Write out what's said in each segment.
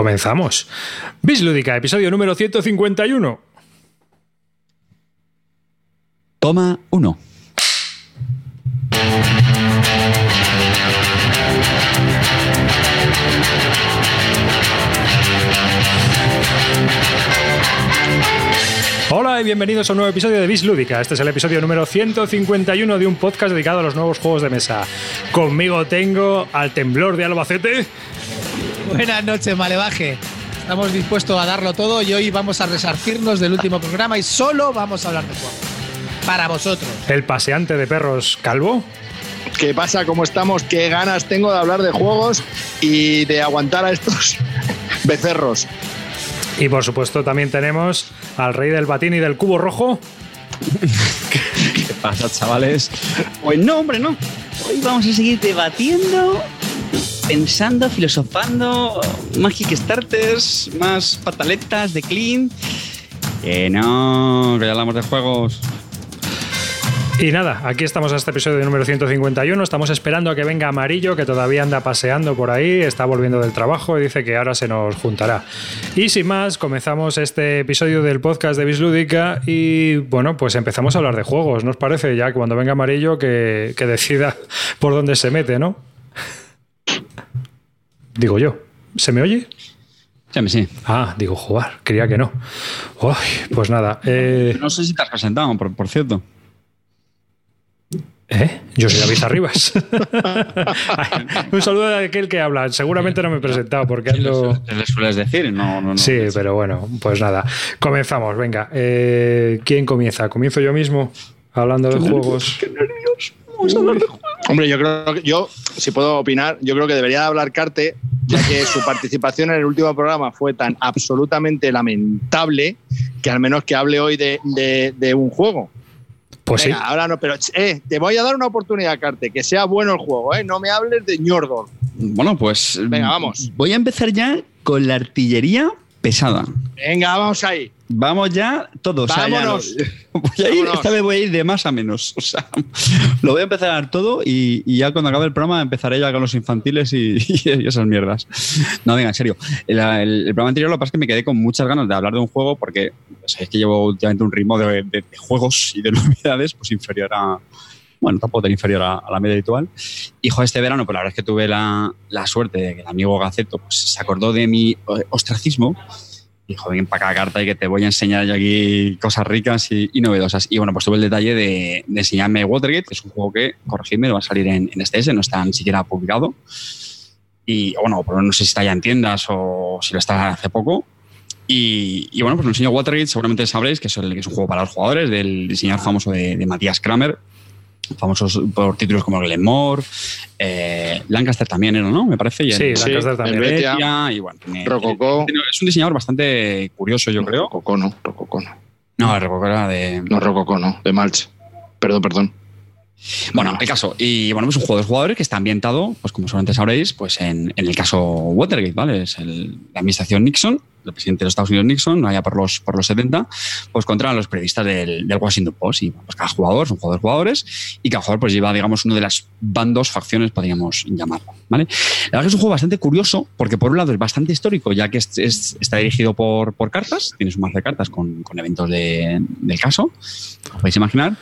Comenzamos. Bislúdica, episodio número 151. Toma 1. Hola y bienvenidos a un nuevo episodio de Bis Lúdica. Este es el episodio número 151 de un podcast dedicado a los nuevos juegos de mesa. Conmigo tengo al temblor de Albacete. Buenas noches, Malevaje. Estamos dispuestos a darlo todo y hoy vamos a resarcirnos del último programa y solo vamos a hablar de juegos. Para vosotros. El paseante de perros Calvo. ¿Qué pasa? ¿Cómo estamos? ¿Qué ganas tengo de hablar de juegos y de aguantar a estos becerros? Y por supuesto también tenemos al rey del batín y del cubo rojo. ¿Qué pasa, chavales? Pues no, hombre, no. Hoy vamos a seguir debatiendo, pensando, filosofando, más Kickstarters, más pataletas de clean. Que no, que ya hablamos de juegos. Y nada, aquí estamos a este episodio número 151. Estamos esperando a que venga Amarillo, que todavía anda paseando por ahí, está volviendo del trabajo y dice que ahora se nos juntará. Y sin más, comenzamos este episodio del podcast de Bislúdica y bueno, pues empezamos a hablar de juegos, ¿no os parece? Ya cuando venga Amarillo que, que decida por dónde se mete, ¿no? Digo yo, ¿se me oye? Ya me sí. Ah, digo, jugar, quería que no. Uy, pues nada. eh, No sé si te has presentado, por, por cierto. ¿Eh? Yo soy David Arribas. Un saludo a aquel que habla. Seguramente no me he presentado porque ando. ¿Te le sueles decir? No, no, no. Sí, pero bueno, pues nada. Comenzamos, venga. Eh, ¿Quién comienza? ¿Comienzo yo mismo? Hablando de juegos. Hombre, yo creo que yo, si puedo opinar, yo creo que debería hablar Carte, ya que su participación en el último programa fue tan absolutamente lamentable que al menos que hable hoy de, de- de un juego. Pues sí. Ahora no, pero eh, te voy a dar una oportunidad, Carte, que sea bueno el juego, ¿eh? No me hables de Ñordor. Bueno, pues. Venga, vamos. Voy a empezar ya con la artillería pesada. Venga, vamos ahí. Vamos ya todos. o sea, ya Vámonos. no- voy a ir, Vámonos. esta vez voy a ir de más a menos. O sea, lo voy a empezar a dar todo y, y ya cuando acabe el programa empezaré ya con los infantiles y, y esas mierdas. No, venga, en serio. El, el- el programa anterior lo que pasa es que me quedé con muchas ganas de hablar de un juego porque sabéis que llevo últimamente un ritmo de, de- de juegos y de novedades pues inferior a. Bueno, tampoco tan inferior a, a la media habitual. Y joder, este verano, pues la verdad es que tuve la, la suerte de que el amigo Gaceto pues, se acordó de mi ostracismo dijo, ven para acá carta y que te voy a enseñar yo aquí cosas ricas y, y novedosas. Y bueno, pues tuve el detalle de, de enseñarme Watergate, que es un juego que, corregidme, va a salir en, en STS, no está ni siquiera publicado. Y bueno, pero no sé si está ya en tiendas o si lo está hace poco. Y, y bueno, pues lo enseño Watergate, seguramente sabréis que es, el- que es un juego para los jugadores del diseñador famoso de, de Matías Kramer, famosos por títulos como Glenmore, eh, Lancaster también era, ¿no? Me parece. Y Sí, Lancaster el también. Betia. Y bueno, tiene- Rococó. es un diseñador bastante curioso, yo creo. Rococó no, Rococó no. No, Rococó era de. No, Rococó no, de Malch. Perdón, perdón. Bueno, el caso. Y bueno, es un juego de jugadores que está ambientado, pues como seguramente sabréis, pues en, en el caso Watergate, ¿vale? Es el- la administración Nixon, el presidente de los Estados Unidos Nixon, allá por los, por los 70, pues contra los periodistas del, del Washington Post. Y pues cada jugador son jugadores jugadores y cada jugador pues lleva, digamos, uno de las bandos, facciones, podríamos llamarlo, ¿vale? La verdad que es un juego bastante curioso porque por un lado es bastante histórico, ya que es- es- está dirigido por, por cartas, tienes un mazo de cartas con, con eventos de- del caso, como podéis imaginar,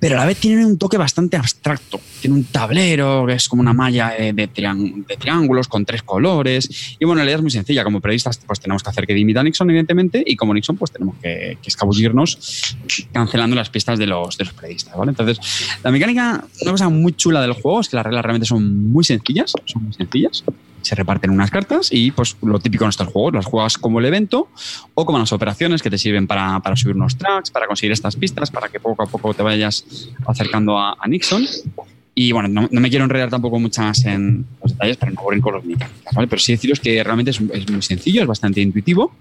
pero a la vez tiene un toque bastante abstracto. Tiene un tablero que es como una malla de, de de triángulos con tres colores. Y bueno, la idea es muy sencilla. Como periodistas, pues tenemos que hacer que dimita a Nixon, evidentemente, y como Nixon, pues tenemos que, que escabullirnos cancelando las pistas de los, de los periodistas. ¿vale? Entonces, la mecánica, una cosa muy chula del juego es que las reglas realmente son muy sencillas. Son muy sencillas. Se reparten unas cartas y, pues, lo típico en estos juegos, las juegas como el evento o como las operaciones que te sirven para, para subir unos tracks, para conseguir estas pistas, para que poco a poco te vayas acercando a, Nixon. Y bueno, no, no me quiero enredar tampoco mucho más en los detalles para no aburrir con los mecánicas, ¿vale? Pero sí deciros que realmente es, es muy sencillo, es bastante intuitivo.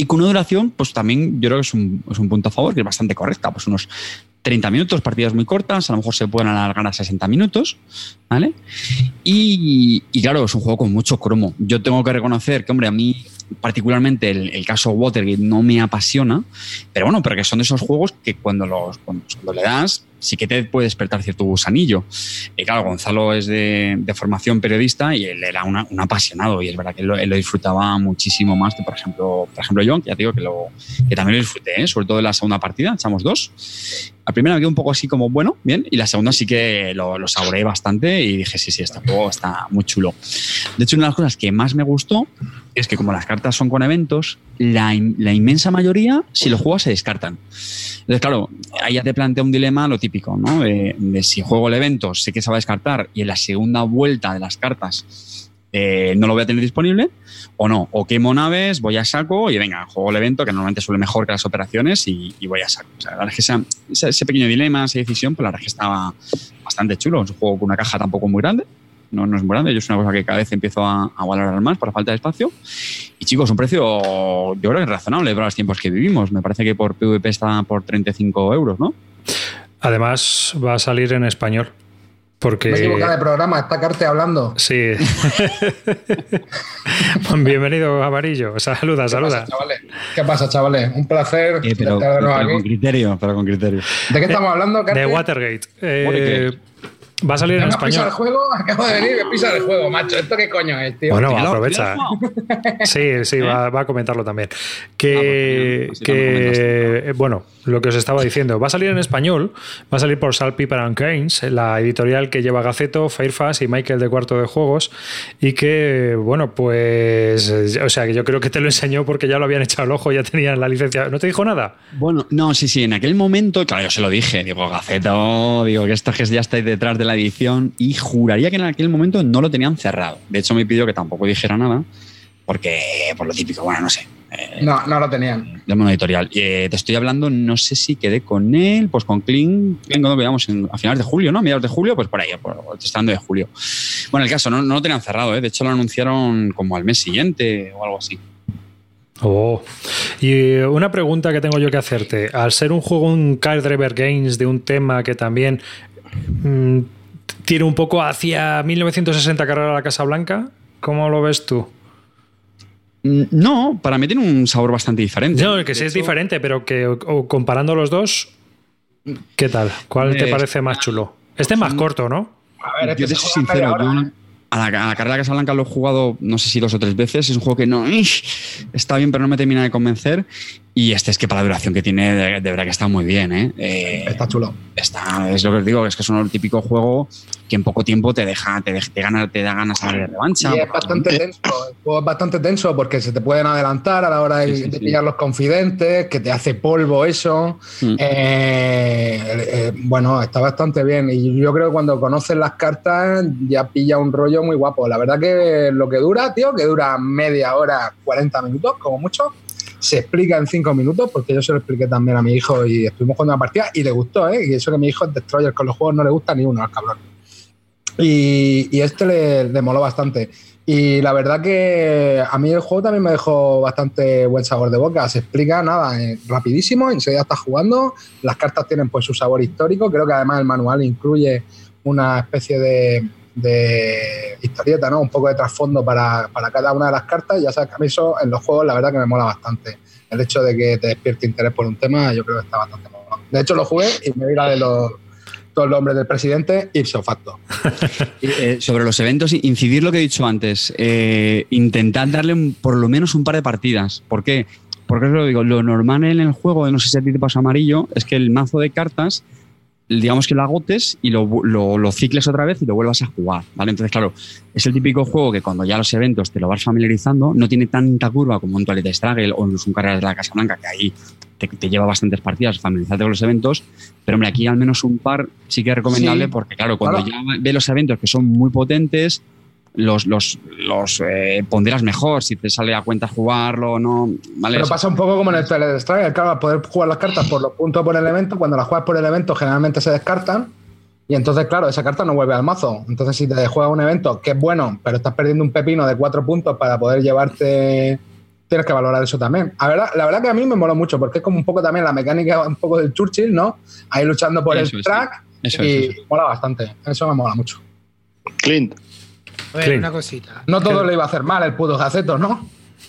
Y con una duración, pues también yo creo que es un, es un punto a favor, que es bastante correcta. Pues unos 30 minutos, partidas muy cortas, a lo mejor se pueden alargar a 60 minutos, ¿vale? Y, claro, es un juego con mucho cromo. Yo tengo que reconocer que, hombre, a mí particularmente el, el caso Watergate no me apasiona, pero bueno, pero que son de esos juegos que cuando, los, cuando, cuando le das sí que te puede despertar cierto gusanillo. Y claro, Gonzalo es de, de formación periodista y él era una- un apasionado y es verdad que él lo, él lo disfrutaba muchísimo más que, por ejemplo, por ejemplo yo, que ya te digo que, lo, que también lo disfruté, ¿eh? sobre todo en la segunda partida, echamos dos. La primera me quedó un poco así como, bueno, bien, y la segunda sí que lo, lo saboreé bastante y dije, sí, sí, este juego está muy chulo. De hecho, una de las cosas que más me gustó es que como las cartas son con eventos, la, in- la inmensa mayoría, si lo juegas, se descartan. Entonces, claro, ahí ya te plantea un dilema lo típico, ¿no? De, si juego el evento, sé que se va a descartar y en la segunda vuelta de las cartas eh, no lo voy a tener disponible, o no. O quemo naves, voy a saco y venga, juego el evento, que normalmente suele mejor que las operaciones, y, voy a saco. O sea, la verdad es que ese, ese pequeño dilema, esa decisión, pues la verdad es que estaba bastante chulo. Es un juego con una caja tampoco muy grande. No, no es muy grande, yo es una cosa que cada vez empiezo a, a valorar más por falta de espacio. Y chicos, un precio yo creo que es razonable para los tiempos que vivimos. Me parece que por PvP está por 35 euros, ¿no? Además, va a salir en español. Porque. Me he equivocado de programa, está Carte hablando. Sí. Bienvenido, Amarillo. Saluda, ¿Qué saluda. pasa, chavales? ¿Qué pasa, chavales? Un placer Eh, pero, estar de nuevo pero con criterio, pero con criterio. ¿De qué estamos hablando, Carte? De Watergate. Eh, Watergate. Va a salir en ¿Me has pisado el español. juego? Acabo de venir, me pisa el juego, macho. ¿Esto qué coño es, tío? Bueno, aprovecha. Sí, sí, va, va a comentarlo también. Que, Ah, pues que eh, bueno, lo que os estaba diciendo, va a salir en español, va a salir por Salt, Pepper and Canes, la editorial que lleva Gaceto, Fairfax y Michael de Cuarto de Juegos, y que, bueno, pues, eh, o sea, que yo creo que te lo enseñó porque ya lo habían echado el ojo, ya tenían la licencia. ¿No te dijo nada? Bueno, no, sí, sí, en aquel momento, claro, yo se lo dije, digo, Gaceto, digo que esto ya estáis detrás de la edición y juraría que en aquel momento no lo tenían cerrado. De hecho, me pidió que tampoco dijera nada, porque, por lo típico, bueno, no sé. eh, No, no lo tenían. del mundo editorial. Eh, te estoy hablando, no sé si quedé con él, pues con Kling, Kling cuando veamos en- a finales de julio, ¿no? A mediados de julio, pues por ahí, por, hablando de julio. Bueno, el caso, no, no lo tenían cerrado, ¿eh? De hecho, lo anunciaron como al mes siguiente o algo así. Oh. Y eh, una pregunta que tengo yo que hacerte. Al ser un juego, un Card Driver Games de un tema que también mm, tiene un poco hacia 1960 carrera a la Casa Blanca, ¿cómo lo ves tú? Mm, No, para mí tiene un sabor bastante diferente. No, que sí es diferente, pero que o- o comparando los dos, ¿qué tal? ¿Cuál te Pues, parece más chulo? Este es más corto, ¿no? A ver, yo este te soy sincero, yo ¿eh? A la, a la carrera Casablanca lo he jugado no sé si dos o tres veces. Es un juego que no está bien, pero no me termina de convencer. Y este es que para la duración que tiene, de, de verdad que está muy bien. ¿eh? Eh, Está chulo. está, es lo que os digo, es que es un típico juego que en poco tiempo te deja, te, deja- te gana, te da ganas de revancha. Y es bastante tenso. El juego es bastante tenso porque se te pueden adelantar a la hora de, Sí, sí, de sí. pillar los confidentes, que te hace polvo eso. Mm. Eh, eh, bueno, está bastante bien. Y yo creo que cuando conoces las cartas ya pilla un rollo muy guapo. La verdad que lo que dura, tío, que dura media hora, 40 minutos, como mucho. Se explica en 5 minutos, porque yo se lo expliqué también a mi hijo y estuvimos jugando una partida y le gustó, ¿eh? Y eso que mi hijo es Destroyer con los juegos no le gusta ni uno al cabrón. Y, y este le, le moló bastante. Y la verdad que a mí el juego también me dejó bastante buen sabor de boca. Se explica nada, eh, rapidísimo, enseguida estás jugando. Las cartas tienen pues su sabor histórico. Creo que además el manual incluye una especie de, de historieta, ¿no? Un poco de trasfondo para, para cada una de las cartas. Ya sabes que a mí eso en los juegos la verdad que me mola bastante. El hecho de que te despierte interés por un tema, yo creo que está bastante mola. De hecho, lo jugué y me vi la de los todos los hombres del presidente ipso facto. Eh, sobre los eventos, incidir lo que he dicho antes. Eh, intentad darle un- por lo menos un par de partidas. ¿Por qué? Porque os lo digo, lo normal en el juego, no sé si a ti te pasa amarillo, es que el mazo de cartas, digamos que lo agotes y lo, lo, lo cicles otra vez y lo vuelvas a jugar. ¿vale? Entonces, claro, es el típico juego que cuando ya los eventos te lo vas familiarizando, no tiene tanta curva como un Toilet Struggle o incluso un Carreras de la Casa Blanca, que ahí te, te lleva bastantes partidas, familiarizarte con los eventos. Pero hombre, aquí al menos un par sí que es recomendable Sí, porque, claro, cuando claro. ya ve los eventos que son muy potentes, los, los, los eh, ponderas mejor, si te sale a cuenta jugarlo o no. ¿vale? Pero pasa un poco como en el Twilight Struggle, claro, al poder jugar las cartas por los puntos por el evento, cuando las juegas por el evento generalmente se descartan y entonces, claro, esa carta no vuelve al mazo. Entonces, si te juegas un evento que es bueno, pero estás perdiendo un pepino de cuatro puntos para poder llevarte, tienes que valorar eso también. La verdad, la verdad que a mí me moló mucho, porque es como un poco también la mecánica un poco del Churchill, ¿no? Ahí luchando por Eso el es, track Eso y es, eso es. mola bastante. Eso me mola mucho. Clint. A ver, una cosita. No todo le iba a hacer mal el puto gaceto, ¿no?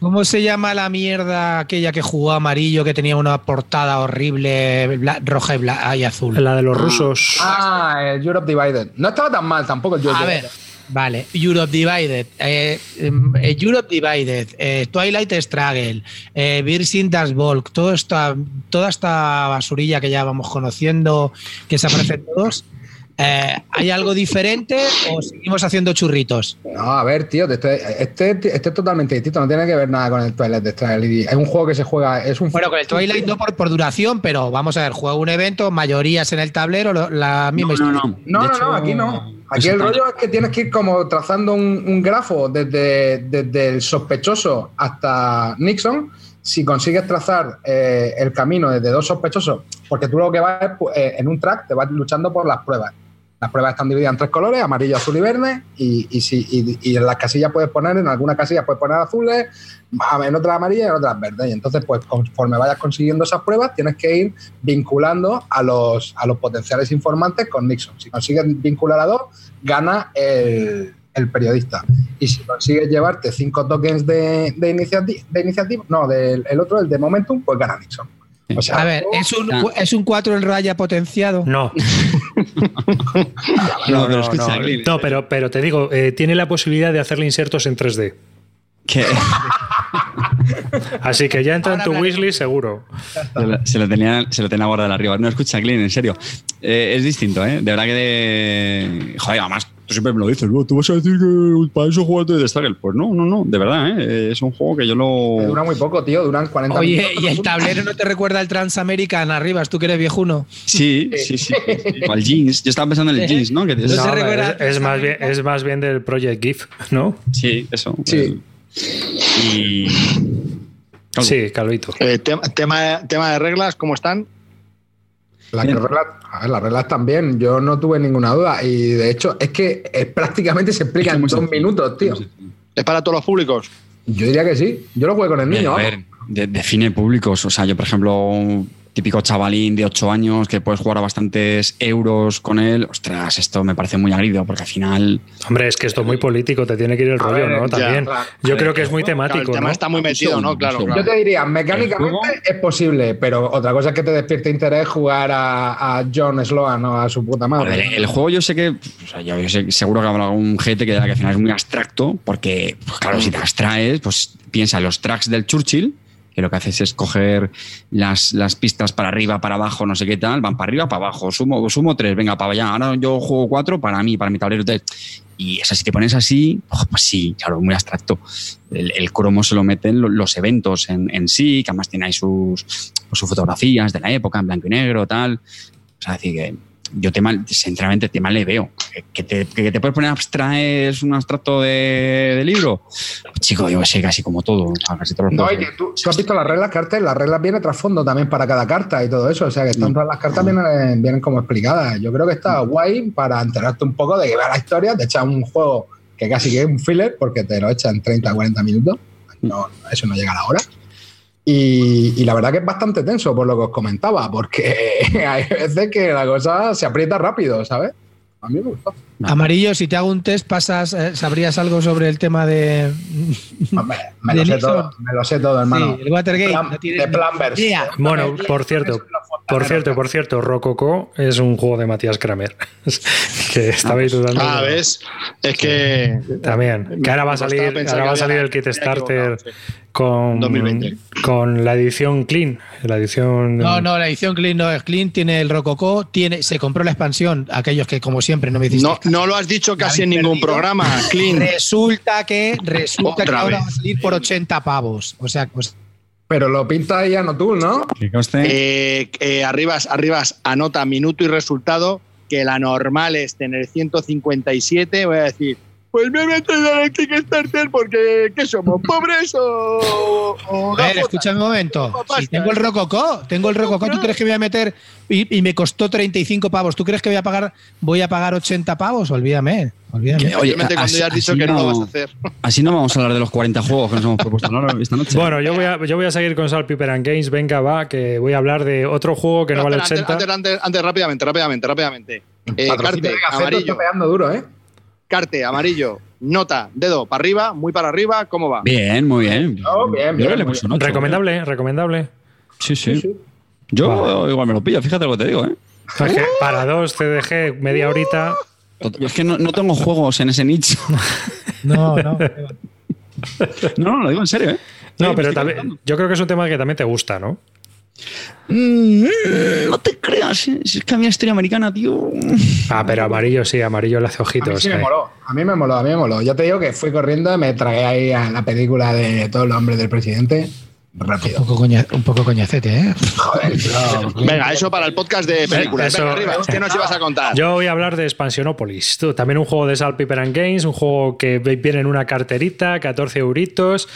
¿Cómo se llama la mierda aquella que jugó amarillo que tenía una portada horrible bla- roja y, bla- y azul? La de los rusos. Ah, el Europe Divided. No estaba tan mal tampoco el Europe A ver, vale. Europe Divided, eh, em, eh, Europe Divided, eh, Twilight Struggle, eh, Virgin Das Volk, todo esta, toda esta basurilla que ya vamos conociendo, que se aparecen todos. Eh, ¿Hay algo diferente o seguimos haciendo churritos? No, a ver, tío, este, este, este es totalmente distinto, no tiene que ver nada con el Twilight Struggle. Es un juego que se juega, es un Bueno, con el Twilight no por, por duración, pero vamos a ver, juego un evento, mayorías en el tablero, lo- la misma No, no, historia. no. No, De no, hecho, no, aquí no. Aquí el rollo es que tienes que ir como trazando un, un grafo desde, desde el sospechoso hasta Nixon. Si consigues trazar eh, el camino desde dos sospechosos, porque tú lo que vas es pu- eh, en un track, te vas luchando por las pruebas. Las pruebas están divididas en tres colores, amarillo, azul y verde, y, si- y en las casillas puedes poner, en algunas casillas puedes poner azules, en otras amarillas y en otras verdes. Y entonces, pues conforme vayas consiguiendo esas pruebas, tienes que ir vinculando a los, a los potenciales informantes con Nixon. Si consigues vincular a dos, gana el, el periodista. Y si consigues llevarte cinco tokens de, de, iniciativa, de iniciativa, no, del el otro, el de Momentum, pues gana Nixon. O sea, A ver, ¿es un, Ah. ¿es un 4 en raya potenciado? No, No, no, escucha, no. Pero, pero te digo, eh, tiene la posibilidad de hacerle insertos en 3D. que Así que ya entra en tu wishlist seguro. se lo- se lo tenía, se lo tenía guardado arriba. No, escucha, Clean, en serio. Eh, es distinto, ¿eh? De verdad que de... Joder, además, tú siempre me lo dices, "Oh, tú vas a decir que para eso jugaste de Struggle. Pues no, no, no, de verdad, ¿eh? Es un juego que yo lo... Dura muy poco, tío, duran 40 Oye, minutos. ¿y el tablero no te recuerda al Transamerican arriba? ¿Tú que eres viejuno? Sí, sí, sí. sí. O al jeans. Yo estaba pensando en el jeans, ¿no? Que No es- se No, recuerda- es, es más bien, es más bien del Project GIF, ¿no? Sí, eso. Sí. El- Y... Calvo. Sí, Calvito. Eh, tema, tema, tema de reglas, ¿cómo están? Las, reglas, a ver, las reglas también, yo no tuve ninguna duda. Y de hecho, es que eh, prácticamente se explica Es en dos sencillo. minutos, tío. ¿Es para todos los públicos? Yo diría que sí. Yo lo jugué con el niño. A ver, de- define públicos. O sea, yo, por ejemplo, típico chavalín de 8 años que puedes jugar a bastantes euros con él. Ostras, esto me parece muy agrido porque al final. Hombre, es que esto es muy político, te tiene que ir el A rollo, ver, ¿no? ya, También. claro. Yo creo que es muy Claro, temático, el tema ¿no? está muy metido, ¿no? Claro, claro. Yo te diría, mecánicamente es posible, pero otra cosa es que te despierte interés jugar a, a John Sloan o a su puta A madre. ver, el juego yo sé que. O sea, yo, yo sé- seguro que habrá algún gente que dirá que al final es muy abstracto porque, pues claro, si te abstraes, pues piensa en los tracks del Churchill. Lo que haces es coger las, las pistas para arriba, para abajo, no sé qué tal, van para arriba, para abajo, sumo, sumo tres, venga, para allá, ahora yo juego cuatro para mí, para mi tablero. Y eso, si te pones así, oh, pues sí, claro, muy abstracto. El, cromo se lo meten lo- los eventos en, sí, que además tiene ahí pues, sus fotografías de la época, en blanco y negro, tal. O sea, decir que yo tema, sinceramente, tema le veo. Que- Que te, que te puedes poner abstraes un abstracto de, de libro. Pues, chico, yo sé casi como todo. o sea, casi todos los No, y que tú, tú has visto las reglas, Cartel, las reglas vienen trasfondo también para cada carta y todo eso. O sea, que están Mm. todas las cartas vienen, vienen como explicadas. Yo creo que está guay para enterarte un poco de que va la historia, de echar un juego que casi que es un filler, porque te lo echa en 30 40 minutos. No, eso no llega a la hora. Y, y la verdad que es bastante tenso por lo que os comentaba, porque hay veces que la cosa se aprieta rápido, ¿sabes? A mí me gustó. Amarillo, si te hago un test, pasas, eh, ¿sabrías algo sobre el tema de. Hombre, me, ¿De lo sé todo, me lo sé todo, hermano. Sí, el Watergate. Plan- no de idea. Bueno, por cierto, por cierto, por cierto, Rococo es un juego de Matías Kramer. que estabais dudando. Ah, ¿ves? Es que. También. Que ahora va a salir, ahora va a salir el kit starter con, 2020. con la edición clean. La edición. No, no, la edición Clean no es Clean, tiene el Rococó, tiene, se compró la expansión, aquellos que como siempre no me hiciste. No, no lo has dicho casi en ningún perdido. programa, Clean. Resulta que, resulta que ahora va a salir por 80 pavos. O sea, pues Pero lo pinta ya no tú, ¿no? Eh, eh, arribas, arribas, anota minuto y resultado, que la normal es tener 157. Voy a decir, pues me he metido en el Kickstarter porque, ¿qué somos? ¿Pobres o.? o A ver, gafotas? escucha un momento. Si tengo el Rococó, tengo el Rococó, ¿tú crees que voy a meter y, y me costó 35 pavos? ¿Tú crees que voy a pagar voy a pagar 80 pavos? Olvídame, olvídame. Oye, cuando así- ya has dicho que no, no- lo vas a hacer. Así no vamos a hablar de los 40 juegos que nos hemos propuesto ¿no? esta noche. Bueno, yo voy, a, yo voy a seguir con Saltpaper and Games. Venga, va, que voy a hablar de otro juego que no vale Antes, 80. antes, antes, antes, rápidamente, rápidamente, rápidamente. Eh, Carte, amarillo. está pegando duro, ¿eh? Carte, amarillo. nota, dedo, para arriba, muy para arriba, ¿cómo va? Bien, muy bien. Oh, Recomendable, recomendable. Sí, sí. Yo igual me lo pillo, fíjate lo que te digo, ¿eh? Es que para dos CDG, media horita. Es que no, no tengo juegos en ese nicho. No, no. No, no, lo digo en serio, ¿eh? No, pero también, yo creo que es un tema que también te gusta, ¿no? Mm, no te creas, ¿eh? Si es que a mí la historia americana, tío. Ah, pero amarillo sí, amarillo le hace A mí ojitos. sí me eh. moló, a mí me moló, a mí me moló. Yo te digo que fui corriendo, me tragué ahí a la película de todos los hombres del presidente. Un poco, coña- un poco coñacete, ¿eh? Joder. Venga, eso para el podcast de películas. Eso- Venga, arriba, ¿qué nos ibas a contar? Yo voy a hablar de Expansionopolis. Tú, También un juego de Salt Paper and Games, un juego que viene en una carterita, 14 euritos,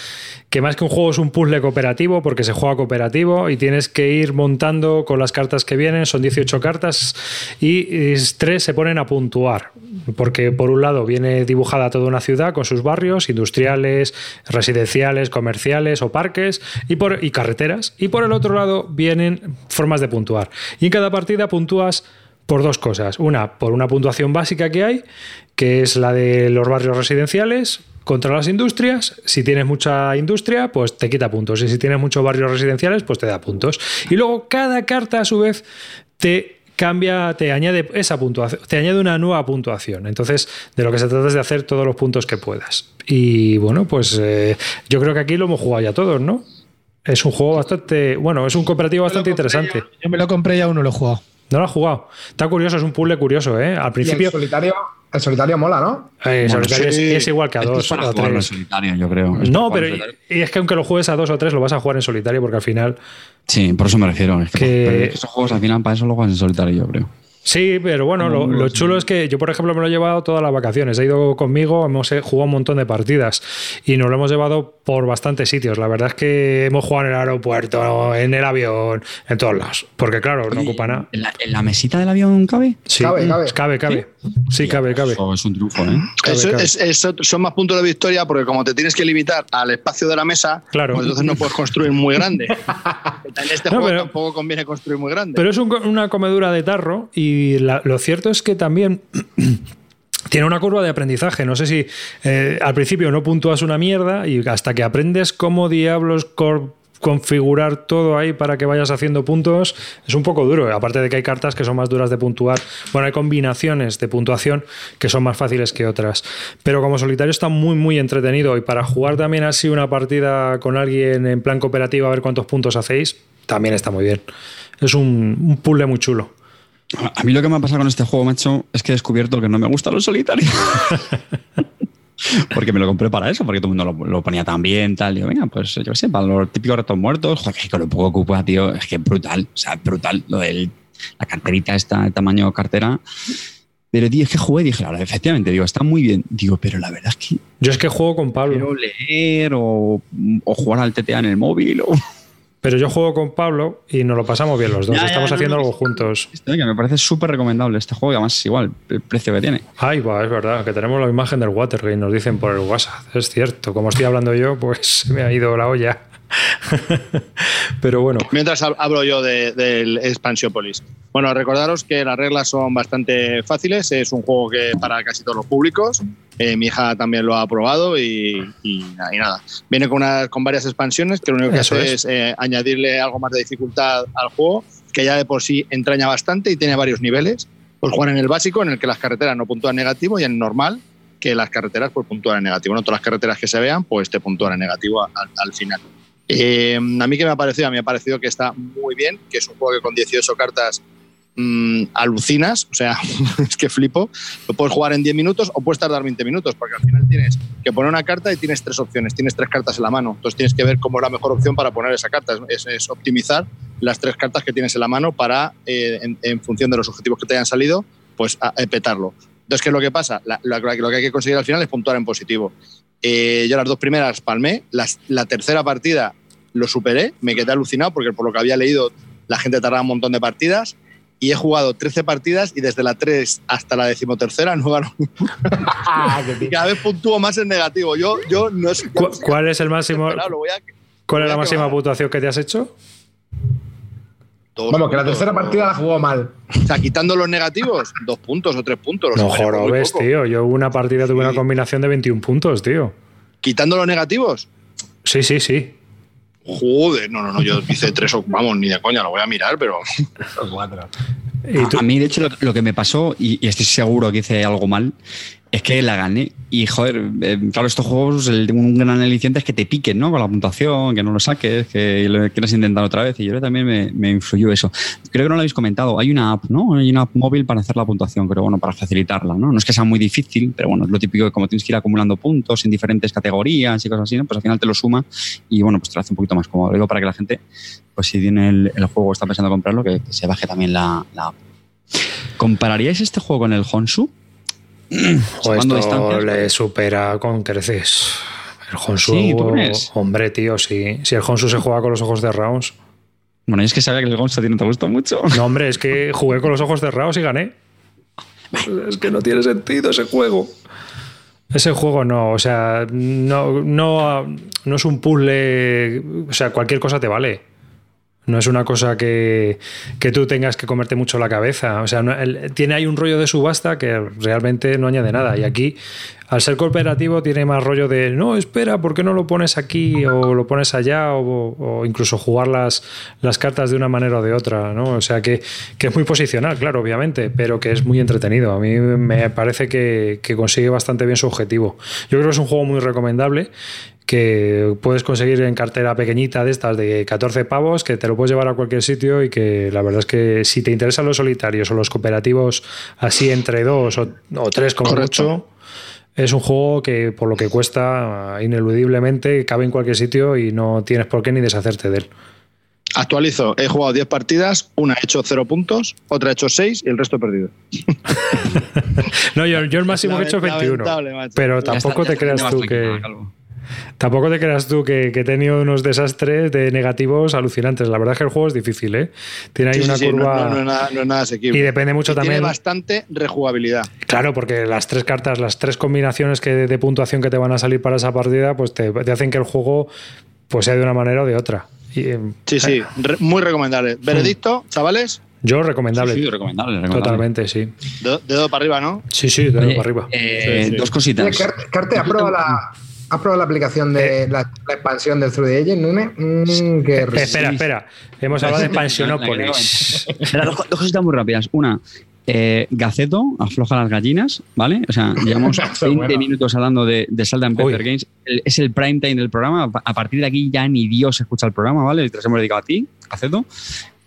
que más que un juego es un puzzle cooperativo porque se juega cooperativo y tienes que ir montando con las cartas que vienen, son 18 cartas y es- tres se ponen a puntuar. Porque por un lado viene dibujada toda una ciudad con sus barrios industriales, residenciales, comerciales o parques y, por, y carreteras. Y por el otro lado vienen formas de puntuar. Y en cada partida puntúas por dos cosas. Una, por una puntuación básica que hay, que es la de los barrios residenciales contra las industrias. Si tienes mucha industria, pues te quita puntos. Y si tienes muchos barrios residenciales, pues te da puntos. Y luego cada carta, a su vez, te cambia, te añade esa puntuación, te añade una nueva puntuación. Entonces, de lo que se trata es de hacer todos los puntos que puedas. Y bueno, pues eh, yo creo que aquí lo hemos jugado ya todos, ¿no? Es un juego bastante, bueno, es un cooperativo bastante interesante. Yo me lo compré y aún no lo he jugado. No lo has jugado. Está curioso, es un puzzle curioso, ¿eh? Al Y el principio, solitario, el solitario mola, ¿no? eh, Bueno, solitario es- sí. es, igual que a es dos para o tres. solitario, yo creo. Es No, pero y es que aunque lo juegues a dos o tres, lo vas a jugar en solitario porque al final. Sí, por eso me refiero. Es que, Que- pero es que esos juegos al final para eso lo juegas en solitario, yo creo. Sí, pero bueno, lo, lo chulo es que yo, por ejemplo, me lo he llevado todas las vacaciones. He ido conmigo, hemos eh, jugado un montón de partidas y nos lo hemos llevado por bastantes sitios. La verdad es que hemos jugado en el aeropuerto, en el avión, en todos lados. Porque, claro, no Oye, ocupa nada. ¿En la, en la mesita del avión cabe? Sí, Cabe, cabe. cabe, cabe. Sí, cabe, cabe. Eso es un triunfo, ¿eh? Cabe, Eso- cabe. es- eso son más puntos de victoria porque como te tienes que limitar al espacio de la mesa, Claro. pues entonces no puedes construir muy grande. en este No, juego pero- tampoco conviene construir muy grande. Pero es un una comedura de tarro y la- lo cierto es que también tiene una curva de aprendizaje. No sé si eh, al principio no puntúas una mierda y hasta que aprendes cómo diablos configurar todo ahí para que vayas haciendo puntos es un poco duro. Aparte de que hay cartas que son más duras de puntuar. Bueno, hay combinaciones de puntuación que son más fáciles que otras. Pero como solitario está muy, muy entretenido y para jugar también así una partida con alguien en plan cooperativo a ver cuántos puntos hacéis, también está muy bien. Es un, un puzzle muy chulo. A mí lo que me ha pasado con este juego, macho, es que he descubierto que no me gusta lo solitario. porque me lo compré para eso, porque todo el mundo lo, lo ponía tan bien, tal. Yo, venga, pues yo qué sé, para los típicos retos muertos, joder, con lo poco que ocupa, tío, es que brutal. O sea, brutal. Lo de la carterita esta, de tamaño cartera. Pero, tío, es que jugué y dije, ahora, efectivamente, digo, está muy bien. Digo, pero la verdad es que Yo es que juego con Pablo. quiero leer o, o jugar al TTA en el móvil. O... Pero yo juego con Pablo y nos lo pasamos bien los dos. Ya, ya, Estamos no, haciendo no, algo juntos. Esto, que me parece súper recomendable este juego y además es igual el precio que tiene. Ay, va, es verdad, que tenemos la imagen del Watergate, nos dicen por el WhatsApp. Es cierto, como estoy hablando yo, pues se me ha ido la olla. Pero bueno, Mientras hab- hablo yo de- del Expansiopolis. Bueno, recordaros que las reglas son bastante fáciles. Es un juego que para casi todos los públicos. Eh, mi hija también lo ha probado y, y y nada. Viene con, una- con varias expansiones que lo único que Eso hace es. es, eh, añadirle algo más de dificultad al juego, que ya de por sí entraña bastante y tiene varios niveles. Pues jugar en el básico, en el que las carreteras no puntúan negativo, y en normal, que las carreteras pues puntúan en negativo. No todas las carreteras que se vean, pues te puntúan en negativo al- al final. Eh, a mí que me ha parecido, a mí me ha parecido que está muy bien, que es un juego que con 18 cartas mm, alucinas, o sea, es que flipo. Lo puedes jugar en 10 minutos o puedes tardar 20 minutos, porque al final tienes que poner una carta y tienes tres opciones, tienes tres cartas en la mano. Entonces tienes que ver cómo es la mejor opción para poner esa carta. Es, optimizar las tres cartas que tienes en la mano para, eh, en, función de los objetivos que te hayan salido, pues a- a petarlo. Entonces, ¿qué es lo que pasa? Lo que hay que conseguir al final es puntuar en positivo. Eh, yo las dos primeras palmé, la tercera partida lo superé, me quedé alucinado porque por lo que había leído la gente tardaba un montón de partidas y he jugado 13 partidas y desde la 3 hasta la decimotercera no gano. y cada vez puntúo más en negativo. Yo, yo no sé. ¿cu- ¿cuál es el máximo? A- ¿Cuál es la máxima puntuación que te has hecho? Dos Vamos, que la tercera partida la jugó mal. O sea, quitando los negativos, dos puntos o tres puntos. No jorobes, tío. Yo una partida tuve una combinación de 21 puntos, tío. Quitando los negativos. Sí, sí, sí. Joder, no, no, no, yo hice tres o vamos, ni de coña, lo voy a mirar, pero tú- A, a mí, de hecho, lo, lo que me pasó, y, y estoy seguro que hice algo mal, es que la gané. Y, joder, eh, claro, estos juegos, el, un gran aliciente es que te piquen, ¿no? Con la puntuación, que no lo saques, que lo quieras intentar otra vez. Y yo también me, influyó eso. Creo que no lo habéis comentado. Hay una app, ¿no? Hay una app móvil para hacer la puntuación, pero bueno, para facilitarla, ¿no? No es que sea muy difícil, pero bueno, es lo típico que como tienes que ir acumulando puntos en diferentes categorías y cosas así, ¿no? Pues al final te lo suma y, bueno, pues te lo hace un poquito más cómodo. Digo para que la gente, pues si tiene el, el juego está pensando comprarlo, que, que se baje también la, la app. ¿Compararíais este juego con el Honsu? Joder, esto distancias, le supera con creces. El Honsu, Sí, ¿tú crees? hombre, tío, sí. Si el Honsu se juega con los ojos cerrados. Bueno, yo es que sabía que el Honsu a ti no te gustó mucho. No, hombre, es que jugué con los ojos cerrados y gané. Es que no tiene sentido ese juego. Ese juego no, o sea, no, no, no es un puzzle, o sea, cualquier cosa te vale. No es una cosa que, que tú tengas que comerte mucho la cabeza. O sea, no- el- tiene ahí un rollo de subasta que realmente no añade nada. Y aquí, al ser cooperativo, tiene más rollo de no, espera, ¿por qué no lo pones aquí o lo pones allá? O, incluso jugar las, las cartas de una manera o de otra. ¿no? O sea, que, que es muy posicional, claro, obviamente, pero que es muy entretenido. A mí me parece que, que consigue bastante bien su objetivo. Yo creo que es un juego muy recomendable que puedes conseguir en cartera pequeñita de estas de 14 pavos, que te lo puedes llevar a cualquier sitio y que la verdad es que si te interesan los solitarios o los cooperativos así entre dos o, o tres como Correcto. mucho, es un juego que por lo que cuesta ineludiblemente cabe en cualquier sitio y no tienes por qué ni deshacerte de él. actualizo. He jugado 10 partidas, una he hecho 0 puntos, otra he hecho 6 y el resto he perdido. No, yo, yo el máximo he hecho es 21. Lamentable, macho. Pero Ya tampoco te creas tú que... Calvo. Tampoco te creas tú que, que he tenido unos desastres de negativos alucinantes. La verdad es que el juego es difícil, ¿eh? Tiene ahí Sí, una sí, no- curva. no, no es nada, no es nada asequible. Y depende mucho Y también. Tiene bastante rejugabilidad. Claro, porque las tres cartas, las tres combinaciones que de puntuación que te van a salir para esa partida, pues te, te hacen que el juego pues sea de una manera o de otra. Y, eh, Sí, sí, re- muy recomendable. Veredicto, chavales, yo recomendable. Sí, sí, recomendable, recomendable. Totalmente, sí. dedo, dedo para arriba, ¿no? Sí, sí, de Oye, para arriba. eh, Sí, sí. Dos cositas. Carte, Carte, ¿has probado la, has probado la aplicación de la, la expansión del 3D Agent, Nune? Mm, qué Eh, espera, espera. Hemos hablado de Expansionópolis. Dos, dos cositas muy rápidas. Una, eh, Gaceto afloja las gallinas, ¿vale? O sea, llevamos Eso, 20 bueno. minutos hablando de, de Salt and Pepper Uy. Games. El- es el prime time del programa. A partir de aquí ya ni Dios escucha el programa, ¿vale? Te los hemos dedicado a ti, Gaceto.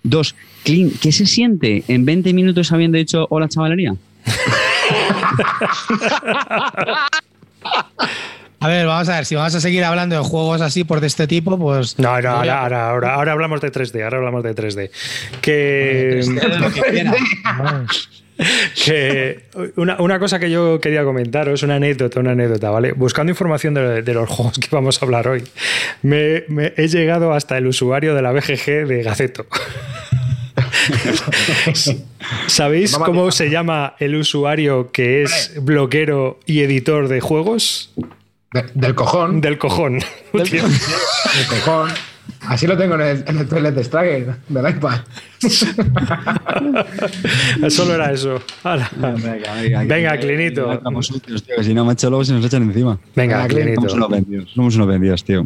Dos, Clean, ¿qué se siente en 20 minutos habiendo dicho hola chavalería? A ver, vamos a ver, si vamos a seguir hablando de juegos así por de este tipo, pues. No, no, ahora, ahora, ahora, ahora hablamos de 3D, ahora hablamos de 3D. Que, Lo que quiera. que una, una cosa que yo quería comentaros, una anécdota, una anécdota, ¿vale? Buscando información de, de los juegos que vamos a hablar hoy, me, me he llegado hasta el usuario de la BGG de Gaceto. ¿Sabéis cómo se llama el usuario que es bloguero y editor de juegos? De- del cojón. Del cojón. Del cojón. Así lo tengo en el, en el toilet de Struggle, del iPad. Solo era eso. Venga, Clinito. Estamos útiles, tío, que si no, macho, luego se nos echan encima. Venga, Clinito. Somos unos vendidos, somos unos vendidos, tío.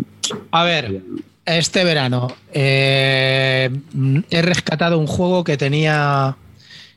A ver, este verano eh, he rescatado un juego que tenía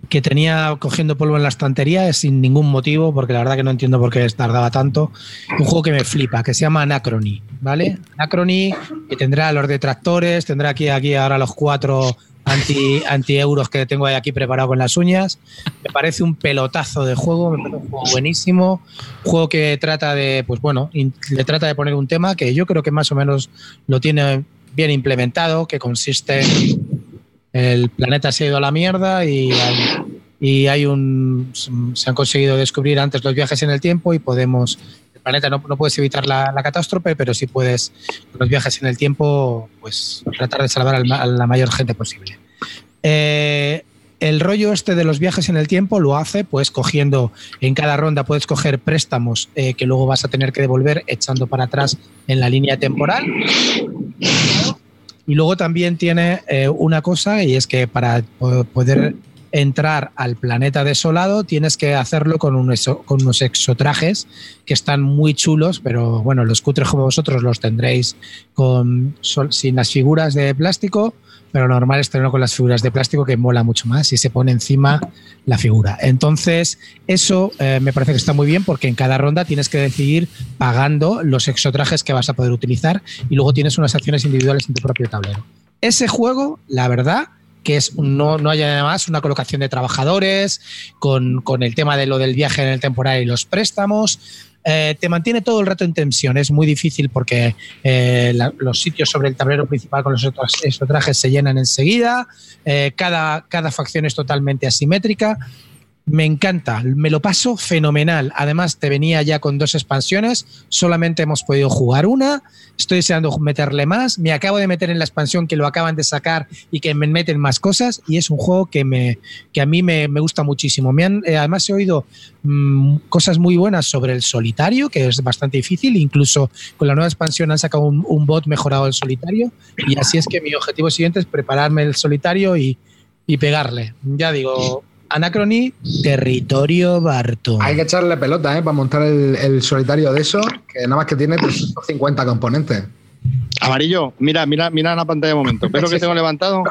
que tenía cogiendo polvo en la estantería sin ningún motivo, porque la verdad que no entiendo por qué tardaba tanto. Un juego que me flipa, que se llama Anacrony, ¿vale? Anacrony, que tendrá los detractores, tendrá aquí, aquí ahora los cuatro anti, anti euros que tengo ahí aquí preparado con las uñas. Me parece un pelotazo de juego, me parece un juego buenísimo. Juego que trata de, pues bueno, le trata de poner un tema que yo creo que más o menos lo tiene bien implementado, que consiste el planeta se ha ido a la mierda y hay, y hay un se han conseguido descubrir antes los viajes en el tiempo y podemos el planeta no, no puedes evitar la, la catástrofe pero sí puedes con los viajes en el tiempo pues tratar de salvar a la mayor gente posible. Eh, el rollo este de los viajes en el tiempo lo hace pues cogiendo en cada ronda puedes coger préstamos eh, que luego vas a tener que devolver echando para atrás en la línea temporal Y luego también tiene eh, una cosa y es que para poder entrar al planeta desolado tienes que hacerlo con, con unos exotrajes que están muy chulos, pero bueno, los cutres como vosotros los tendréis con, sin las figuras de plástico, pero normal es tenerlo con las figuras de plástico que mola mucho más y se pone encima la figura. Entonces, eso eh, me parece que está muy bien porque en cada ronda tienes que decidir pagando los exotrajes que vas a poder utilizar y luego tienes unas acciones individuales en tu propio tablero. Ese juego, la verdad, que es no, no haya además una colocación de trabajadores, con, el tema de lo del viaje en el temporal y los préstamos. Eh, te mantiene todo el rato en tensión. Es muy difícil porque eh, los sitios sobre el tablero principal con los otros, trajes se llenan enseguida. Eh, cada, cada facción es totalmente asimétrica. Me encanta, me lo paso fenomenal. Además, te venía ya con dos expansiones, solamente hemos podido jugar una. Estoy deseando meterle más. Me acabo de meter en la expansión que lo acaban de sacar y que me meten más cosas. Y es un juego que, me, que a mí me, gusta muchísimo. Me han, eh, además, he oído mm, cosas muy buenas sobre el solitario, que es bastante difícil. Incluso con la nueva expansión han sacado un, un bot mejorado del solitario. Y así es que mi objetivo siguiente es prepararme el solitario y, y pegarle. Ya digo Anacrony, territorio Barton. Hay que echarle pelota, ¿eh? Para montar el, solitario de eso, que nada más que tiene 350 componentes. Amarillo, mira, mira, mira la pantalla un momento. ¿Ves lo que tengo levantado?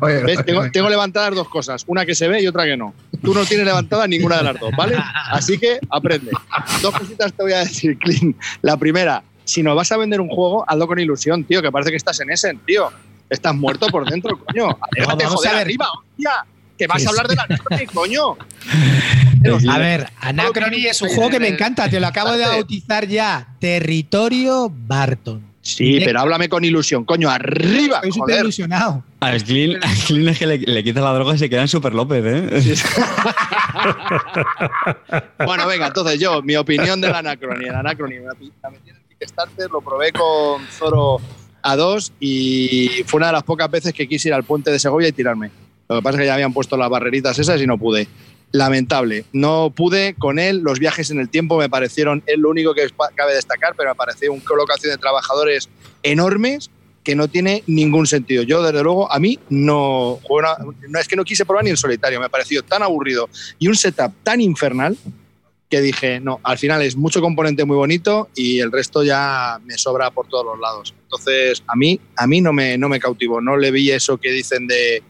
Tengo, levantadas dos cosas, una que se ve y otra que no. Tú no tienes levantada ninguna de las dos, ¿vale? Así que aprende. Dos cositas te voy a decir, Clint. La primera, si nos vas a vender un juego, hazlo con ilusión, tío, que parece que estás en ese, tío. Estás muerto por dentro, coño. Vamos a ver. arriba, hostia que vas a hablar de la Anacrony, coño. A ver, Anacrony es un juego que me encanta, te lo acabo de bautizar ya. Territorio Barton. Sí, pero háblame con ilusión, coño, arriba. Estoy súper ilusionado. A Slim, es que le, quita la droga y se queda en Super López, ¿eh? bueno, venga, entonces yo, mi opinión de la Anacrony. La Anacrony, la metí en el Kickstarter, lo probé con Zoro A2 y fue una de las pocas veces que quise ir al puente de Segovia y tirarme. Lo que pasa es que ya habían puesto las barreritas esas y no pude. Lamentable. No pude con él. Los viajes en el tiempo me parecieron, es lo único que cabe destacar, pero me pareció una colocación de trabajadores enormes que no tiene ningún sentido. Yo, desde luego, a mí no, no es que no quise probar ni el solitario, me pareció tan aburrido y un setup tan infernal que dije, no, al final es mucho componente muy bonito y el resto ya me sobra por todos los lados. Entonces, a mí, a mí no me, no me cautivó, no le vi eso que dicen de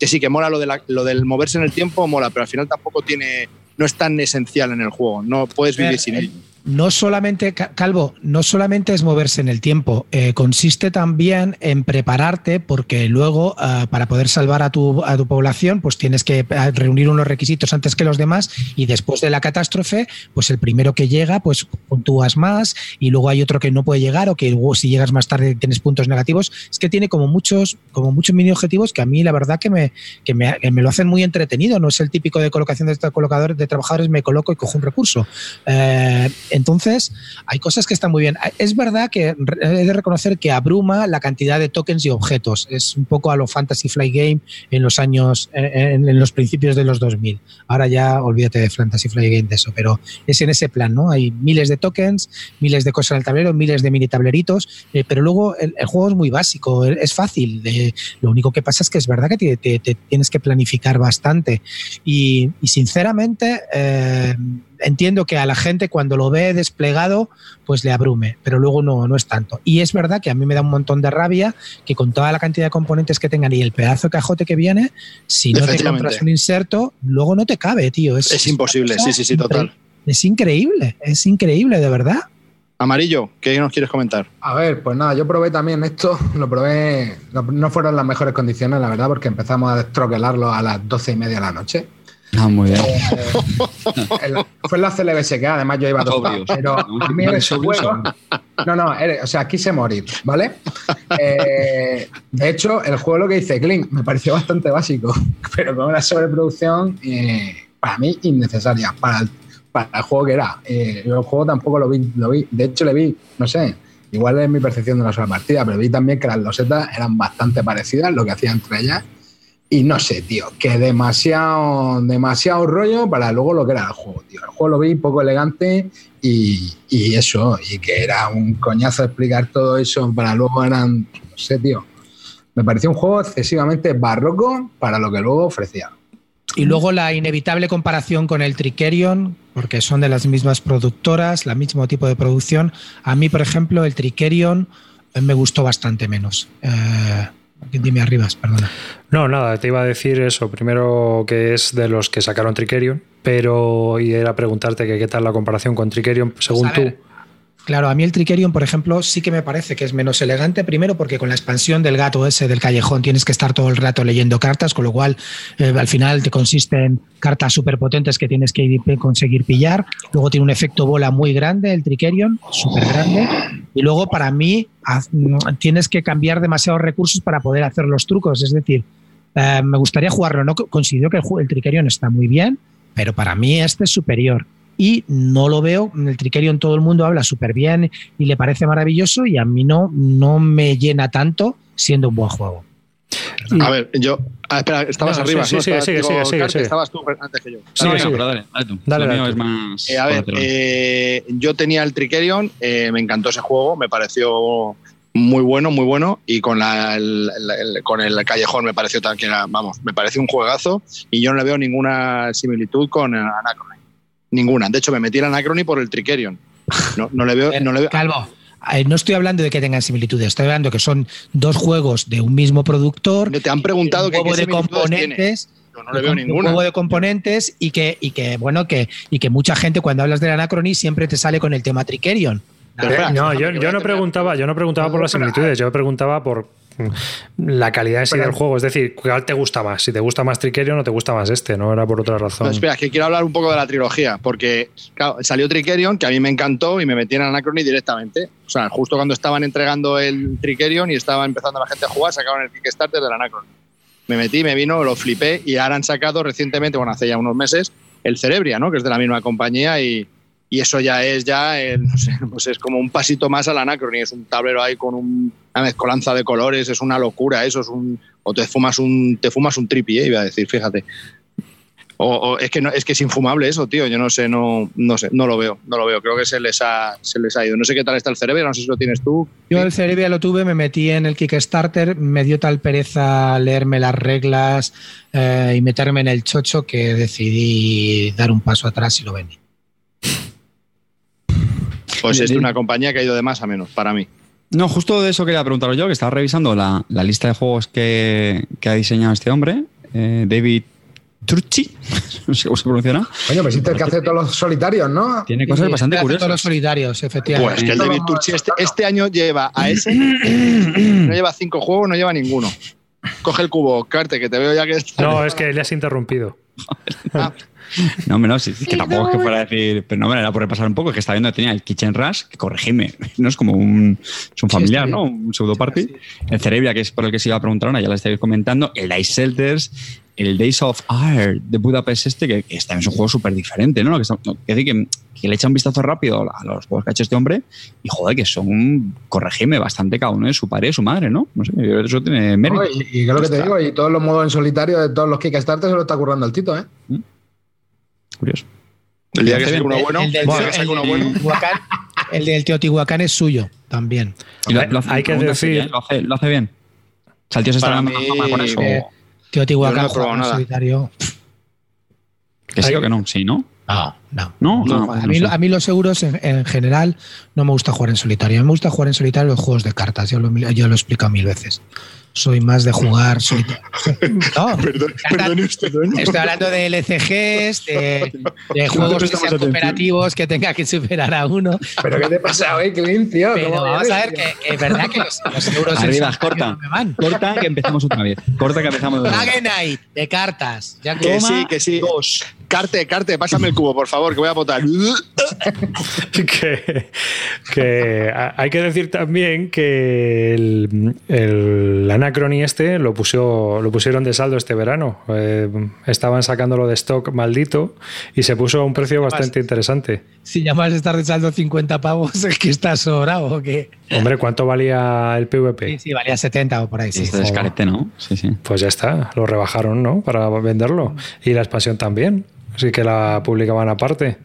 que sí, que mola lo, de lo del moverse en el tiempo, mola, pero al final tampoco tiene, no es tan esencial en el juego, no puedes vivir sin él no solamente, Calvo, no solamente es moverse en el tiempo, eh, consiste también en prepararte porque luego ah, para poder salvar a tu, a tu población pues tienes que ah, reunir unos requisitos antes que los demás y después de la catástrofe pues el primero que llega pues puntúas más y luego hay otro que no puede llegar o que si llegas más tarde tienes puntos negativos. Es que tiene como muchos, como muchos mini objetivos que a mí la verdad que me, que me, lo hacen muy entretenido, no es el típico de colocación de colocadores de trabajadores me coloco y cojo un recurso. Eh, entonces, hay cosas que están muy bien. Es verdad que he de reconocer que abruma la cantidad de tokens y objetos. Es un poco a lo Fantasy Flight Game en los años, en, los principios de los 2000. Ahora ya olvídate de Fantasy Flight Game de eso, pero es en ese plan, ¿no? Hay miles de tokens, miles de cosas en el tablero, miles de mini tableritos, eh, pero luego el, juego es muy básico, es fácil. lo único que pasa es que es verdad que te, tienes que planificar bastante. Y, sinceramente, eh, entiendo que a la gente cuando lo ve desplegado, pues le abrume, pero luego no, no es tanto. Y es verdad que a mí me da un montón de rabia que con toda la cantidad de componentes que tengan y el pedazo de cajote que viene, si no te compras un inserto, luego no te cabe, tío. Es, imposible, sí, sí, sí, total. Es increíble, es increíble, de verdad. Amarillo, ¿qué nos quieres comentar? A ver, pues nada, yo probé también esto, lo probé, no, fueron las mejores condiciones, la verdad, porque empezamos a destroquelarlo a las doce y media de la noche. Ah, muy bien. Eh, fue en la CLBS que además yo iba todo. Pero a mí en ese juego. No, no, o sea, quise morir, ¿vale? Eh, de hecho, el juego lo que dice Clint me pareció bastante básico, pero con una sobreproducción eh, para mí innecesaria. Para el, para el juego que era. el juego tampoco lo vi, lo vi. De hecho, le vi, no sé, igual es mi percepción de una sola partida, pero vi también que las losetas eran bastante parecidas, lo que hacía entre ellas. Y no sé, tío, que demasiado, demasiado rollo para luego lo que era el juego. El juego lo vi poco elegante y, eso, y que era un coñazo explicar todo eso para luego eran, no sé, tío. Me pareció un juego excesivamente barroco para lo que luego ofrecía. Y luego la inevitable comparación con el Trickerion, porque son de las mismas productoras, el mismo tipo de producción. A mí, por ejemplo, el Trickerion eh, me gustó bastante menos. Eh, dime arribas, perdona. No, nada, te iba a decir eso. Primero que es de los que sacaron Trickerion, pero y era preguntarte que qué tal la comparación con Trickerion, según Pues tú. Claro, a mí el Trickerion, por ejemplo, sí que me parece que es menos elegante. Primero, porque con la expansión del gato ese del callejón tienes que estar todo el rato leyendo cartas, con lo cual eh, al final te consiste en cartas súper potentes que tienes que ir- conseguir pillar. Luego tiene un efecto bola muy grande el Trickerion, súper grande. Y luego, para mí, mm, tienes que cambiar demasiados recursos para poder hacer los trucos. Es decir, eh, me gustaría jugarlo. No considero que el, el Trickerion está muy bien, pero para mí este es superior. Y no lo veo, el Trickerion todo el mundo habla súper bien y le parece maravilloso y a mí no, no me llena tanto siendo un buen juego. A ver, yo. Ah, espera, estabas No, arriba. sí, ¿no? sí, sigue, Estabas- sigue, digo, sigue, sigue, Carte, sigue. Estabas tú antes que yo. No, sigue. pero dale, dale tú. Dale, Lo dale mío tú. es más. Eh, a ver, eh, yo tenía el Trickerion, eh, me encantó ese juego, me pareció muy bueno, muy bueno, y con, la, el, el- el- con el Callejón me pareció era, vamos, me pareció un juegazo, y yo no le veo ninguna similitud con el Anacrony. Ninguna. De hecho, me metí el Anacrony por el Trickerion. No, no le veo. No le veo Calvo, eh, no estoy hablando de que tengan similitudes, estoy hablando que son dos juegos de un mismo productor. te han preguntado un que juego qué de tiene. componentes. Yo no le veo un ninguna. juego de componentes y que, y que bueno, que, y que mucha gente cuando hablas del Anacrony siempre te sale con el tema Trickerion. Pero Eh, no, yo, yo no preguntaba, yo no preguntaba por las similitudes, yo preguntaba por la calidad en sí del juego. Es decir, ¿cuál te gusta más? Si te gusta más Trickerion o te gusta más este, no era por otra razón. No, espera, es que quiero hablar un poco de la trilogía, porque claro, salió Trickerion, que a mí me encantó y me metí en Anacrony directamente. O sea, justo cuando estaban entregando el Trickerion y estaba empezando la gente a jugar, sacaron el Kickstarter del Anacrony. Me metí, me vino, lo flipé y ahora han sacado recientemente, bueno, hace ya unos meses, el Cerebria, ¿no? Que es de la misma compañía y, y eso ya es ya, el- no sé, pues es como un pasito más al Anacrony. Es un tablero ahí con un- una mezcolanza de colores, es una locura, eso es un... O te fumas un, te fumas un tripi, ¿eh? iba a decir, fíjate. O, es que no, es que es infumable eso, tío. Yo no sé, no, no sé, no lo veo, no lo veo. Creo que se les ha, se les ha ido. No sé qué tal está el cerebro, no sé si lo tienes tú. Yo el Cerebria lo tuve, me metí en el Kickstarter, me dio tal pereza leerme las reglas eh, y meterme en el chocho que decidí dar un paso atrás y lo vendí. Pues es una compañía que ha ido de más a menos, para mí. No, justo de eso quería preguntaros yo, que estaba revisando la, la lista de juegos que, que ha diseñado este hombre, eh, David Turchi, no sé cómo se pronunciará. Coño, pues este es el que hace todos los solitarios, ¿no? Tiene cosas Y bastante curiosas. Todos los solitarios, efectivamente. Pues que el David Turchi este, este año lleva a ese, no lleva cinco juegos, no lleva ninguno. Coge el cubo, Carte, que te veo ya que está. No, es que le has interrumpido. Ah, No, hombre, no, sí, sí, que tampoco es que fuera a decir, pero no, hombre, era por repasar un poco, que estaba viendo que tenía el Kitchen Rush, que corregime, no es como un, es un familiar, ¿no? Un pseudo party. El Cerebria, que es por el que se iba a preguntar ahora, ya lo estáis comentando. El Ice Shelters, el Days of Art de Budapest este, que, que también es un juego súper diferente, ¿no? Lo que, está- que, decir que, que le echa un vistazo rápido a los juegos que ha hecho este hombre y, joder, que son, corregime, bastante cada uno de su padre y su madre, ¿no? No sé, yo creo que eso tiene mérito. No, y, y que es lo que te digo, y todos los modos en solitario de todos los Kickstarter se lo está currando el Tito, ¿eh? Curioso. el día que saque bien. uno bueno, el, del, el día que el saque uno del bueno. Teotihuacán, el del Teotihuacán es suyo también. Lo- lo hace- Hay que decir-. Lo hace, lo hace bien. O sea, el tío se está dando fama con eso. Eh, Teotihuacán no solitario. Que sí o que no, sí, ¿no? No, no. No, No, a, no mí, sé. a mí los seguros en, en general no me gusta jugar en solitario. A mí me gusta jugar en solitario los juegos de cartas. Yo lo, yo lo he explicado mil veces. Soy más de jugar solitario. No, Perdón, usted. Estoy hablando de LCGs, de, de juegos que sean atención. cooperativos, que tenga que superar a uno. ¿Pero qué te pasa hoy, Clint, tío? Pero ¿Cómo vamos a ver que que es verdad que los, los euros Arriba, corta. no me van. Corta que empezamos otra vez. Corta que empezamos de nuevo. Dragon Knight de cartas. Ya Que toma sí, que sí. dos. Carte, Carte, pásame el cubo, por favor, que voy a votar. que, que hay que decir también que el, el Anacrony este lo, puso, lo pusieron de saldo este verano. Eh, estaban sacándolo de stock maldito y se puso a un precio bastante interesante. Si llamas a estar de saldo 50 pavos, es que estás sobrado o qué. Hombre, ¿cuánto valía el Sí, PvP? sí, valía 70 o por ahí. Sí, Este descarete, ¿no? Sí, sí. Pues ya está, lo rebajaron, ¿no? Para venderlo. Y la expansión también. Así que la publicaban aparte.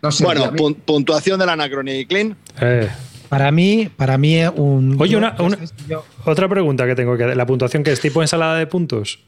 No sé, tío, Bueno, a mí- pun- puntuación del Anacrony, Clean. Eh, Para mí, para mí es un. Oye, una- una- Otra pregunta que tengo que la puntuación que es tipo ensalada de puntos.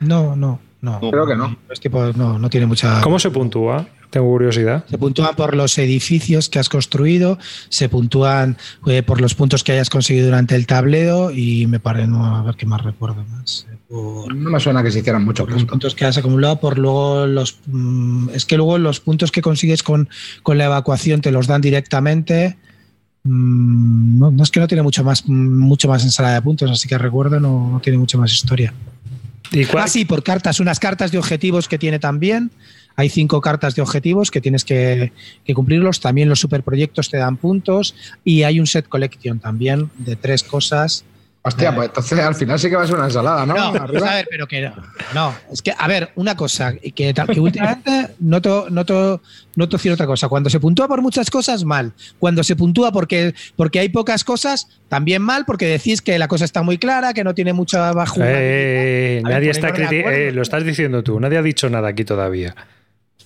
no, no, no. Creo que no. Es tipo, no, no tiene mucha. ¿Cómo se puntúa? Tengo curiosidad. Se puntúan por los edificios que has construido, se puntúan eh, por los puntos que hayas conseguido durante el tablero y me parece, no, a ver qué más recuerdo más. Por, No me suena que se hicieran mucho por los puntos que has acumulado, por luego los. mm, es que luego los puntos que consigues con, con la evacuación te los dan directamente. Mm, No, no es que no tiene mucho más, mucho más ensalada de puntos, así que recuerdo, no, no tiene mucho más historia. ¿Y cuál- Ah, sí, por cartas, unas cartas de objetivos que tiene también. Hay cinco cartas de objetivos que tienes que, que cumplirlos. También los superproyectos te dan puntos. Y hay un set collection también de tres cosas. Hostia, pues entonces al final sí que va a ser una ensalada, ¿no? No, pues a ver, pero que no. No, es que, a ver, una cosa, que, que últimamente noto, noto, noto decir otra cosa. Cuando se puntúa por muchas cosas, mal. Cuando se puntúa porque, porque hay pocas cosas, también mal, porque decís que la cosa está muy clara, que no tiene mucha bajo. Eh, ver, nadie está eh, Lo estás diciendo tú. Nadie ha dicho nada aquí todavía.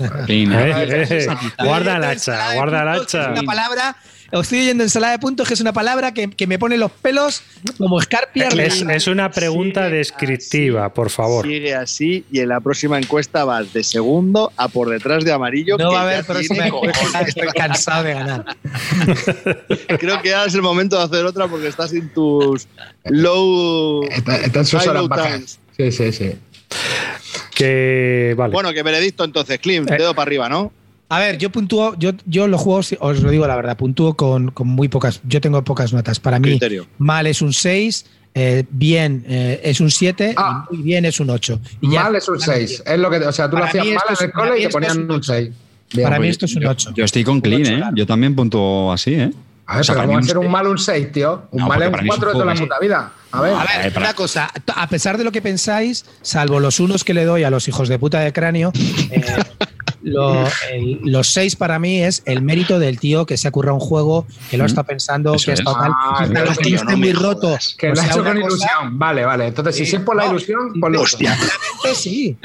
Eh, ¿eh? eh, guarda el hacha, guarda el hacha. Es una palabra, estoy oyendo ensalada de puntos, que es una palabra que, que me pone los pelos como escarpia. Es, es una pregunta Sigue descriptiva, por favor. Sigue así y en la próxima encuesta vas de segundo a por detrás de amarillo. no que va a haber próxima encuesta, estoy cansado de ganar. Creo que ahora es el momento de hacer otra porque estás en tus low. Está, está en sus horas bajas. Sí, sí, sí. Que vale. Bueno, que veredicto entonces, Klim, Eh. dedo para arriba, ¿no? A ver, yo puntúo, yo, yo los juegos, os lo digo la verdad, puntúo con, con muy pocas, yo tengo pocas notas. Para mí, Criterio. mal es un 6, eh, bien eh, es un 7 Ah. y muy bien es un 8. Y ya- mal es un 6. Es lo que, o sea, tú lo Para hacías mí mal en el cole y te ponían un un 6. Bien, Para mí esto es un 8. Yo estoy con clean, ocho, ¿eh? claro. Yo también punto así, ¿eh? A ver, O sea, pero para ¿cómo mí va a ser un mal un 6, tío? Un No, mal es un mí es un 4 de toda la puta vida. A ver, A ver, para- una cosa, a pesar de lo que pensáis, salvo los unos que le doy a los hijos de puta de cráneo, eh, lo- el- los seis para mí es el mérito del tío que se ha currado un juego, que lo ha estado pensando, Eso que ha es. estado tal, Ah, que claro, tío, no muy roto. que o lo ha hecho una con cosa- ilusión. Vale, vale. Entonces, si es por la no, ilusión, ponlo. Hostia. Sí.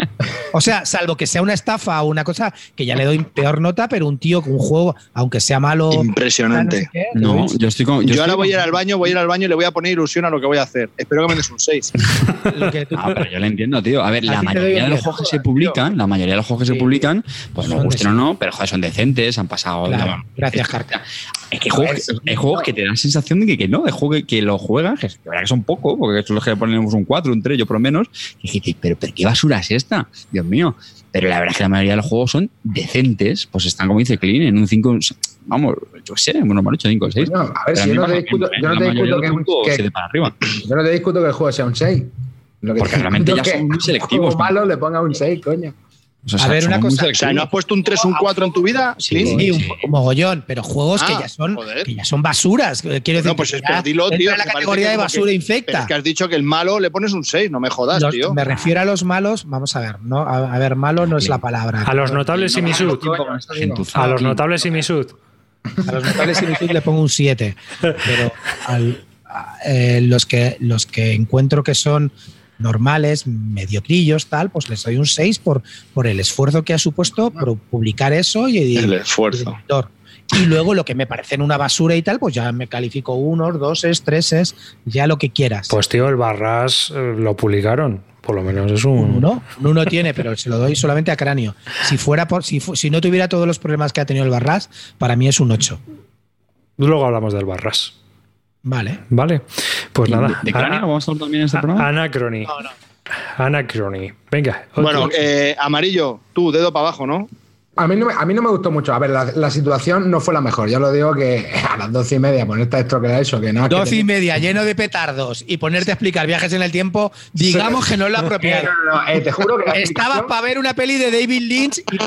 O sea, salvo que sea una estafa o una cosa que ya le doy peor nota, pero un tío con un juego, aunque sea malo. Impresionante. no sé qué, yo estoy con. Yo, estoy ahora con- voy a ir al baño, voy a ir al baño y le voy a poner ilusión a lo que voy a hacer. Espero que me des un 6. lo que tú- Ah, pero yo lo entiendo, tío. A ver, la mayoría de los juegos que se publican, la mayoría de los juegos que se publican, pues nos gusten o no, pero joder, son decentes, han pasado. Claro, gracias, Carta. Es que hay juegos, hay juegos que te dan sensación de que, que no, de juegos que, que lo juegan, que, que verdad que son pocos, porque son los que ponemos un 4, un 3, yo por lo menos, y pero, pero qué basura es esta, Dios mío. Pero la verdad es que la mayoría de los juegos son decentes, pues están, como dice Clean, en un 5, vamos, yo sé, bueno, mal hecho 5 o 6. Coño, a ver, si yo no te discuto, yo no te discuto que, que- 7 para arriba. yo no te discuto que el juego sea un 6. Lo que Porque te realmente ya es son muy que selectivos, malo le ponga un 6, coño. O sea, A ver, una cosa, O sea, ¿no has puesto un 3 o un 4 en tu vida? Sí, Clint? Sí, un, un mogollón, pero juegos que Ah, ya son que ya son basuras. Quiero decir, No, pues que ya dilo, tío. en la que categoría que de basura que- infecta. Es que has dicho que el malo le pones un 6, no me jodas, Los- tío. me refiero a los malos, vamos a ver, ¿no? A, a ver, malo no es la palabra. A los notables y Misud. A los notables y Misud. A los notables y Misud le pongo un 7. Pero al- eh, los, que, los que encuentro que son normales, mediocrillos, tal, pues les doy un 6 por, por el esfuerzo que ha supuesto por publicar eso y, El y esfuerzo. el editor. Y luego lo que me parecen una basura y tal, pues ya me califico unos, doses, treses, ya lo que quieras. Pues tío, el Barras eh, lo publicaron. Por lo menos es un un. uno, un uno tiene, pero se lo doy solamente a cráneo. Si fuera por, si, fu- si no tuviera todos los problemas que ha tenido el Barras, para mí es un 8. Luego hablamos del Barras. Vale. Vale. Pues nada. ¿De cráneo Ana- vamos a hablar también en este programa? Anacrony. Anacrony. Venga. otro. Bueno, eh, amarillo, tú, dedo para abajo, ¿no? A mí, no me, a mí no me gustó mucho. A ver, la, la situación no fue la mejor. Ya lo digo que a las doce y media ponerte a eso, que nada. que 12 y tenía- media, lleno de petardos y ponerte a explicar viajes en el tiempo, digamos que no es Eh, apropiado. no, no, no, eh, te juro que la Estabas para ver una peli de David Lynch y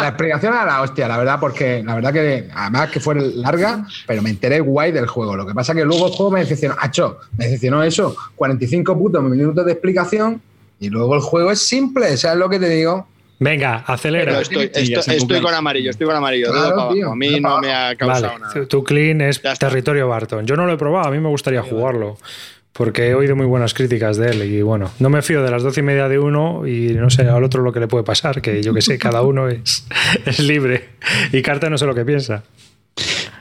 la explicación era la hostia, la verdad, porque la verdad que además que fue larga, pero me enteré guay del juego. Lo que pasa que luego el juego me decepcionó. Acho, me decepcionó eso. 45 putos minutos de explicación y luego el juego es simple, ¿sabes lo que te digo? Venga, Pero acelera. estoy, con amarillo, estoy con amarillo, Claro, dedo tío. A mí no me ha causado Vale. nada. Tu- clean es territorio Barton. Yo no lo he probado, a mí me gustaría jugarlo. Porque he oído muy buenas críticas de él y bueno, no me fío de las doce y media de uno y no sé al otro lo que le puede pasar, que yo que sé, cada uno es, es libre y Carta no sé lo que piensa.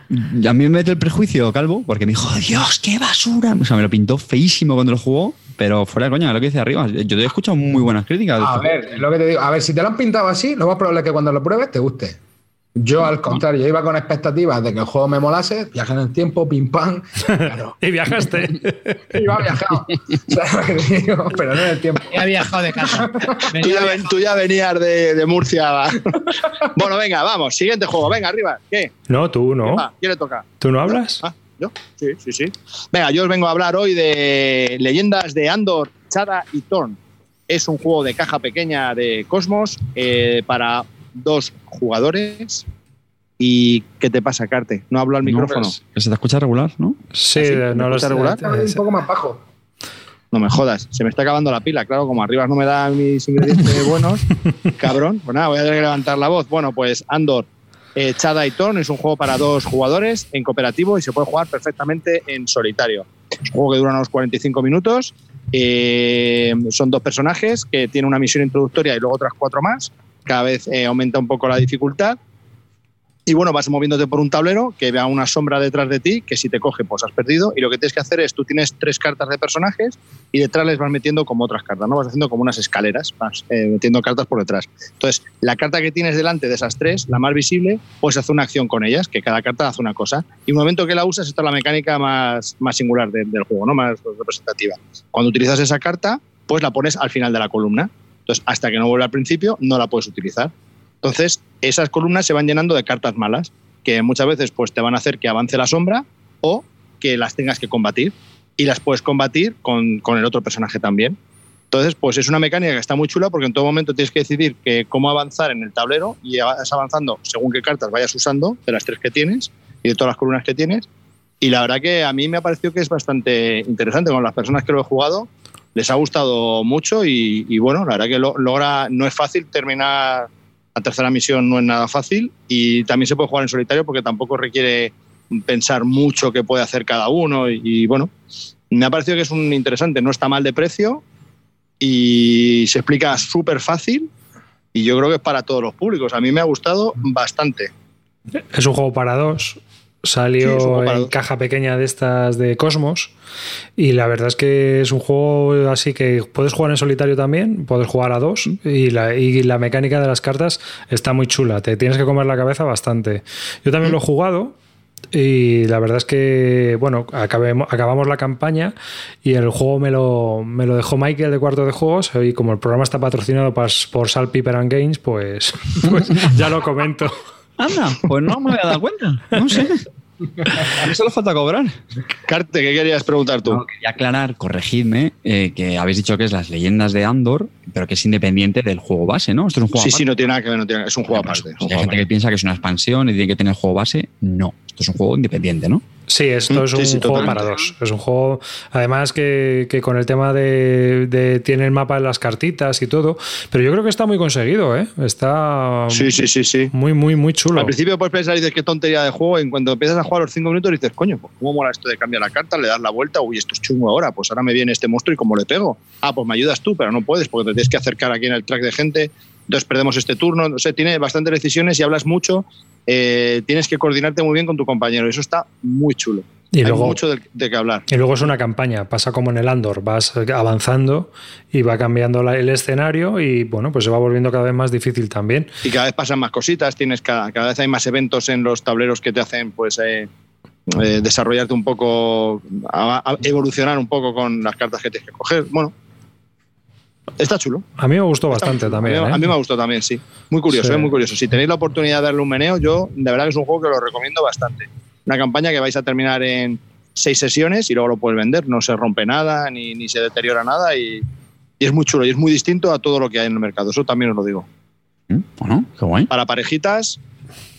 A mí me mete el prejuicio, Calvo, porque me dijo, Dios, qué basura. O sea, me lo pintó feísimo cuando lo jugó, pero fuera de coña, lo que dice arriba. Yo te he escuchado muy buenas críticas. A ver, lo que te digo. A ver, si te lo han pintado así, lo más probable es que cuando lo pruebes te guste. Yo, al contrario, yo iba con expectativas de que el juego me molase, viaje en el tiempo, pim pam. Claro. y viajaste. Iba viajado. pero no en el tiempo. He viajado de casa. Tú ya, ven- tú ya venías de, de Murcia. va. bueno, venga, vamos. Siguiente juego. Venga, arriba. ¿Qué? No, tú no. ¿Quién le toca? ¿Tú no hablas? Ah, ¿yo? Sí, sí, sí. Venga, yo os vengo a hablar hoy de leyendas de Andor, Chada y Thorn. Es un juego de caja pequeña de Cosmos eh, para dos jugadores. ¿Y qué te pasa, Carte? No hablo al No, micrófono. pues, que se te escucha regular, ¿no? Sí, ¿Ah, sí? ¿Me no lo escucha regular? Eh, un poco más bajo. No me jodas, se me está acabando la pila. Claro, como arriba no me dan mis ingredientes buenos, cabrón. Pues nada, voy a tener que levantar la voz. Bueno, pues Andor, eh, Chada y Thorn es un juego para dos jugadores en cooperativo y se puede jugar perfectamente en solitario. Es un juego que dura unos 45 minutos. eh, son dos personajes que tienen una misión introductoria y luego otras cuatro más. Cada vez eh, aumenta un poco la dificultad. Y bueno, vas moviéndote por un tablero que vea una sombra detrás de ti, que si te coge, pues has perdido. Y lo que tienes que hacer es, tú tienes tres cartas de personajes y detrás les vas metiendo como otras cartas, ¿no? Vas haciendo como unas escaleras, vas eh, metiendo cartas por detrás. Entonces, la carta que tienes delante de esas tres, la más visible, puedes hacer una acción con ellas, que cada carta hace una cosa. Y un momento que la usas, esta es la mecánica más, más singular de- del juego, ¿no? Más representativa. Cuando utilizas esa carta, pues la pones al final de la columna. Entonces, hasta que no vuelva al principio, no la puedes utilizar. Entonces, esas columnas se van llenando de cartas malas, que muchas veces pues, te van a hacer que avance la sombra o que las tengas que combatir. Y las puedes combatir con, con el otro personaje también. Entonces, pues es una mecánica que está muy chula porque en todo momento tienes que decidir que cómo avanzar en el tablero y vas avanzando según qué cartas vayas usando de las tres que tienes y de todas las columnas que tienes. Y la verdad que a mí me ha parecido que es bastante interesante. Con las personas que lo he jugado, les ha gustado mucho y, bueno, la verdad que lo- logra, no es fácil terminar la tercera misión, no es nada fácil y también se puede jugar en solitario porque tampoco requiere pensar mucho qué puede hacer cada uno y, y bueno, me ha parecido que es un interesante, no está mal de precio y se explica súper fácil y yo creo que es para todos los públicos. A mí me ha gustado bastante. Es un juego para dos. Salió en caja pequeña de estas de Cosmos. Y la verdad es que es un juego así que puedes jugar en solitario también, puedes jugar a dos. Y la, y la mecánica de las cartas está muy chula. Te tienes que comer la cabeza bastante. Yo también lo he jugado. Y la verdad es que, bueno, acabemos- acabamos la campaña y el juego me lo, me lo dejó Michael de Cuarto de Juegos. Y como el programa está patrocinado pas- por Salt, Piper and Games, pues, pues ya lo comento. Anda, pues no me había dado cuenta. No sé. A mí solo falta cobrar. Carte, ¿qué querías preguntar tú? No, quería aclarar, corregidme, eh, que habéis dicho que es las leyendas de Andor, pero que es independiente del juego base, ¿no? Esto es un juego Sí, aparte. sí, no tiene nada que ver, no tiene, es un juego aparte. pues, hay gente que piensa que es una expansión y tiene que tener juego base. No, esto es un juego independiente, ¿no? Sí, esto Mm, es un sí, juego totalmente. para dos. Es un juego, además que, que con el tema de, de- tiene el mapa de las cartitas y todo, pero yo creo que está muy conseguido, ¿eh? Está Sí, sí, sí, sí. muy, muy, muy chulo. Al principio puedes pensar y dices qué tontería de juego, y en cuanto empiezas a jugar los cinco minutos dices, coño, pues cómo mola esto de cambiar la carta, le das la vuelta, uy, esto es chungo ahora, pues ahora me viene este monstruo y cómo le pego. Ah, pues me ayudas tú, pero no puedes porque te tienes que acercar aquí en el track de gente, entonces perdemos este turno, no sé, tiene bastantes decisiones y hablas mucho, eh, tienes que coordinarte muy bien con tu compañero, eso está muy chulo. Y Hay luego, mucho de, de qué hablar. y luego es una campaña, pasa como en el Andor, vas avanzando y va cambiando la- el escenario y bueno, pues se va volviendo cada vez más difícil también. Y cada vez pasan más cositas, tienes cada, cada vez hay más eventos en los tableros que te hacen pues eh, eh, desarrollarte un poco, a- a- evolucionar un poco con las cartas que tienes que coger. Bueno, está chulo. A mí me gustó Está bastante chulo. también. A mí, ¿eh? a mí me gustó también, sí. Muy curioso, Sí. eh, muy curioso. Si tenéis la oportunidad de darle un meneo, yo de verdad que es un juego que lo recomiendo bastante. Una campaña que vais a terminar en seis sesiones y luego lo puedes vender. No se rompe nada ni, ni se deteriora nada y, y es muy chulo y es muy distinto a todo lo que hay en el mercado. Eso también os lo digo. ¿Mm? Bueno, qué guay. Para parejitas,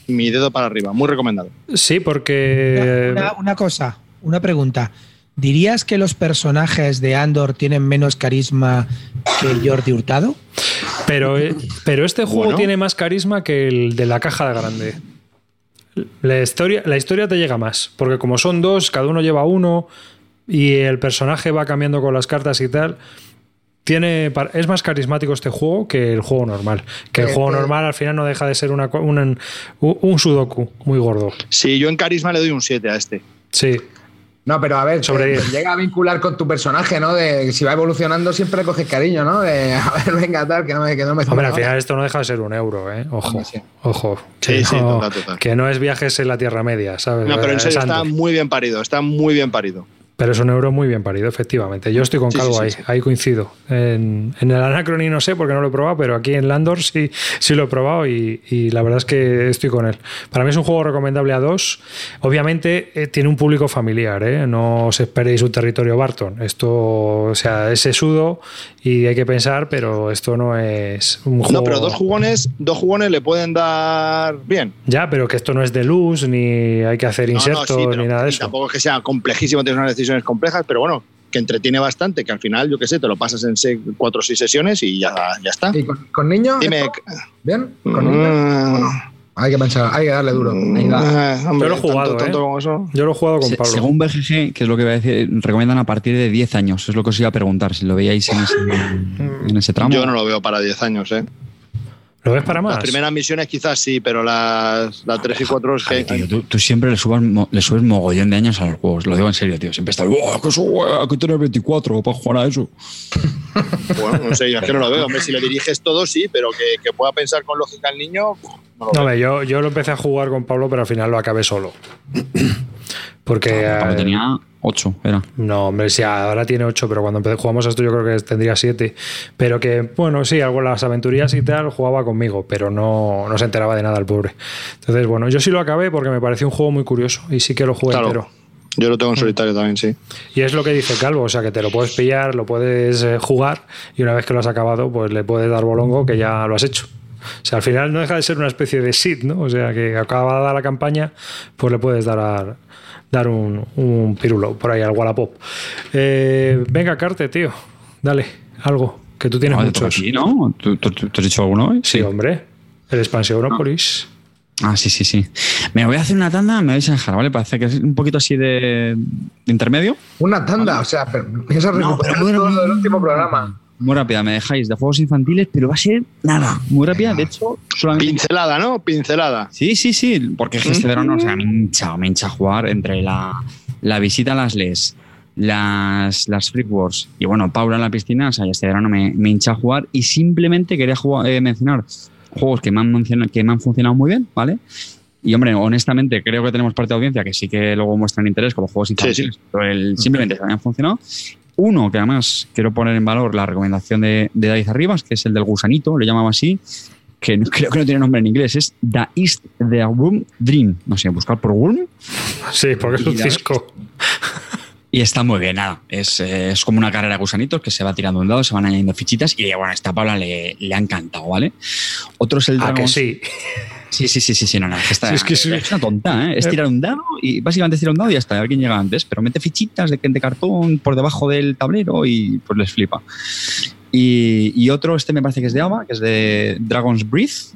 mi dedo para arriba. Muy recomendado. Sí, porque... Una, una cosa, una pregunta. ¿Dirías que los personajes de Andor tienen menos carisma que Jordi Hurtado? Pero, eh, pero este juego Bueno. tiene más carisma que el de la caja grande. La historia, la historia te llega más, porque como son dos, cada uno lleva uno y el personaje va cambiando con las cartas y tal, tiene, es más carismático este juego que el juego normal. Que el Eh, juego eh. normal al final no deja de ser una, un, un sudoku muy gordo. Sí, yo en carisma le doy un 7 a este. Sí, No, pero a ver, Sobre te llega a vincular con tu personaje, ¿no? De si va evolucionando siempre coges cariño, ¿no? De a ver, venga, tal, que no me, que no me Hombre, al final esto no deja de ser un euro, ¿eh? Ojo, sí. ojo. Sí, Que sí, no, total, total. Que no es viajes en la Tierra Media, ¿sabes? No, pero en Es serio está muy bien parido, está muy bien parido. Pero es un euro muy bien parido, efectivamente. Yo estoy con Calvo sí, sí, ahí, sí. ahí coincido. En, en el Anacrony no sé porque no lo he probado, pero aquí en Landor sí, sí lo he probado y, y la verdad es que estoy con él. Para mí es un juego recomendable a dos. Obviamente eh, tiene un público familiar, ¿eh? no os esperéis un territorio Barton. Esto, o sea, es sesudo y hay que pensar, pero esto no es un juego. No, pero dos jugones, dos jugones le pueden dar bien. Ya, pero que esto no es de luz, ni hay que hacer No, insertos, pero ni nada de eso. Tampoco es que sea complejísimo, tienes unas decisiones complejas, pero bueno, que entretiene bastante, que al final, yo qué sé, te lo pasas en cuatro o seis sesiones y ya, ya está. ¿Y con, con niños? Dime. ¿Bien? ¿Con niños? Mm, Hay que pensar, hay que darle duro. Eh, hombre, Yo lo he jugado, tanto, tanto ¿eh? como eso. Yo lo he jugado con Se- Pablo. según BGG, que es lo que iba a decir, recomiendan a partir de 10 años. Es lo que os iba a preguntar, si lo veíais en ese, en ese tramo. Yo no lo veo para 10 años, ¿eh? ¿Lo ves para más? Las primeras misiones quizás sí, pero las, las 3 y 4 es que... Tío, tú, tú siempre le, subas, le subes mogollón de años a los juegos, lo digo en serio, tío. Siempre estás, ¡Buah, que eso, güey, que tener 24 para jugar a eso! Bueno, no sé, yo es que no lo veo. Hombre, si le diriges todo, sí, pero que, que pueda pensar con lógica el niño, no lo No, veo. yo, yo lo empecé a jugar con Pablo, pero al final lo acabé solo. Porque. Pablo eh, tenía 8, era. No, hombre, sí, ahora tiene 8, pero cuando empecé, jugamos a esto yo creo que tendría 7. Pero que, bueno, sí, algo las aventurías y tal jugaba conmigo, pero no, no se enteraba de nada el pobre. Entonces, bueno, yo sí lo acabé porque me pareció un juego muy curioso y sí que lo jugué Claro. entero. Yo lo tengo en solitario también, sí. Y es lo que dice Calvo, o sea que te lo puedes pillar, lo puedes eh, jugar y una vez que lo has acabado, pues le puedes dar bolongo que ya lo has hecho. O sea, al final no deja de ser una especie de sit, ¿no? O sea, que acabada la campaña, pues le puedes dar, dar un, un pirulo por ahí al Wallapop. Eh, venga, Carte, tío, dale, algo, que tú tienes Ah, te toca muchos. a ti, ¿no? ¿Tú, tú- tú- tú has dicho alguno hoy? Sí, hombre, el Expansión Europolis. Ah, sí, sí, sí. Me voy a hacer una tanda, me vais a dejar, ¿vale? Parece que es un poquito así de, de intermedio. Una tanda, o sea, pero piensas No, recuperar pero bueno, todo el último programa. Muy rápida, me dejáis de juegos infantiles, pero va a ser nada, muy rápida. De hecho, solamente. Pincelada, ¿no? Pincelada. Sí, sí, sí, porque es que este verano, o sea, me hincha, me hincha jugar entre la, la visita a las LES, las, las Freak Wars y bueno, Paula en la piscina, o sea, este verano me, me hincha jugar y simplemente quería jugar- eh, mencionar juegos que me, han que me han funcionado muy bien, ¿vale? Y hombre, honestamente, creo que tenemos parte de audiencia que sí que luego muestran interés con los juegos infantiles, pero el- simplemente me han funcionado. Uno, que además quiero poner en valor la recomendación de, de David Arribas, que es el del gusanito, le llamaba así, que no- creo que no tiene nombre en inglés, es The East The Worm Dream. No sé, buscar por Worm. Sí, porque es un cisco. Y está muy bien, nada. Es, eh, es como una carrera de gusanitos que se va tirando un dado, se van añadiendo fichitas y bueno, a esta Paula le, le ha encantado, ¿vale? Otro es el Ah, Dragon. que sí. Sí, sí, sí, sí, sí, no, no, que está, Sí, es que sí. una tonta, ¿eh? Es tirar un dado y básicamente es tirar un dado y ya está, a ver quién llega antes. Pero mete fichitas de, de cartón por debajo del tablero y pues les flipa. Y, otro, este me parece que es de Ava, que es de Dragon's Breath,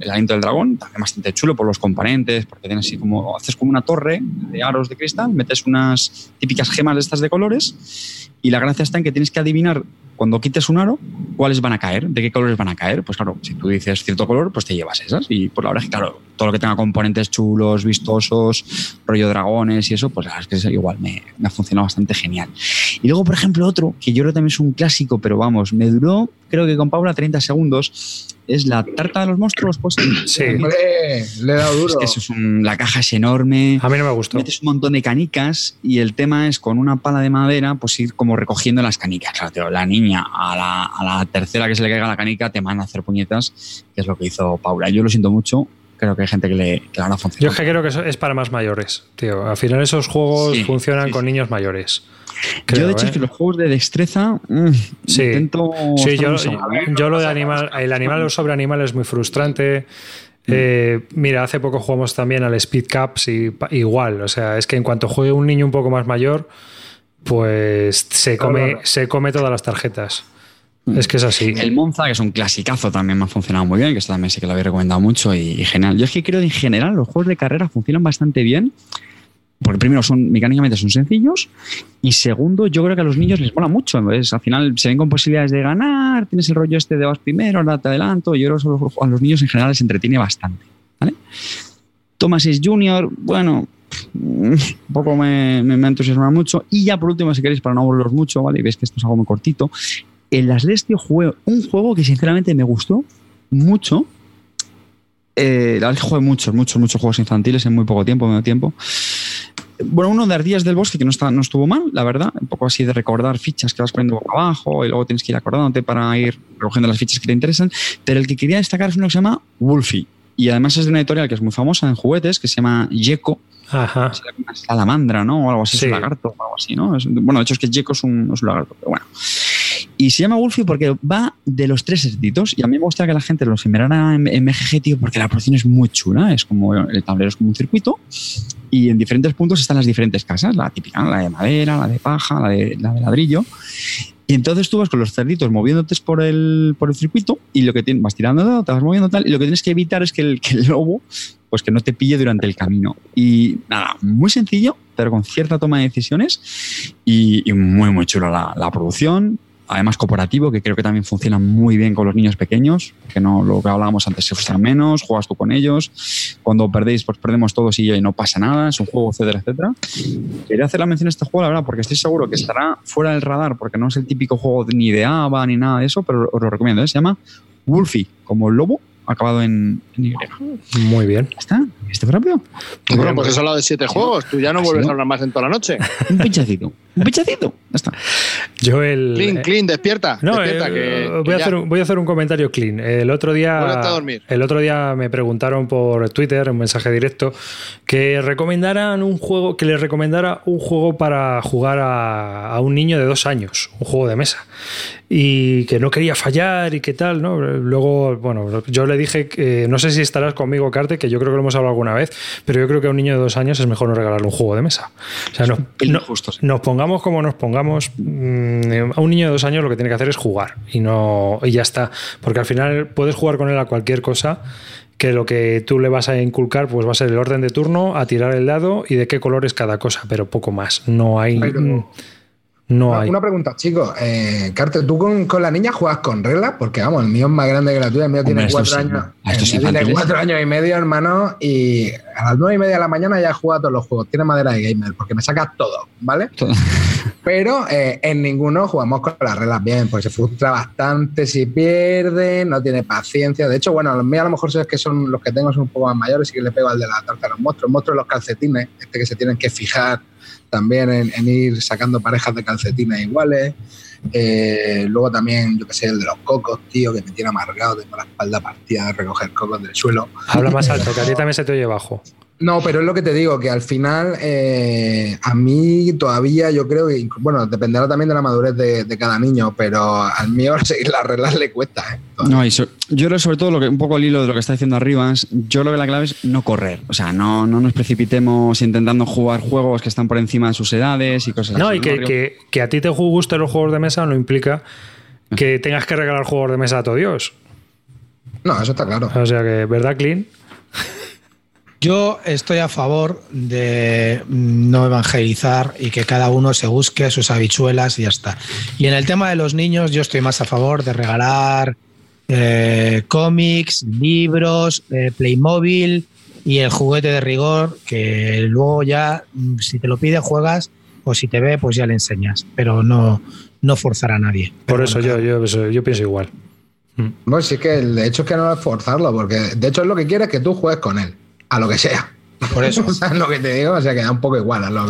el aliento del dragón, también bastante chulo por los componentes, porque tienes así como, haces como una torre de aros de cristal, metes unas típicas gemas de estas de colores, y la gracia está en que tienes que adivinar cuando quites un aro, cuáles van a caer, de qué colores van a caer. Pues claro, si tú dices cierto color, pues te llevas esas. Y por la verdad es que, claro, todo lo que tenga componentes chulos, vistosos, rollo dragones y eso, pues la verdad es que igual me, ha funcionado bastante genial. Y luego, por ejemplo, otro, que yo creo también es un clásico, pero vamos, me duró, creo que con Paula, 30 segundos, es la tarta de los monstruos. Pues, Sí. Hombre, le he dado duro. Es que eso es un- la caja es enorme. A mí no me gustó. Metes un montón de canicas y el tema es con una pala de madera, pues ir como recogiendo las canicas. Claro, tío, la niña a la, a la tercera que se le caiga la canica te manda a hacer puñetas, que es lo que hizo Paula. Yo lo siento mucho, creo que hay gente que le, que le habrá Yo funcionado. es que creo que eso es para más mayores, tío. Al final esos juegos Sí, funcionan sí, con sí. niños mayores. Yo, de hecho, ¿eh? es que los juegos de destreza mm, Sí. intento. Yo, yo lo de animal, el animal sobre animal es muy frustrante. Eh, mira, hace poco jugamos también al Speed Cups y igual, o sea, es que en cuanto juegue un niño un poco más mayor, pues se come, Claro. se come todas las tarjetas. Es que es así. El Monza, que es un clasicazo, también me ha funcionado muy bien, que esto también sí que lo habéis recomendado mucho y, y genial. Yo es que creo que en general los juegos de carrera funcionan bastante bien, porque primero son mecánicamente son sencillos y segundo yo creo que a los niños les mola mucho al final se ven con posibilidades de ganar tienes el rollo este de vas primero ahora te adelanto yo creo que a los niños en general les entretiene bastante ¿vale? Thomas es Junior bueno un poco me, me, entusiasma mucho y ya por último si queréis para no aburriros mucho vale y veis que esto es algo muy cortito en las Lestio jugué un juego que sinceramente me gustó mucho eh, la verdad es que jugué muchos, muchos, muchos juegos infantiles en muy poco tiempo, medio tiempo. Bueno, uno de Ardillas del Bosque que no, está, no estuvo mal, la verdad. Un poco así de recordar fichas que vas poniendo boca abajo y luego tienes que ir acordándote para ir recogiendo las fichas que te interesan. Pero el que quería destacar es uno que se llama Wolfie. Y además es de una editorial que es muy famosa en juguetes, que se llama Yeko. Ajá. Salamandra, ¿no? O algo así, es un lagarto o algo así, ¿no? bueno, de hecho es que Yeko es un, es un lagarto, pero bueno. Y se llama Wolfie porque va de los tres ejércitos. Y a mí me gusta que la gente lo mirara en, en MGG, tío, porque la producción es muy chula. Es como el tablero es como un circuito. Y en diferentes puntos están las diferentes casas. La típica, la de madera, la de paja, la de, la de ladrillo. Y entonces tú vas con los cerditos moviéndote por el, por el circuito y lo que tienes, vas tirando, te vas moviendo tal, y lo que tienes que evitar es que el, que el lobo pues que no te pille durante el camino. Y nada, muy sencillo, pero con cierta toma de decisiones y, y muy, muy chulo la, la producción además cooperativo, que creo que también funciona muy bien con los niños pequeños, que no lo que hablábamos antes, se frustran menos, juegas tú con ellos, cuando perdéis, pues perdemos todos y, y no pasa nada, es un juego, etcétera, etcétera. Quería hacer la mención a este juego, la verdad, porque estoy seguro que estará fuera del radar, porque no es el típico juego ni de ABA ni nada de eso, pero os lo recomiendo, ¿eh? se llama Wolfie, como el lobo, acabado en, en Y. Muy bien. ¿Ya está? ¿Este fue rápido? Bueno, pues has hablado de siete juegos. Tú ya no vuelves a hablar más en toda la noche. Un pinchacito. Un pinchacito. Ya está. Yo el. Clean, clean, despierta. No, despierta, eh, que, voy, que a hacer un, voy a hacer un comentario clean. El otro día. Vuelve a dormir. El otro día me preguntaron por Twitter, un mensaje directo, que recomendaran un juego, que les recomendara un juego para jugar a, a un niño de dos años, un juego de mesa. Y que no quería fallar y qué tal, ¿no? Luego, bueno, yo le dije que no sé si estarás conmigo, Carte, que yo creo que lo hemos hablado alguna vez, pero yo creo que a un niño de dos años es mejor no regalarle un juego de mesa. O sea, no, pelín no- justo, sí. nos pongamos como nos pongamos, mm, a un niño de dos años lo que tiene que hacer es jugar y no y ya está, porque al final puedes jugar con él a cualquier cosa que lo que tú le vas a inculcar pues va a ser el orden de turno, a tirar el dado y de qué color es cada cosa, pero poco más. No hay Pero- no Una, hay. una pregunta, chicos. Eh, Carter, ¿tú con, con la niña juegas con reglas? Porque vamos, el mío es más grande que la tuya. El mío tiene cuatro sí, años. tiene infantiles. cuatro años y medio, hermano. Y a las nueve y media de la mañana ya jugado todos los juegos. Tiene madera de gamer, porque me saca todo, ¿vale? Todo. Pero eh, en ninguno jugamos con las reglas bien, porque se frustra bastante si pierde, no tiene paciencia. De hecho, bueno, los míos a lo mejor es que son los que tengo son un poco más mayores y que le pego al de la tarta a los monstruos. El monstruo de los calcetines, este que se tienen que fijar también en, en ir sacando parejas de calcetines iguales. Eh, luego también, yo que sé, el de los cocos, tío, que me tiene amargado, tengo la espalda partida de recoger cocos del suelo. Habla más alto, que a ti también se te oye bajo. No, pero es lo que te digo, que al final eh, a mí todavía yo creo que, bueno, dependerá también de la madurez de, de cada niño, pero al mío seguir las reglas le cuesta. ¿eh? No, y so- yo creo sobre todo lo que un poco al hilo de lo que está diciendo Arribas, yo creo que la clave es no correr. O sea, no, no nos precipitemos intentando jugar juegos que están por encima de sus edades y cosas No, así. y que, Río? que, que a ti te gusten los juegos de mesa no implica que tengas que regalar juegos de mesa a todo Dios. No, eso está claro. O sea que, ¿verdad, Clean? Yo estoy a favor de no evangelizar y que cada uno se busque sus habichuelas y ya está. Y en el tema de los niños, yo estoy más a favor de regalar eh, cómics, libros, eh, Playmobil y el juguete de rigor, que luego ya, mm, si te lo pide, juegas, o si te ve, pues ya le enseñas. Pero no, no forzar a nadie. Por eso bueno, yo, yo, yo pienso igual. No, sí que el de hecho es que no es forzarlo, porque de hecho es lo que quiere es que tú juegues con él, a lo que sea. Por eso. ¿Sabes lo que te digo? O sea, que da un poco igual. A lo,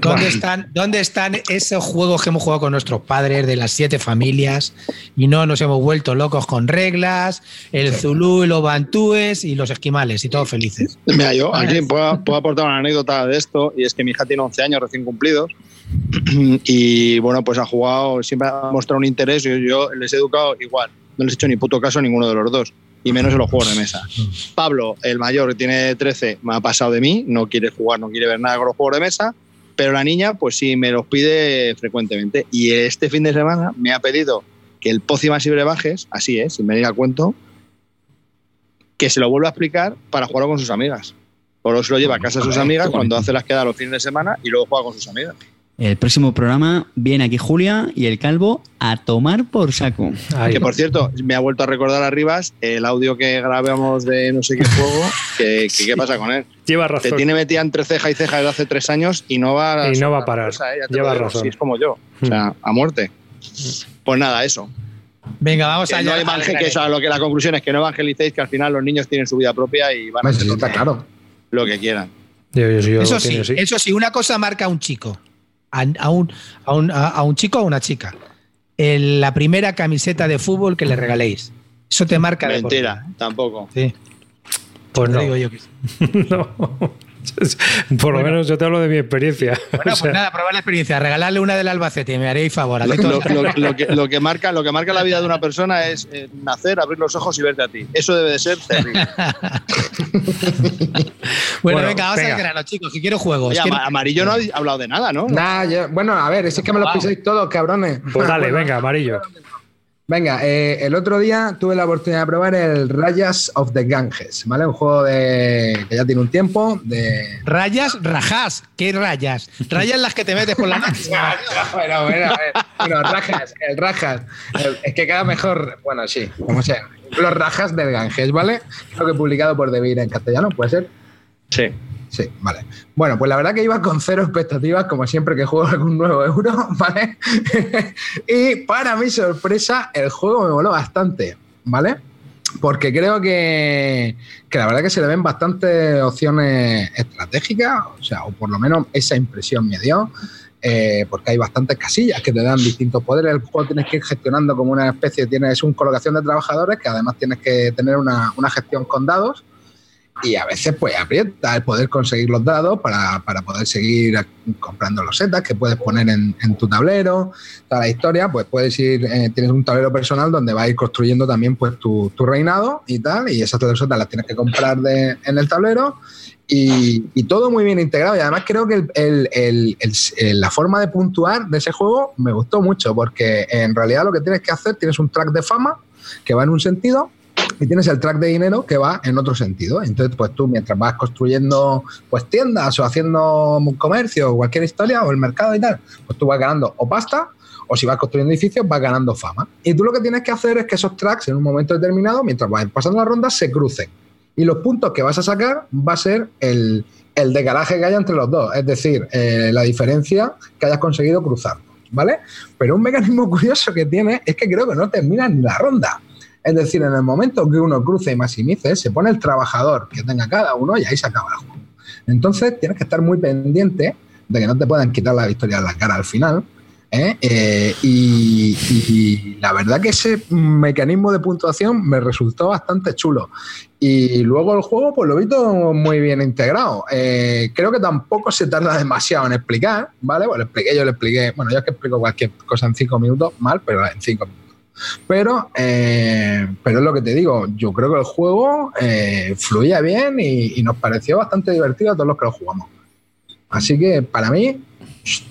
¿Dónde están, ¿Dónde están esos juegos que hemos jugado con nuestros padres de las siete familias y no nos hemos vuelto locos con reglas, el Zulú y los bantúes y los esquimales y todos felices? Mira, yo aquí puedo, puedo aportar una anécdota de esto, y es que mi hija tiene 11 años recién cumplidos, y bueno, pues ha jugado, siempre ha mostrado un interés, y yo les he educado igual, no les he hecho ni puto caso a ninguno de los dos, y menos en los juegos de mesa. Pablo, el mayor, que tiene 13, me ha pasado de mí, no quiere jugar, no quiere ver nada con los juegos de mesa, pero la niña, pues sí, me los pide frecuentemente, y este fin de semana me ha pedido que el Pócimas y Brebajes, así es, sin venir al cuento, que se lo vuelva a explicar para jugarlo con sus amigas. O luego se lo lleva a casa de sus amigas cuando hace las quedas los fines de semana y luego juega con sus amigas. El próximo programa viene aquí Julia y el calvo a tomar por saco. Ahí. Que por cierto, me ha vuelto a recordar a Rivas el audio que grabamos de no sé qué juego. Que, que ¿Qué pasa con él? Lleva Te razón. tiene metida entre ceja y ceja desde hace tres años y no va, Y no va a parar. cosa, ¿eh? Te Lleva razón. sí, es como yo. O sea, a muerte. Pues nada, eso. Venga, vamos Que allá. no evangel- que eso, lo que la conclusión es que no evangelicéis, que al final los niños tienen su vida propia y van a hacer sí, lo claro. lo que quieran. Yo- yo- yo Eso sí, eso sí, una cosa marca a un chico, a, a un, a, un, a- a un chico o a una chica. El- la primera camiseta de fútbol que le regaléis. Eso te marca Mentira, tampoco. vida. Sí, Pues no. digo yo que sí. No. Por lo menos yo te hablo de mi experiencia. Bueno, O sea, pues nada, probar la experiencia. Regalarle una del Albacete, me haréis favor. Lo, hacéis lo- todos- lo- lo que, lo que marca, lo que marca la vida de una persona es eh, nacer, abrir los ojos y verte a ti. Eso debe de ser terrible. bueno, Bueno, venga, vamos venga. al grano, chicos, que quiero juegos. Oye, Quiero- Ama- Amarillo no ha hablado de nada, ¿no? Nah, yo- bueno, a ver, es que me lo Wow. pisáis todos, cabrones. Pues dale, venga, amarillo. Venga, eh, el otro día tuve la oportunidad de probar el Rayas of the Ganges, ¿vale? Un juego de, que ya tiene un tiempo, de... Rayas, rajas. ¿Qué rayas? Rayas las que te metes por la noche. bueno, bueno, a ver, bueno, Rajas, el Rajas. El- es que queda mejor, bueno, sí, como sea. Los Rajas del Ganges, ¿vale? Creo que publicado por Devir en castellano, ¿puede ser? Sí. Sí, vale. Bueno, pues la verdad que iba con cero expectativas, como siempre que juego algún nuevo euro, ¿vale? y para mi sorpresa, el juego me voló bastante, ¿vale? Porque creo que, que la verdad que se le ven bastantes opciones estratégicas, o sea, o por lo menos esa impresión me dio. eh, porque hay bastantes casillas que te dan distintos poderes. El juego tienes que ir gestionando como una especie, tienes una colocación de trabajadores que además tienes que tener una, una gestión con dados y a veces pues aprieta el poder conseguir los dados para, para poder seguir comprando los setas que puedes poner en, en tu tablero, toda la historia, pues puedes ir, eh, tienes un tablero personal donde vas a ir construyendo también pues tu, tu reinado y tal, y esas setas las tienes que comprar de- en el tablero y, y todo muy bien integrado. Y además creo que el- el- el- la forma de puntuar de ese juego me gustó mucho porque en realidad lo que tienes que hacer, tienes un track de fama que va en un sentido y tienes el track de dinero que va en otro sentido. Entonces, pues tú mientras vas construyendo pues tiendas o haciendo comercio o cualquier historia o el mercado y tal, pues tú vas ganando o pasta o si vas construyendo edificios vas ganando fama. Y tú lo que tienes que hacer es que esos tracks en un momento determinado, mientras vas pasando las rondas, se crucen. Y los puntos que vas a sacar va a ser el, el decalaje que haya entre los dos, es decir, eh, la diferencia que hayas conseguido cruzar. ¿Vale? Pero un mecanismo curioso que tiene es que creo que no termina ni la ronda. Es decir, en el momento que uno cruce y maximice, se pone el trabajador que tenga cada uno y ahí se acaba el juego. Entonces tienes que estar muy pendiente de que no te puedan quitar la victoria en la cara al final. ¿eh? Eh, y, la verdad que ese mecanismo de puntuación me resultó bastante chulo. Y luego el juego, pues lo he visto muy bien integrado. Eh, creo que tampoco se tarda demasiado en explicar, ¿vale? Lo expliqué, yo le expliqué, bueno, yo es que explico cualquier cosa en cinco minutos, mal, pero en cinco minutos. Pero, eh, pero es lo que te digo, yo creo que el juego eh, fluía bien y, y nos pareció bastante divertido a todos los que lo jugamos. Así que para mí,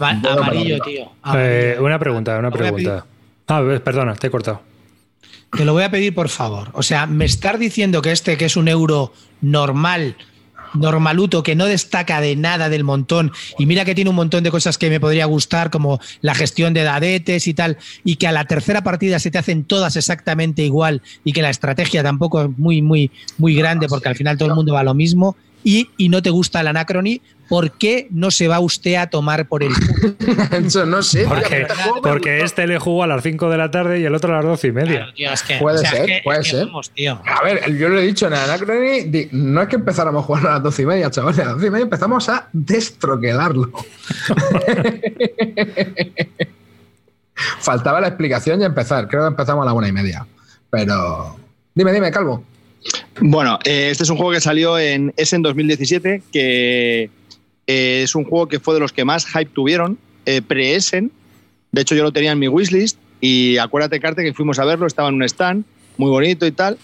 Va- Bueno, para amarillo, tío. Eh, amarillo. una pregunta, una pregunta. Ah, perdona, te he cortado. Te lo voy a pedir por favor. O sea, me estás diciendo que este, que es un euro normal, normaluto, que no destaca de nada del montón, y mira que tiene un montón de cosas que me podría gustar, como la gestión de dadetes y tal, y que a la tercera partida se te hacen todas exactamente igual, y que la estrategia tampoco es muy, muy, muy grande, porque al final todo el mundo va lo mismo, y, y no te gusta el anacrony, ¿por qué no se va usted a tomar por el eso no sé. Porque, este porque este le jugó a las 5 de la tarde y el otro a las 12 y media. Claro, tío, es que- Puede o sea, es ser, que- puede es que ser. vamos, tío. A ver, yo lo he dicho en el Anacrony, no es que empezáramos a jugar a las doce y media, chavales, a las doce y media empezamos a destroquelarlo. Faltaba la explicación y empezar. Creo que empezamos a la una y media. Pero. Dime, dime, Calvo. Bueno, eh, este es un juego que salió en Essen 2017, que eh, es un juego que fue de los que más hype tuvieron, eh, pre-Essen. De hecho, yo lo tenía en mi wishlist y acuérdate, Carte, que fuimos a verlo, estaba en un stand, muy bonito y tal.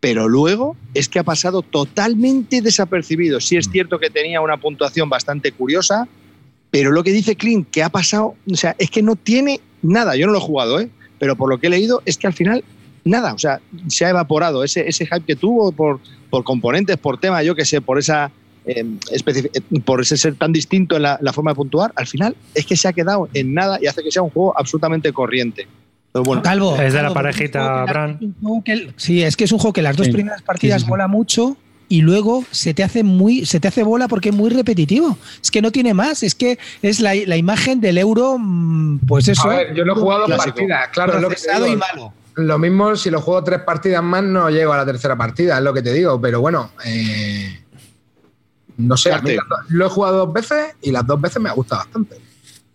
Pero luego es que ha pasado totalmente desapercibido. Sí es cierto que tenía una puntuación bastante curiosa, pero lo que dice Clint, que ha pasado, o sea, es que no tiene nada. Yo no lo he jugado, ¿eh? pero por lo que he leído es que al final nada, o sea, se ha evaporado ese, ese hype que tuvo por, por componentes, por tema, yo que sé, por esa eh, eh, por ese ser tan distinto en la, la forma de puntuar, al final es que se ha quedado en nada y hace que sea un juego absolutamente corriente. Pero bueno, Calvo. Es de la parejita, Bran. un juego que- Sí, es que es un juego que las dos Sí. primeras partidas Sí, sí, sí. mola mucho y luego se te hace muy se te hace bola porque es muy repetitivo. Es que no tiene más, es que es la, la imagen del euro, mm, pues eso. A ver, yo lo he jugado Clásico. partidas, claro, lo que y malo. Lo mismo si lo juego tres partidas más, no llego a la tercera partida, es lo que te digo. Pero bueno, eh, no sé, a mí lo he jugado dos veces y las dos veces me ha gustado bastante.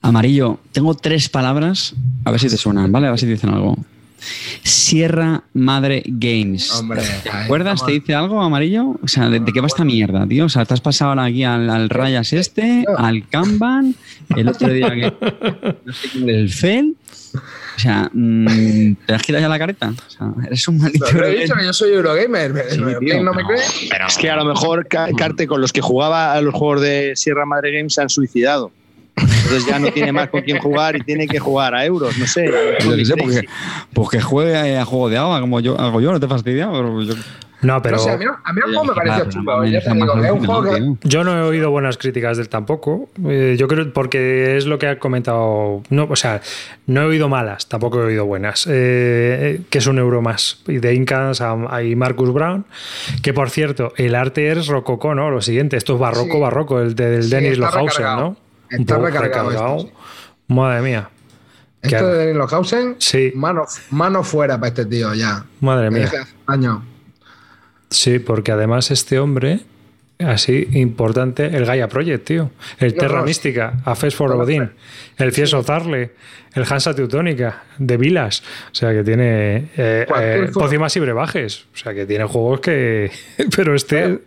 Amarillo, tengo tres palabras, a ver si te suenan, ¿vale? A ver si te dicen algo. Sierra Madre Games. Hombre, ¿Te acuerdas? vamos. ¿Te dice algo, amarillo? O sea, ¿de, de qué va esta mierda, tío? O sea, te has pasado ahora aquí al, al Rayas este, al Kanban, el otro día que. No sé quién, el FEL. O sea, mm, ¿te has quitado ya la careta? O sea, eres un maldito. Pero he dicho que yo soy Eurogamer. Sí, ¿No tío, no me pero- es que a lo mejor Ca- Carte con los que jugaba a los juegos de Sierra Madre Games se han suicidado. Entonces ya no tiene más con quién jugar y tiene que jugar a euros, no sé. Yo qué sé, porque, pues que juegue a juego de agua como yo hago yo, no te fastidia. Pero yo, No, pero no sé, a mí, a mí el juego me pareció juego que, tío. yo no he oído buenas críticas del tampoco. Eh, yo creo porque es lo que ha comentado. No, o sea, no he oído malas, tampoco he oído buenas. Eh, que es un euro más. Y de Incas hay Marcus Brown. Que por cierto, el arte es rococó, ¿no? Lo siguiente, esto es barroco, Sí. barroco, el de- del Sí, Dennis Lohausen. ¿no? Está recargado esto, sí. Madre mía. Esto de Denis Lohausen, Sí. mano, mano fuera para este tío ya. Madre mía. Desde hace años. Sí, porque además este hombre, así importante, el Gaia Project, tío. El Tío, Terra Ross. Mística, Afes for Odin, el Fieso Zarle, el Hansa Teutónica, de Vilas. O sea que tiene eh, eh, pócimas y brebajes. O sea que tiene juegos que. Pero este,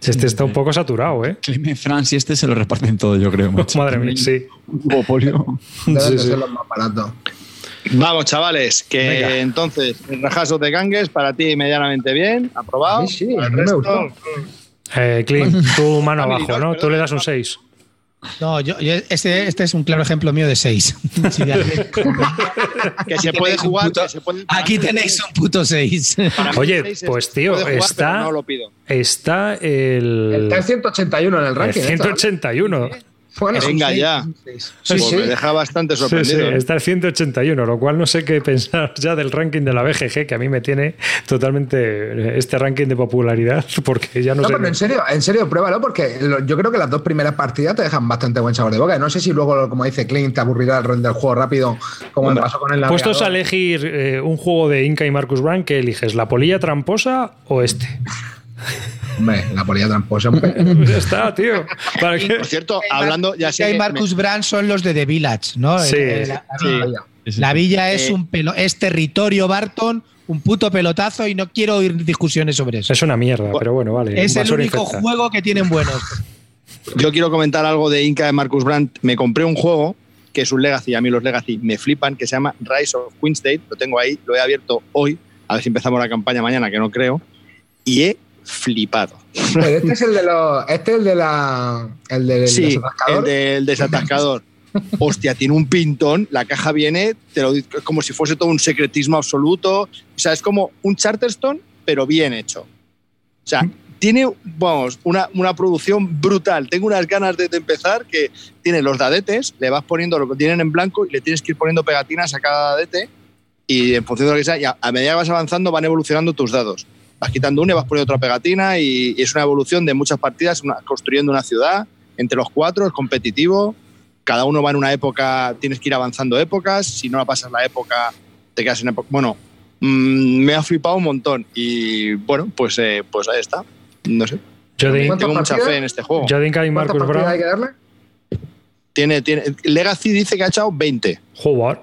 este está un poco saturado, ¿eh? Cleme France y este se lo reparten todo, yo creo. macho. Madre mía, sí. Un. Deben Sí, sí. los más baratos. Vamos, chavales, que Venga. entonces el rajazo de gangues para ti medianamente bien, aprobado. Sí, sí, Para a el mí me resto, gustó. Eh, Clint, tú mano abajo, ¿no? Tú le das un perdón. 6. No, yo, yo- este, este es un claro ejemplo mío de 6. Que se puede jugar. puto- que se puede- Aquí tenéis un puto 6. para mí Oye, seis pues, tío, jugar, está- No lo pido. Está el. Está el 181 en el el ranking. esto, ¿no? 181. Bueno, Venga seis, ya. seis. Sí, Pues sí. Me deja bastante Sí, sí, sorprendido. ¿eh? está el 181, lo cual no sé qué pensar ya del ranking de la BGG, que a mí me tiene totalmente este ranking de popularidad, porque ya no, No, sé. pero en serio, en serio, pruébalo porque yo creo que las dos primeras partidas te dejan bastante buen sabor de boca. No sé si luego, como dice Clint, te aburrirá el render del juego rápido, como me pasó con el Puestos a elegir eh, un juego de Inca y Marcus Brown, ¿qué eliges? ¿La polilla tramposa o este? Hombre, la polilla tramposa. ya está, tío. ¿Para qué? Por cierto, hablando, ya sé y Marcus Brand son los de The Village, ¿no? Sí, la, sí. la villa es Eh, un pelo, es territorio Barton, un puto pelotazo y no quiero oír discusiones sobre eso. Es una mierda, pero bueno, vale. Es el único infecta. juego que tienen buenos. Yo quiero comentar algo de Inca de Marcus Brandt. Me compré un juego que es un Legacy, a mí los Legacy me flipan, que se llama Rise of Queenstate. Lo tengo ahí, lo he abierto hoy, a ver si empezamos la campaña mañana, que no creo. Y he flipado. Pero este es el de los. Este es el de la. El del sí, el del desatascador. Hostia, tiene un pintón, la caja viene, te lo, es como si fuese todo un secretismo absoluto. O sea, es como un Charterstone, pero bien hecho. O sea, tiene, vamos, una, una producción brutal. Tengo unas ganas de, de empezar que tiene los dadetes, le vas poniendo lo que tienen en blanco y le tienes que ir poniendo pegatinas a cada dadete y en función de lo que sea, y a, a medida que vas avanzando van evolucionando tus dados. Vas quitando una y vas poniendo otra pegatina y, y es una evolución de muchas partidas, una- construyendo una ciudad entre los cuatro, es competitivo. Cada uno va en una época, tienes que ir avanzando épocas. Si no la pasas la época, te quedas en época. Bueno, mm, me ha flipado un montón y bueno, pues, eh, pues ahí está. No sé. Yo de, ¿Cuántas Tengo mucha partidas? fe en este juego. Inca y ¿Cuántas Marcus hay que darle? Tiene, tiene, Legacy dice que ha echado 20. Jugar.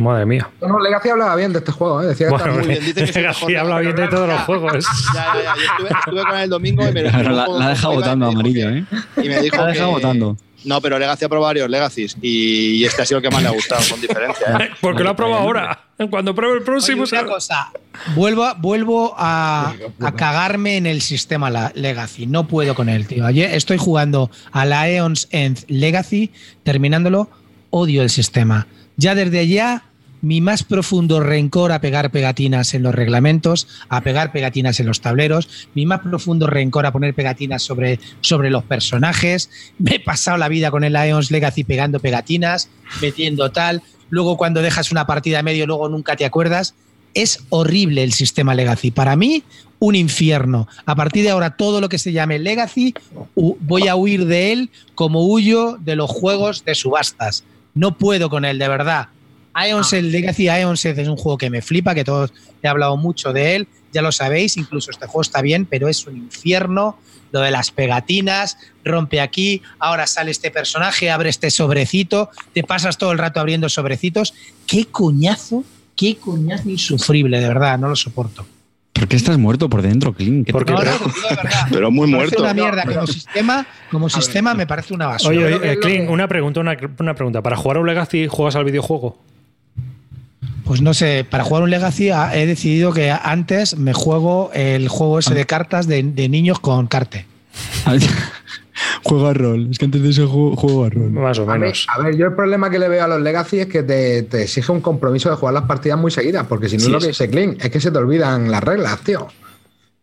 Madre mía. No, no, Legacy hablaba bien de este juego, ¿eh? Decía que Bueno, estaba muy bien, dice que Legacy habla bien de todos los juegos. Ya, ya, ya. Yo estuve, estuve con él el domingo y me lo Pero la, la ha dejado votando amarillo, ¿eh? Y me dijo La ha dejado votando. No, pero Legacy ha probado varios Legacies y, este ha sido el que más le ha gustado, con diferencia. ¿eh? Porque lo ha probado ahora. Cuando pruebe el próximo. Oye, una será- cosa, vuelvo, a- vuelvo a, a cagarme en el sistema la- Legacy. No puedo con él, tío. Ayer estoy jugando a la Eons End Legacy, terminándolo, odio el sistema. Ya desde ya mi más profundo rencor a pegar pegatinas en los reglamentos, a pegar pegatinas en los tableros, mi más profundo rencor a poner pegatinas sobre, sobre los personajes. Me he pasado la vida con el Lions Legacy pegando pegatinas, metiendo tal. Luego cuando dejas una partida a medio, luego nunca te acuerdas. Es horrible el sistema Legacy. Para mí, un infierno. A partir de ahora, todo lo que se llame Legacy, voy a huir de él como huyo de los juegos de subastas. No puedo con él, de verdad. Ions, el Legacy Ions es un juego que me flipa, que todos he hablado mucho de él, ya lo sabéis, incluso este juego está bien, pero es un infierno. Lo de las pegatinas, rompe aquí, ahora sale este personaje, abre este sobrecito, te pasas todo el rato abriendo sobrecitos. Qué coñazo, qué coñazo insufrible, de verdad, no lo soporto. ¿Por qué estás muerto por dentro, Clint? Porque No, no. Pero muy Me muerto. una mierda como sistema, como sistema me parece una basura. Oye, oye, eh, Clint, una pregunta, una, una pregunta. ¿Para jugar a un Legacy juegas al videojuego? Pues no sé, para jugar un Legacy ah, he decidido que antes me juego el juego ese de cartas de, de niños con carte. juego a rol. Es que antes de eso juego, juego a rol. Más o A, menos. a ver, yo el problema que le veo a los Legacy es que te, te exige un compromiso de jugar las partidas muy seguidas, porque si no Sí, es lo que dice Clean, es que se te olvidan las reglas, tío.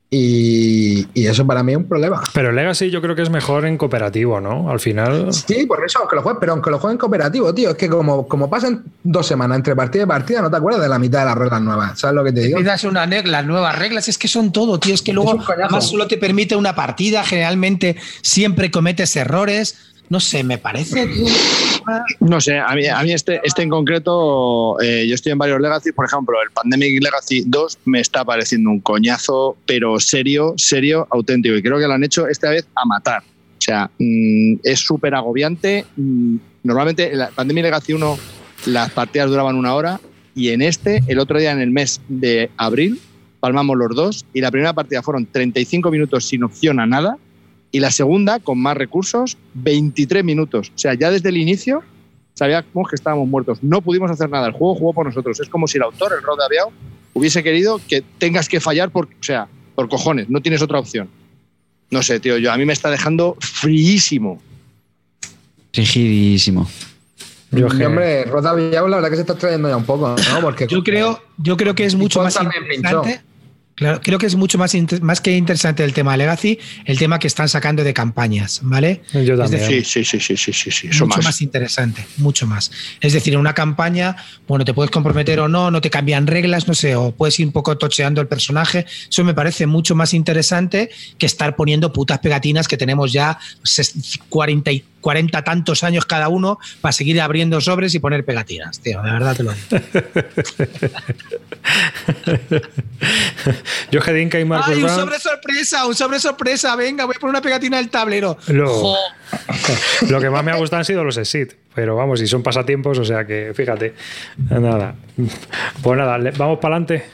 Y, y eso para mí es un problema. Pero Legacy yo creo que es mejor en cooperativo, ¿no? Al final. Sí, por eso, aunque lo juegues, pero aunque lo jueguen cooperativo, tío, es que como, como pasan dos semanas entre partida y partida, no te acuerdas de la mitad de las reglas nuevas. ¿Sabes lo que te digo? Necesitas una las nuevas reglas, es que son todo, tío. Es que luego coñazo. además solo te permite una partida, generalmente siempre cometes errores. No sé, me parece. No sé, a mí, a mí este, este en concreto, eh, yo estoy en varios Legacy, por ejemplo, el Pandemic Legacy 2 me está pareciendo un coñazo, pero serio, serio, auténtico. Y creo que lo han hecho esta vez a matar. O sea, mm, es súper agobiante. Mm, normalmente en la Pandemic Legacy 1 las partidas duraban una hora y en este, el otro día en el mes de abril, palmamos los dos y la primera partida fueron 35 minutos sin opción a nada y la segunda, con más recursos, 23 minutos. O sea, ya desde el inicio sabíamos que estábamos muertos. No pudimos hacer nada. El juego jugó por nosotros. Es como si el autor, el Rod Aviao, hubiese querido que tengas que fallar por, o sea, por cojones. No tienes otra opción. No sé, tío, yo a mí me está dejando fríísimo. Rigidísimo. Yo que- hombre, Rota Villau, la verdad que se está trayendo ya un poco, ¿no? Porque Yo creo, yo creo que es mucho más. Claro, creo que es mucho más, inter- más que interesante el tema Legacy, el tema que están sacando de campañas, ¿vale? Yo Es también. decir, Sí, sí, sí, sí, sí, sí, sí. Eso mucho más. más. interesante, mucho más. Es decir, en una campaña, bueno, te puedes comprometer o no, no te cambian reglas, no sé, o puedes ir un poco tocheando el personaje. Eso me parece mucho más interesante que estar poniendo putas pegatinas que tenemos ya ses- 40, y 40 tantos años cada uno para seguir abriendo sobres y poner pegatinas, tío, de verdad te lo digo. Yo Jedinka y Marcus ¡Ay, un Brown- sobre sorpresa! ¡Un sobre sorpresa! Venga, voy a poner una pegatina del tablero. Lo-. Lo que más me ha gustado han sido los exit, pero vamos, y son pasatiempos, o sea que fíjate. Nada. Pues nada, vamos para adelante.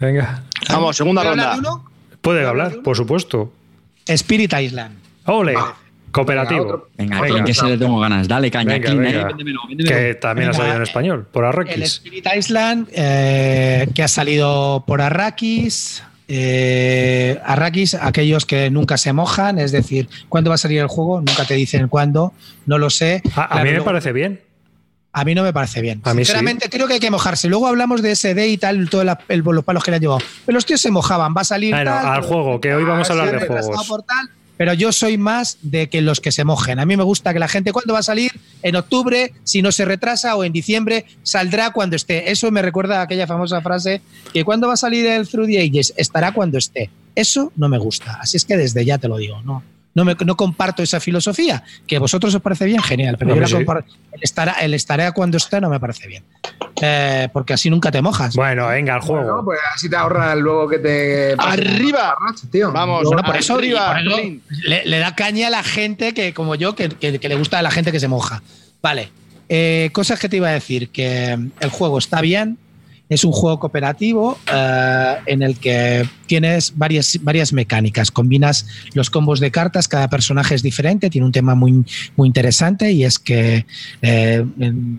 Venga. Vamos, segunda ¿Puedo hablar ronda. de uno? Puede ¿Puedo hablar por supuesto. Spirit Island. Ole. Cooperativo. Venga, otro. Venga, Venga. Clint, que se le tengo ganas. Dale, caña, Venga, Clint. venga. ahí, véndemelo, véndemelo. Que también ha salido en español, por El Arrakis. Spirit Island, eh, que ha salido por Arrakis. Eh, Arrakis, aquellos que nunca se mojan, es decir, ¿cuándo va a salir el juego? Nunca te dicen cuándo, no lo sé. A, a Claro, mí me luego- parece bien. A mí no me parece bien. A mí sí. Sinceramente, creo que hay que mojarse. Luego hablamos de SD y tal, todos los palos que le han llevado. Pero los tíos se mojaban, va a salir. Bueno, tal, al juego, que hoy vamos a Ah, hablar de juegos. por tal, pero yo soy más de que los que se mojen. A mí me gusta que la gente, ¿cuándo va a salir? En octubre, si no se retrasa, o en diciembre, saldrá cuando esté. Eso me recuerda a aquella famosa frase que cuando va a salir el Through the Ages, estará cuando esté. Eso no me gusta. Así es que desde ya te lo digo, no. No, me- no comparto esa filosofía. Que a vosotros os parece bien, genial. Pero A yo la sí. comparto. El estará, el estará cuando esté no me parece bien. Eh, porque así nunca te mojas. Bueno, venga, al Bueno, juego. pues así te ahorras luego que te. ¡Arriba! tío. Vamos, Bueno, por eso, arriba, por eso Clint. le, le da caña a la gente que, como yo, que, que- que le gusta a la gente que se moja. Vale. Eh, cosas que te iba a decir, que el juego está bien, es un juego cooperativo eh, en el que tienes varias, varias mecánicas. Combinas los combos de cartas, cada personaje es diferente, tiene un tema muy, muy interesante y es que eh,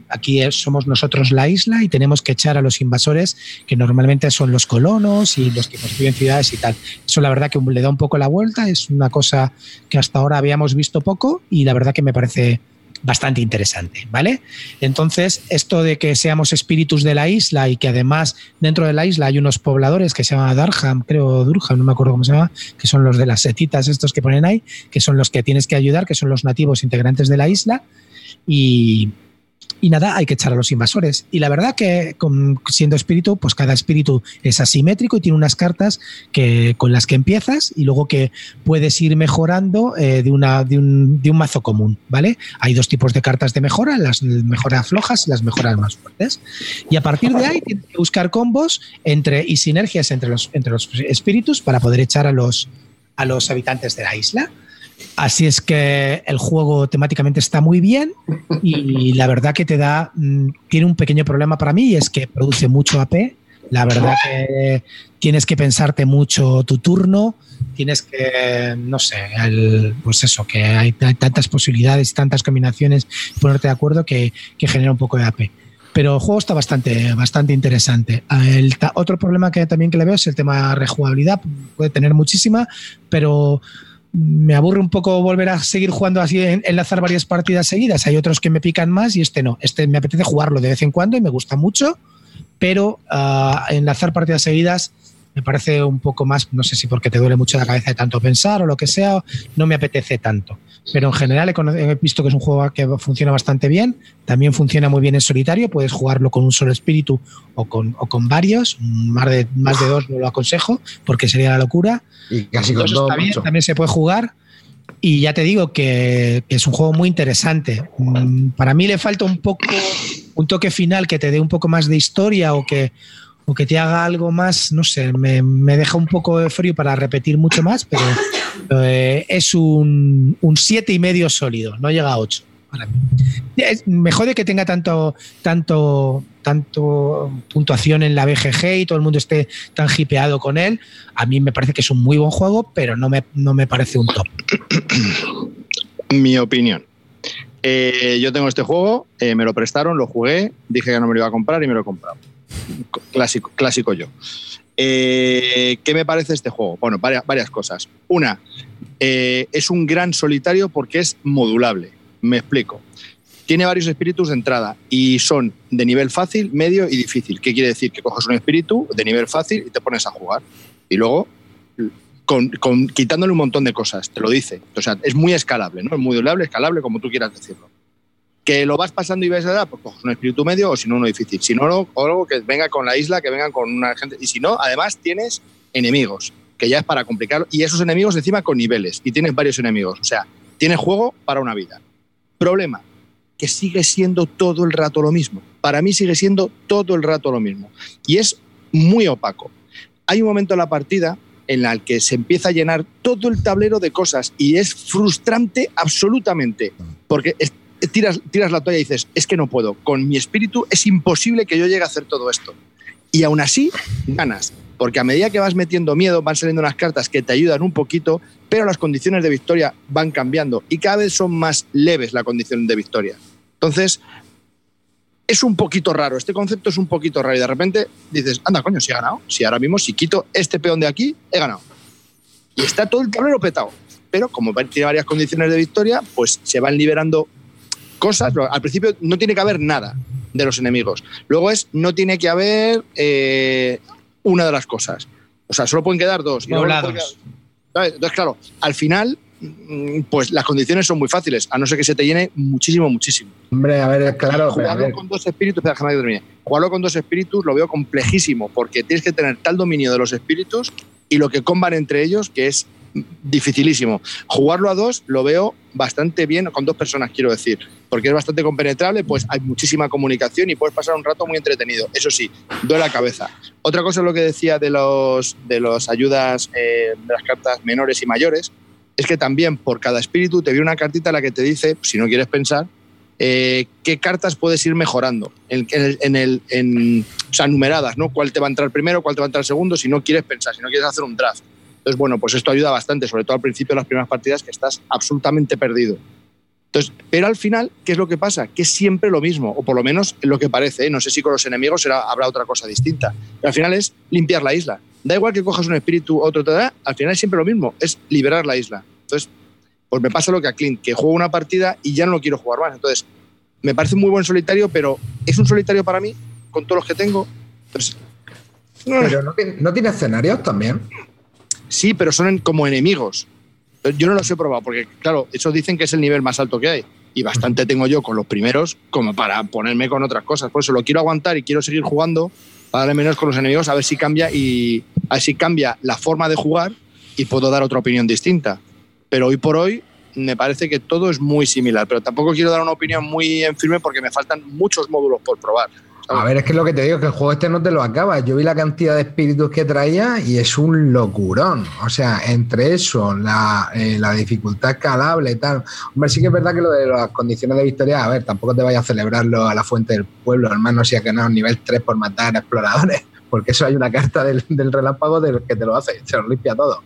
aquí somos nosotros la isla y tenemos que echar a los invasores, que normalmente son los colonos y los que construyen ciudades y tal. Eso la verdad que le da un poco la vuelta, es una cosa que hasta ahora habíamos visto poco y la verdad que me parece bastante interesante, ¿vale? Entonces, esto de que seamos espíritus de la isla y que además dentro de la isla hay unos pobladores que se llaman Darham, creo Durham, no me acuerdo cómo se llama, que son los de las setitas estos que ponen ahí, que son los que tienes que ayudar, que son los nativos integrantes de la isla y y nada, hay que echar a los invasores. Y la verdad que siendo espíritu, pues cada espíritu es asimétrico y tiene unas cartas que, con las que empiezas y luego que puedes ir mejorando eh, de, una, de, un, mazo común, ¿vale? Hay dos tipos de cartas de mejora, las mejoras flojas y las mejoras más fuertes. Y a partir de ahí tienes que buscar combos entre, y sinergias entre los, entre los espíritus para poder echar a los, a los habitantes de la isla. Así es que el juego temáticamente está muy bien y la verdad que te da, mm, tiene un pequeño problema para mí y es que produce mucho AP. La verdad que tienes que pensarte mucho tu turno, tienes que, no sé, pues eso, que hay, tantas posibilidades, tantas combinaciones, ponerte de acuerdo que, genera un poco de AP pero el juego está bastante, bastante interesante. El otro problema que también que le veo es el tema de rejugabilidad. Puede tener muchísima, pero me aburre un poco volver a seguir jugando así, enlazar varias partidas seguidas. Hay otros que me pican más y este no. Este me apetece jugarlo de vez en cuando y me gusta mucho, pero uh, enlazar partidas seguidas me parece un poco más, no sé si porque te duele mucho la cabeza de tanto pensar o lo que sea, no me apetece tanto. Pero en general he, visto que es un juego que funciona bastante bien, también funciona muy bien en solitario, puedes jugarlo con un solo espíritu o con, con varios, más de, más de dos no lo aconsejo porque sería la locura. Y casi con dos, también se puede jugar. Y ya te digo que, que, es un juego muy interesante. Mm, para mí le falta un poco un toque final que te dé un poco más de historia o que, o que te haga algo más, no sé, me, deja un poco de frío para repetir mucho más, pero eh, es un, siete y medio sólido, no llega a 8 para mí. me jode que tenga tanto, tanto, tanto puntuación en la BGG y todo el mundo esté tan hipeado con él. A mí me parece que es un muy buen juego, pero no me, no me parece un top. Mi opinión. Eh, yo tengo este juego, eh, me lo prestaron, lo jugué, dije que no me lo iba a comprar y me lo he comprado clásico, clásico yo. Eh, ¿Qué me parece este juego? Bueno, varias, varias cosas. Una, eh, es un gran solitario porque es modulable. Me explico. Tiene varios espíritus de entrada y son de nivel fácil, medio y difícil. ¿Qué quiere decir? Que coges un espíritu de nivel fácil y te pones a jugar. Y luego, con, quitándole un montón de cosas, te lo dice. O sea, es muy escalable, ¿no? Es modulable, escalable, como tú quieras decirlo que lo vas pasando y ves a pues coges un espíritu medio o si no uno difícil. Si no, algo que venga con la isla, que vengan con una gente. Y si no, además tienes enemigos, que ya es para complicarlo. Y esos enemigos encima con niveles. Y tienes varios enemigos. O sea, tienes juego para una vida. Problema, que sigue siendo todo el rato lo mismo. Para mí sigue siendo todo el rato lo mismo. Y es muy opaco. Hay un momento en la partida en el que se empieza a llenar todo el tablero de cosas y es frustrante absolutamente, porque tiras, tiras la toalla y dices, es que no puedo, con mi espíritu es imposible que yo llegue a hacer todo esto. Y aún así, ganas, porque a medida que vas metiendo miedo, van saliendo unas cartas que te ayudan un poquito, pero las condiciones de victoria van cambiando y cada vez son más leves la condición de victoria. Entonces, es un poquito raro, este concepto es un poquito raro y de repente dices, anda, coño, si he ganado, si ahora mismo si quito este peón de aquí, he ganado. Y está todo el tablero petado. Pero como tiene varias condiciones de victoria, pues se van liberando cosas. Al principio no tiene que haber nada de los enemigos. Luego es, no tiene que haber eh, una de las cosas. O sea, solo pueden quedar dos. Entonces, claro, al final, mm, pues las condiciones son muy fáciles, a no ser que se te llene muchísimo, muchísimo. Hombre, a ver, claro. Jugarlo con dos espíritus, Jugarlo con dos espíritus lo veo complejísimo, porque tienes que tener tal dominio de los espíritus y lo que comban entre ellos, que es dificilísimo. Jugarlo a dos lo veo bastante bien, con dos personas quiero decir, porque es bastante compenetrable, pues hay muchísima comunicación y puedes pasar un rato muy entretenido. Eso sí, duele la cabeza. Otra cosa es lo que decía de los de las ayudas eh, de las cartas menores y mayores, es que también por cada espíritu te viene una cartita la que te dice, si no quieres pensar, eh, qué cartas puedes ir mejorando en, en, el, en, o sea, numeradas, ¿no? ¿Cuál te va a entrar primero, cuál te va a entrar segundo, si no quieres pensar, si no quieres hacer un draft. Entonces, bueno, pues esto ayuda bastante, sobre todo al principio de las primeras partidas que estás absolutamente perdido. Entonces, pero al final, ¿qué es lo que pasa? Que es siempre lo mismo, o por lo menos lo que parece. ¿eh? No sé si con los enemigos será, habrá otra cosa distinta. Pero al final es limpiar la isla. Da igual que cojas un espíritu, otro, te da, al final es siempre lo mismo, es liberar la isla. Entonces, pues me pasa lo que a Clint, que juego una partida y ya no lo quiero jugar más. Entonces, me parece muy buen solitario, pero es un solitario para mí, con todos los que tengo. Entonces, Pero no, tiene- no tiene escenarios también. Sí, pero son como enemigos. Yo no los he probado, porque claro, esos dicen que es el nivel más alto que hay. Y bastante tengo yo con los primeros como para ponerme con otras cosas. Por eso lo quiero aguantar y quiero seguir jugando para darle menos con los enemigos, a ver si cambia y a ver si cambia la forma de jugar y puedo dar otra opinión distinta. Pero hoy por hoy me parece que todo es muy similar. Pero tampoco quiero dar una opinión muy en firme porque me faltan muchos módulos por probar. A ver, es que es lo que te digo, que el juego este no te lo acaba. Yo vi la cantidad de espíritus que traía y es un locurón. O sea, entre eso, la, eh, la dificultad escalable y tal. Hombre, sí que es verdad que lo de las condiciones de victoria, a ver, tampoco te vayas a celebrarlo a la fuente del pueblo, hermano, si has ganado nivel 3 por matar exploradores. Porque eso hay una carta del, del relámpago del que te lo hace, te lo limpia todo.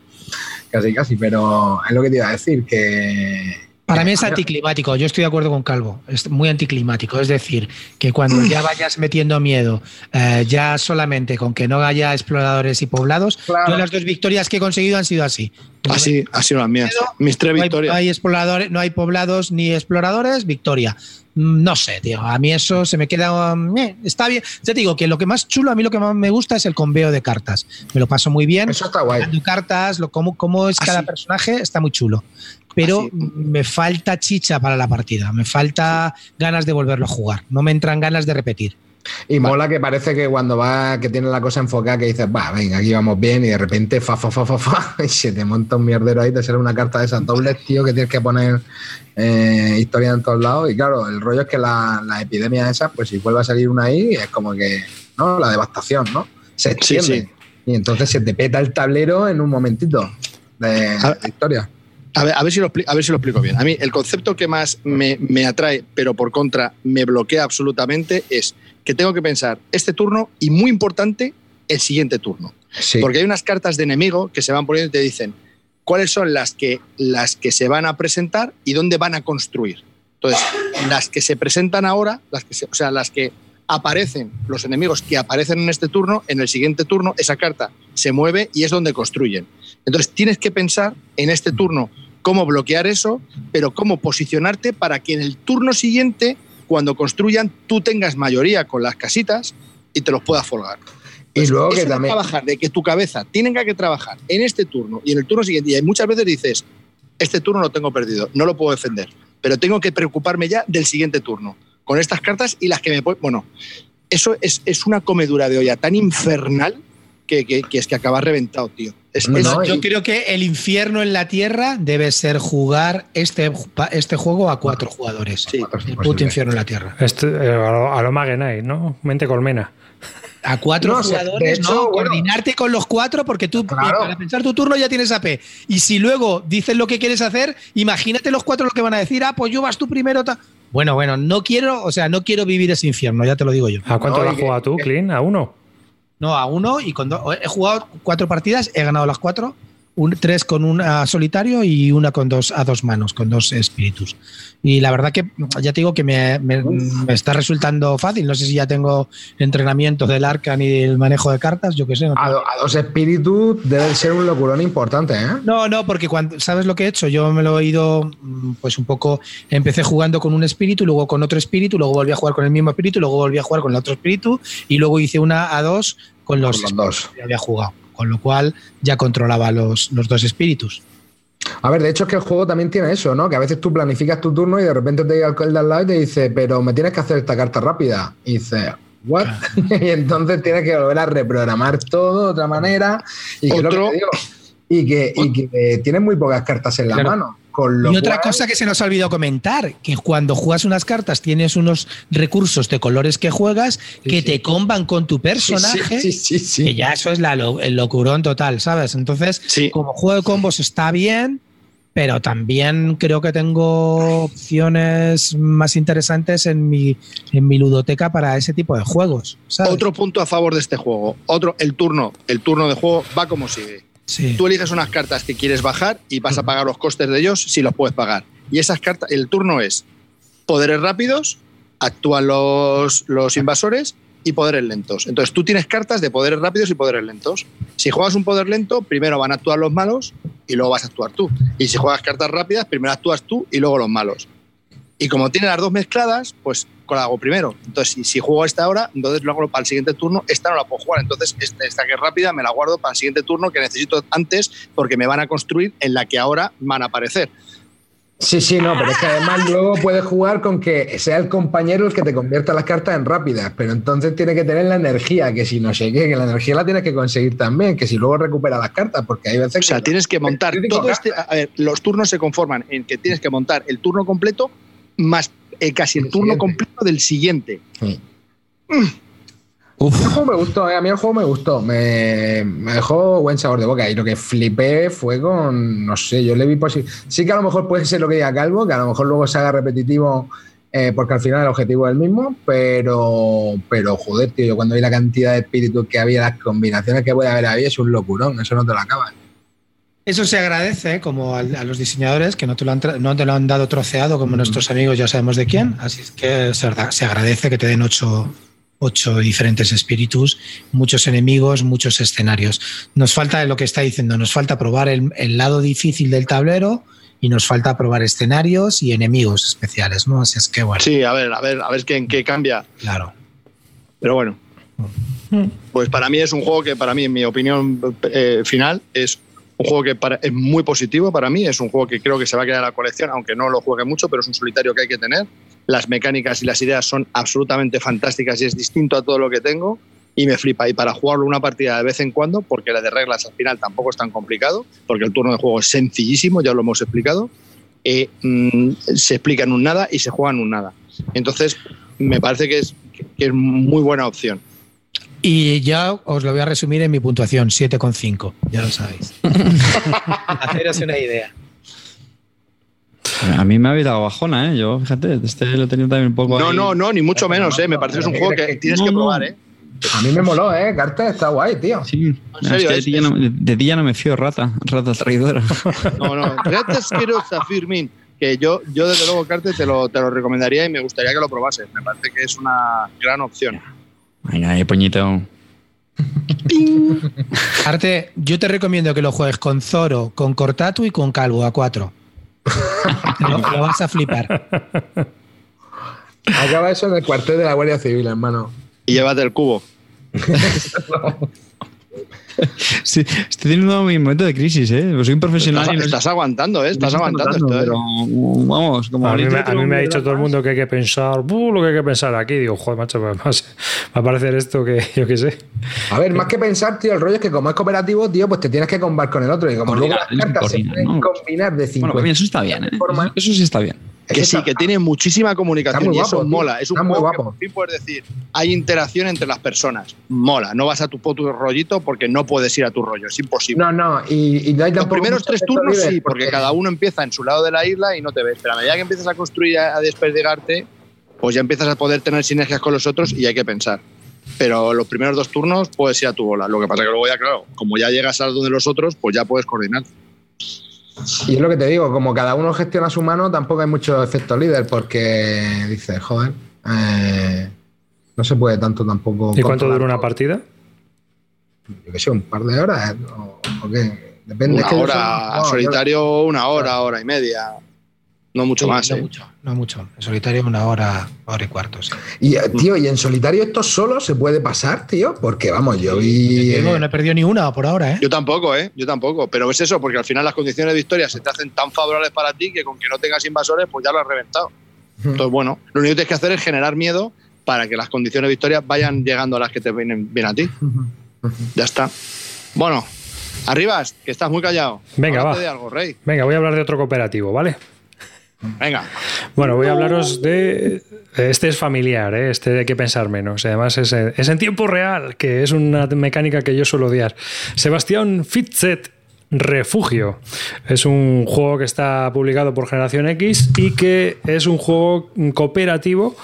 Casi, casi, pero es lo que te iba a decir, que... Para mí es anticlimático, yo estoy de acuerdo con Calvo, es muy anticlimático, es decir, que cuando ya vayas metiendo miedo, eh, ya solamente con que no haya exploradores y poblados, Claro. yo las dos victorias que he conseguido han sido así. Así, así son las mías. Mis tres No hay, victorias. no hay exploradores, no hay poblados ni exploradores, victoria. Mm, No sé, tío. A mí eso se me queda. um, eh, está bien. Ya te digo que lo que más chulo, a mí lo que más me gusta es el conveo de cartas. Me lo paso muy bien. Eso está guay. Cartas, lo, cómo, cómo es Ah, cada personaje, está muy chulo. Pero me falta chicha para la partida. Me falta ganas de volverlo a jugar. No me entran ganas de repetir. Y mola que parece que cuando va, que tiene la cosa enfocada, que dices, va, venga, aquí vamos bien, y de repente, fa, fa, fa, fa, fa, y se te monta un mierdero ahí, te sale una carta de esas dobles, tío, que tienes que poner eh, historia en todos lados. Y claro, el rollo es que la, la epidemia esa, pues si vuelve a salir una ahí, es como que, ¿no? La devastación, ¿no? Se extiende. sí. Y entonces se te peta el tablero en un momentito de, de historia. A ver, a, ver si lo, a ver si lo explico bien. A mí el concepto que más me, me atrae, pero por contra me bloquea absolutamente, es que tengo que pensar este turno y muy importante, el siguiente turno. Sí. Porque hay unas cartas de enemigo que se van poniendo y te dicen cuáles son las que, las que se van a presentar y dónde van a construir. Entonces, las que se presentan ahora, las que se- o sea, las que aparecen, los enemigos que aparecen en este turno, en el siguiente turno, esa carta se mueve y es donde construyen. Entonces, tienes que pensar en este turno cómo bloquear eso, pero cómo posicionarte para que en el turno siguiente, cuando construyan, tú tengas mayoría con las casitas y te los puedas folgar. y luego que también. trabajar, de que tu cabeza tenga que trabajar en este turno y en el turno siguiente. Y muchas veces dices, este turno lo tengo perdido, no lo puedo defender, pero tengo que preocuparme ya del siguiente turno, con estas cartas y las que me... Bueno, eso es, es una comedura de olla tan infernal que, que- que es que acabas reventado, tío. Es, No, es- no, Yo y- creo que el infierno en la tierra debe ser jugar este, este juego a cuatro jugadores. Sí. El puto infierno en la tierra. Este, eh, a lo, a lo Magenite, ¿no? Mente colmena. A cuatro No, o sea, jugadores, hecho, no, bueno. coordinarte con los cuatro porque tú Claro. para pensar tu turno ya tienes AP. Y si luego dices lo que quieres hacer, imagínate los cuatro lo que van a decir, ah, pues yo vas tú primero. ta-". Bueno, bueno, no quiero, o sea, no quiero vivir ese infierno, ya te lo digo yo. ¿A cuánto No, has jugado tú, Clean? ¿A uno? No, a uno y con dos. He jugado cuatro partidas, he ganado las cuatro. Un, tres con un ah, solitario y una con dos a dos manos, con dos espíritus. Y la verdad que ya te digo que me, me- me está resultando fácil. No sé si ya tengo entrenamiento del arcan y del manejo de cartas, yo qué sé. no A, a dos espíritus debe ser un locurón importante, ¿eh? No, no, porque cuando sabes lo que he hecho, yo me lo he ido, mm, pues un poco, empecé jugando con un espíritu, luego con otro espíritu, luego volví a jugar con el mismo espíritu, luego volví a jugar con el otro espíritu y luego hice una a dos con los, Con los dos. que había jugado, con lo cual ya controlaba los, los dos espíritus. A ver, de hecho es que el juego también tiene eso, ¿no? Que a veces tú planificas tu turno y de repente te llega el de al lado y te dice, pero me tienes que hacer esta carta rápida. Y dices, ¿what? y entonces tienes que volver a reprogramar todo de otra manera. Y, que es lo que Otro- te digo, y que, y que tienes muy pocas cartas en la Claro. mano. Con lo Y otra cual- cosa que se nos ha olvidado comentar, que cuando juegas unas cartas tienes unos recursos de colores que juegas que sí. te comban con tu personaje. Sí, sí, sí. Que ya eso es la, el locurón total, ¿sabes? Entonces, como juego de combos está bien, pero también creo que tengo opciones más interesantes en mi, en mi ludoteca para ese tipo de juegos. ¿sabes? Otro punto a favor de este juego. Otro, el turno. El turno de juego va como sigue. Sí. Tú eliges unas cartas que quieres bajar y vas a pagar los costes de ellos si los puedes pagar. Y esas cartas, el turno es poderes rápidos, actúan los, los invasores y poderes lentos. Entonces tú tienes cartas de poderes rápidos y poderes lentos. Si juegas un poder lento, primero van a actuar los malos y luego vas a actuar tú. Y si juegas cartas rápidas, primero actúas tú y luego los malos. Y como tiene las dos mezcladas, pues la hago primero. Entonces, si, si juego esta hora, entonces lo hago para el siguiente turno, esta no la puedo jugar. Entonces, esta, esta que es rápida me la guardo para el siguiente turno que necesito antes porque me van a construir en la que ahora van a aparecer. Sí, sí, no, pero es que además luego puedes jugar con que sea el compañero el que te convierta las cartas en rápidas, pero entonces tiene que tener la energía, que si no sé qué, que la energía la tienes que conseguir también, que si luego recupera las cartas, porque hay veces O sea, que tienes que montar todo este. A ver, los turnos se conforman en que tienes que montar el turno completo más eh, casi el El turno siguiente. completo del siguiente. Sí. Uf, El juego me gustó, eh, a mí el juego me gustó, me, me dejó buen sabor de boca y lo que flipé fue con, no sé, yo le vi posi- Sí que a lo mejor puede ser lo que diga Calvo, que a lo mejor luego se haga repetitivo eh, porque al final el objetivo es el mismo, pero, pero joder, tío, yo cuando vi la cantidad de espíritus que había, las combinaciones que puede haber ahí, es un locurón, eso no te lo acabas. Eso se agradece ¿eh? como a, los diseñadores que no te, lo han no te lo han dado troceado como nuestros amigos ya sabemos de quién. Así es que se, agra- se agradece que te den ocho, ocho diferentes espíritus, muchos enemigos, muchos escenarios. Nos falta lo que está diciendo, nos falta probar el, el lado difícil del tablero y nos falta probar escenarios y enemigos especiales, ¿no? Así es que bueno, Sí, a ver, a ver, a ver qué, en qué cambia. claro. Pero bueno. Pues para mí es un juego que, para mí, en mi opinión eh, final, es un juego que para- es muy positivo para mí. Es un juego que creo que se va a quedar en la colección, aunque no lo juegue mucho, pero es un solitario que hay que tener. Las mecánicas y las ideas son absolutamente fantásticas y es distinto a todo lo que tengo. Y me flipa. Y para jugarlo una partida de vez en cuando, porque la de reglas al final tampoco es tan complicado, porque el turno de juego es sencillísimo, ya lo hemos explicado. eh, mm, se explica en un nada y se juega en un nada. Entonces, me parece que es, que es muy buena opción. Y ya os lo voy a resumir en mi puntuación, 7,5, ya lo sabéis. Haceros una idea. a mí me ha habido dado bajona, ¿eh? Yo, fíjate, este lo he tenido también un poco. No, ahí. no, no, ni mucho menos, no, ¿eh? Me parece que es un juego ¿qué que tienes no, que probar, ¿eh? A mí me moló, ¿eh? Carta está guay, tío. Sí, No, serio, es que de ti ya no, de- de ti ya no me fío, rata, rata traidora. No, no, rata asquerosa, Firmin. Que yo, yo desde luego, Carte, te lo, te lo recomendaría y me gustaría que lo probases. Me parece que es una gran opción. Venga, ahí, poñito. Arte, yo te recomiendo que lo juegues con Zoro, con Cortatu y con Calvo a 4. lo, lo vas a flipar. Acaba eso en el cuartel de la Guardia Civil, hermano. Y llévate el cubo. Sí, estoy teniendo mi momento de crisis, ¿eh? Pues soy un profesional. Estás, y no estás aguantando, ¿eh? Estás aguantando notando, esto, ¿eh? pero, vamos, como A mí, me, a mí me ha dicho todo el mundo que hay que pensar, "Buh, lo que hay que pensar aquí. Digo, joder, macho, me va a- parecer esto que yo qué sé. A ver, más que pensar, tío, el rollo es que como es cooperativo, tío, pues te tienes que combar con el otro. Y como luego las cartas se pueden ¿no? combinar de 50. Bueno, pues eso está bien, ¿eh? Eso sí está bien. Que sí, que tiene muchísima comunicación muy y eso guapo, tío. mola. Es un juego que guapo. por fin puedes decir, hay interacción entre las personas. Mola. No vas a tu puto rollito porque no puedes ir a tu rollo. Es imposible. No, no, y, y no hay Los primeros tres turnos libre, sí, porque cada uno empieza en su lado de la isla y no te ves. Pero a medida que empiezas a construir, a, a desperdigarte, pues ya empiezas a poder tener sinergias con los otros y hay que pensar. Pero los primeros dos turnos puedes ir a tu bola. Lo que pasa es que luego ya, claro, como ya llegas al de los otros, pues ya puedes coordinar. Y es lo que te digo, como cada uno gestiona su mano, tampoco hay mucho efecto líder, porque dices, joder, eh, no se puede tanto tampoco. ¿Y cuánto dura una partida? Yo qué sé, un par de horas, o, o qué. Depende. Una es que yo hora, soy- no, yo- solitario una hora, hora y media. No mucho Sí, más, no ¿eh? mucho, no mucho. En solitario una hora, hora y cuarto. sí. Y, eh, tío, y en solitario esto solo se puede pasar, tío, porque vamos, yo vi. digo eh, no he perdido ni una por ahora, ¿eh? Yo tampoco, ¿eh? Yo tampoco. Pero es eso, porque al final las condiciones de victoria se te hacen tan favorables para ti que con que no tengas invasores, pues ya lo has reventado. Entonces, bueno, lo único que tienes que hacer es generar miedo para que las condiciones de victoria vayan llegando a las que te vienen bien a ti. Ya está. Bueno, arribas, que estás muy callado. Venga, Háblate va. de algo, Rey. Venga, voy a hablar de otro cooperativo, ¿vale? Venga. Bueno, voy a hablaros de. Este es familiar, ¿eh? este hay que pensar menos. Además, es, en- es en tiempo real, que es una mecánica que yo suelo odiar. Sebastián Fitzet Refugio. Es un juego que está publicado por Generación X y que es un juego cooperativo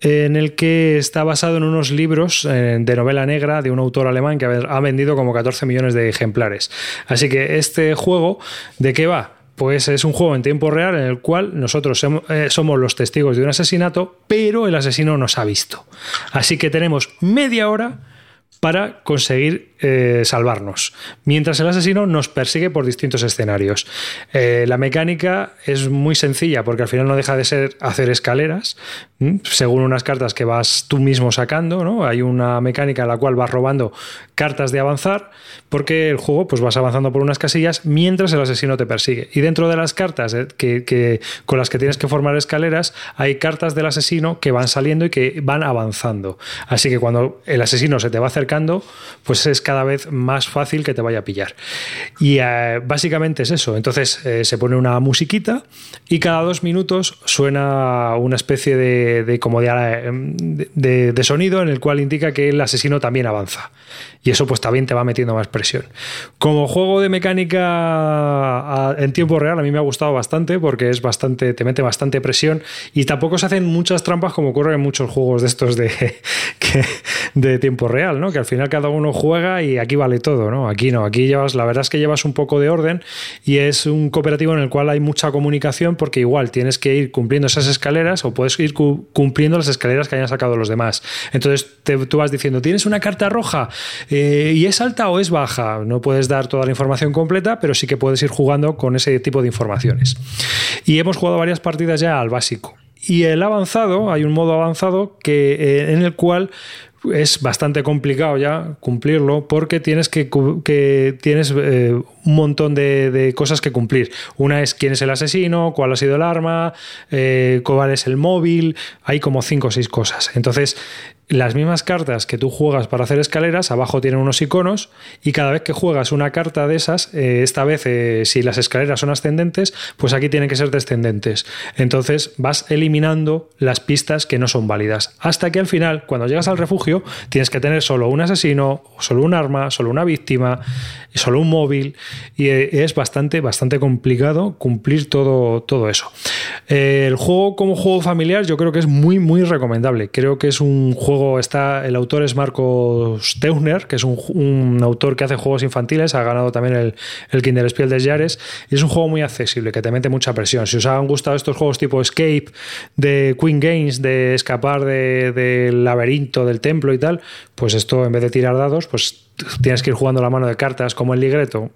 en el que está basado en unos libros eh, de novela negra de un autor alemán que ha vendido como 14 millones de ejemplares. Así que este juego, ¿de qué va? Pues es un juego en tiempo real en el cual nosotros eh, somos los testigos de un asesinato, pero el asesino nos ha visto. Así que tenemos media hora para conseguir eh, salvarnos, mientras el asesino nos persigue por distintos escenarios. Eh, la mecánica es muy sencilla porque al final no deja de ser hacer escaleras, según unas cartas que vas tú mismo sacando, ¿no? Hay una mecánica en la cual vas robando cartas de avanzar porque el juego pues vas avanzando por unas casillas mientras el asesino te persigue. Y dentro de las cartas eh, que, con las que tienes que formar escaleras hay cartas del asesino que van saliendo y que van avanzando. Así que cuando el asesino se te va acercando, pues es vez más fácil que te vaya a pillar. Y eh, básicamente es eso. Entonces eh, se pone una musiquita y cada dos minutos suena una especie de, como de, de, sonido en el cual indica que el asesino también avanza. Y eso pues también te va metiendo más presión. Como juego de mecánica en tiempo real a mí me ha gustado bastante porque es bastante, te mete bastante presión y tampoco se hacen muchas trampas como ocurre en muchos juegos de estos de, de tiempo real, ¿no? Que al final cada uno juega y aquí vale todo, ¿no? Aquí no, aquí llevas, la verdad es que llevas un poco de orden y es un cooperativo en el cual hay mucha comunicación porque igual tienes que ir cumpliendo esas escaleras o puedes ir cumpliendo las escaleras que hayan sacado los demás. Entonces tú vas diciendo, tienes una carta roja eh, y es alta o es baja. No puedes dar toda la información completa, pero sí que puedes ir jugando con ese tipo de informaciones. Y hemos jugado varias partidas ya al básico. Y el avanzado, hay un modo avanzado que, eh, en el cual es bastante complicado ya cumplirlo porque tienes que, tienes eh, un montón de, cosas que cumplir. Una es quién es el asesino, cuál ha sido el arma, eh, cuál es el móvil. Hay como cinco o seis cosas. Entonces las mismas cartas que tú juegas para hacer escaleras, abajo tienen unos iconos y cada vez que juegas una carta de esas, eh, esta vez eh, si las escaleras son ascendentes, pues aquí tienen que ser descendentes. Entonces vas eliminando las pistas que no son válidas. Hasta que al final, cuando llegas al refugio, tienes que tener solo un asesino, solo un arma, solo una víctima, solo un móvil y eh, es bastante, bastante complicado cumplir todo, todo eso. el juego como juego familiar yo creo que es muy, muy recomendable. Creo que es un juego está, el autor es Marco Steuner, que es un, autor que hace juegos infantiles, ha ganado también el, el Kinderspiel de Jares, y es un juego muy accesible, que te mete mucha presión. Si os han gustado estos juegos tipo Escape, de Queen Games, de escapar del laberinto, del templo y tal, pues esto en vez de tirar dados, pues tienes que ir jugando la mano de cartas como el ligreto,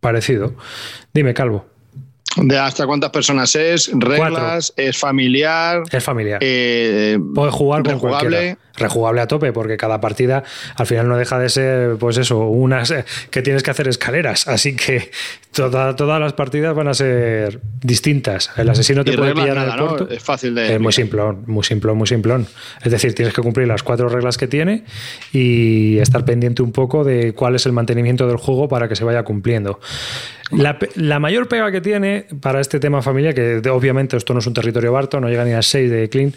parecido. Dime, Calvo. ¿De hasta cuántas personas es? ¿Reglas? ¿Es familiar? Es familiar. Eh, Puedes jugar con cualquiera rejugable a tope, porque cada partida al final no deja de ser, pues eso, unas que tienes que hacer escaleras. Así que todas las partidas van a ser distintas. El asesino te puede pillar en el puerto. Es fácil de. Es muy simplón, muy simplón, muy simplón. Es decir, tienes que cumplir las cuatro reglas que tiene y estar pendiente un poco de cuál es el mantenimiento del juego para que se vaya cumpliendo. La, mayor pega que tiene para este tema familia, que obviamente esto no es un territorio barto, no llega ni a 6 de clean,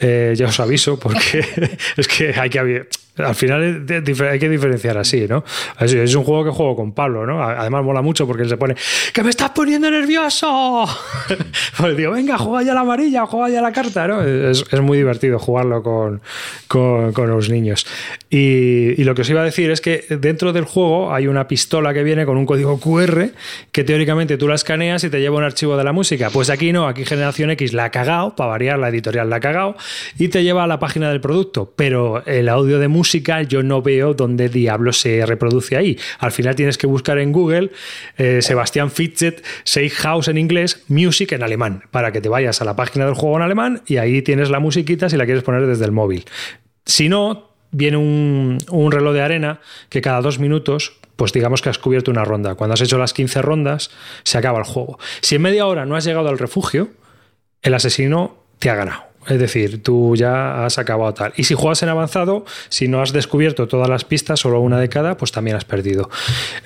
eh, ya os aviso, porque es que hay que al final hay que diferenciar así, ¿no? Es un juego que juego con Pablo, ¿no? Además mola mucho porque él se pone ¡Que me estás poniendo nervioso! pues digo, venga, juega ya la amarilla, juega ya la carta, ¿no? Es, muy divertido jugarlo con, los niños. Y, lo que os iba a decir es que dentro del juego hay una pistola que viene con un código QR que teóricamente tú la escaneas y te lleva un archivo de la música. Pues aquí no, aquí Generación X la ha cagado, para variar la editorial la ha cagado, y te lleva a la página del producto. Pero el audio de música música, yo no veo dónde diablo se reproduce ahí. Al final tienes que buscar en Google eh, Sebastián Fitchett, Safe House en inglés, Music en alemán, para que te vayas a la página del juego en alemán y ahí tienes la musiquita si la quieres poner desde el móvil. Si no, viene un, un reloj de arena que cada dos minutos pues digamos que has cubierto una ronda. Cuando has hecho las 15 rondas, se acaba el juego. Si en media hora no has llegado al refugio, el asesino te ha ganado. Es decir, tú ya has acabado tal. Y si juegas en avanzado, si no has descubierto todas las pistas, solo una de cada, pues también has perdido.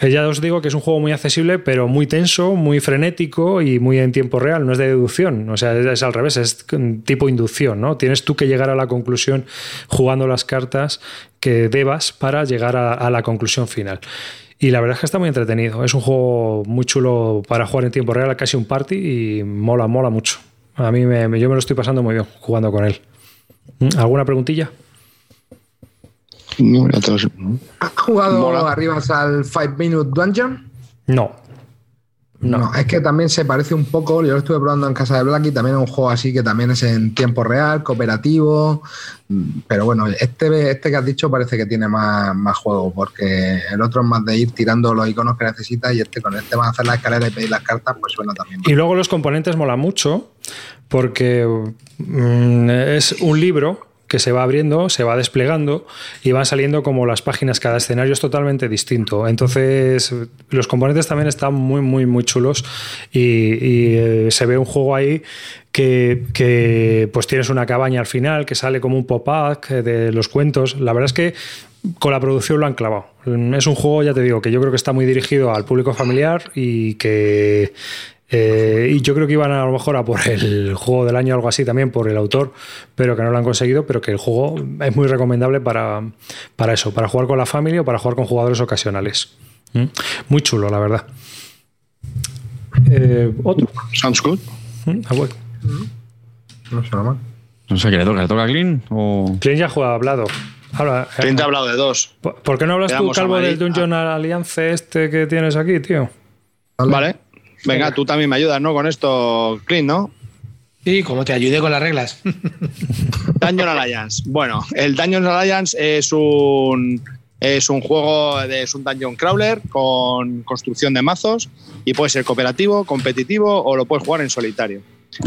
Eh, ya os digo que es un juego muy accesible, pero muy tenso, muy frenético y muy en tiempo real. No es de deducción, o sea, es, al revés, es tipo inducción, ¿no? Tienes tú que llegar a la conclusión jugando las cartas que debas para llegar a la conclusión final. Y la verdad es que está muy entretenido. Es un juego muy chulo para jugar en tiempo real, casi un party y mola, mola mucho. A mí me, yo me lo estoy pasando muy bien jugando con él. ¿Mm? ¿Alguna preguntilla? No, ¿Has jugado arriba al 5 Minute Dungeon? No. No. es que también se parece un poco, yo lo estuve probando en casa de Blacky, también es un juego así que también es en tiempo real, cooperativo, pero bueno, este, este que has dicho parece que tiene más, más juego, porque el otro es más de ir tirando los iconos que necesitas y este con este vas a hacer la escalera y pedir las cartas, pues suena también. Y luego los componentes mola mucho, porque mm, es un libro que se va abriendo, se va desplegando y van saliendo como las páginas, cada escenario es totalmente distinto. Entonces, los componentes también están muy, muy, muy chulos y, eh, se ve un juego ahí que, pues tienes una cabaña al final que sale como un pop-up de los cuentos. La verdad es que con la producción lo han clavado. Es un juego, ya te digo, que yo creo que está muy dirigido al público familiar y que eh, y yo creo que iban a, lo mejor a por el juego del año, algo así también, por el autor, pero que no lo han conseguido, pero que el juego es muy recomendable para, para eso, para jugar con la familia o para jugar con jugadores ocasionales. ¿Mm? Muy chulo, la verdad. Eh, otro. Sounds good. ¿Mm? Ah, no sé mal. No sé qué le toca, ¿le toca a Clean? O... Clean ya ha hablado. Ahora, Clean te ha hablado de dos. ¿Por, qué no hablas tú, Calvo, del Dungeon ah. Alliance este que tienes aquí, tío? Vale. Venga, tú también me ayudas, ¿no? Con esto, Clint, ¿no? Sí, como te ayude con las reglas. Dungeon Alliance. Bueno, el Dungeon Alliance es un, es un juego, de, es un dungeon crawler con construcción de mazos y puede ser cooperativo, competitivo o lo puedes jugar en solitario.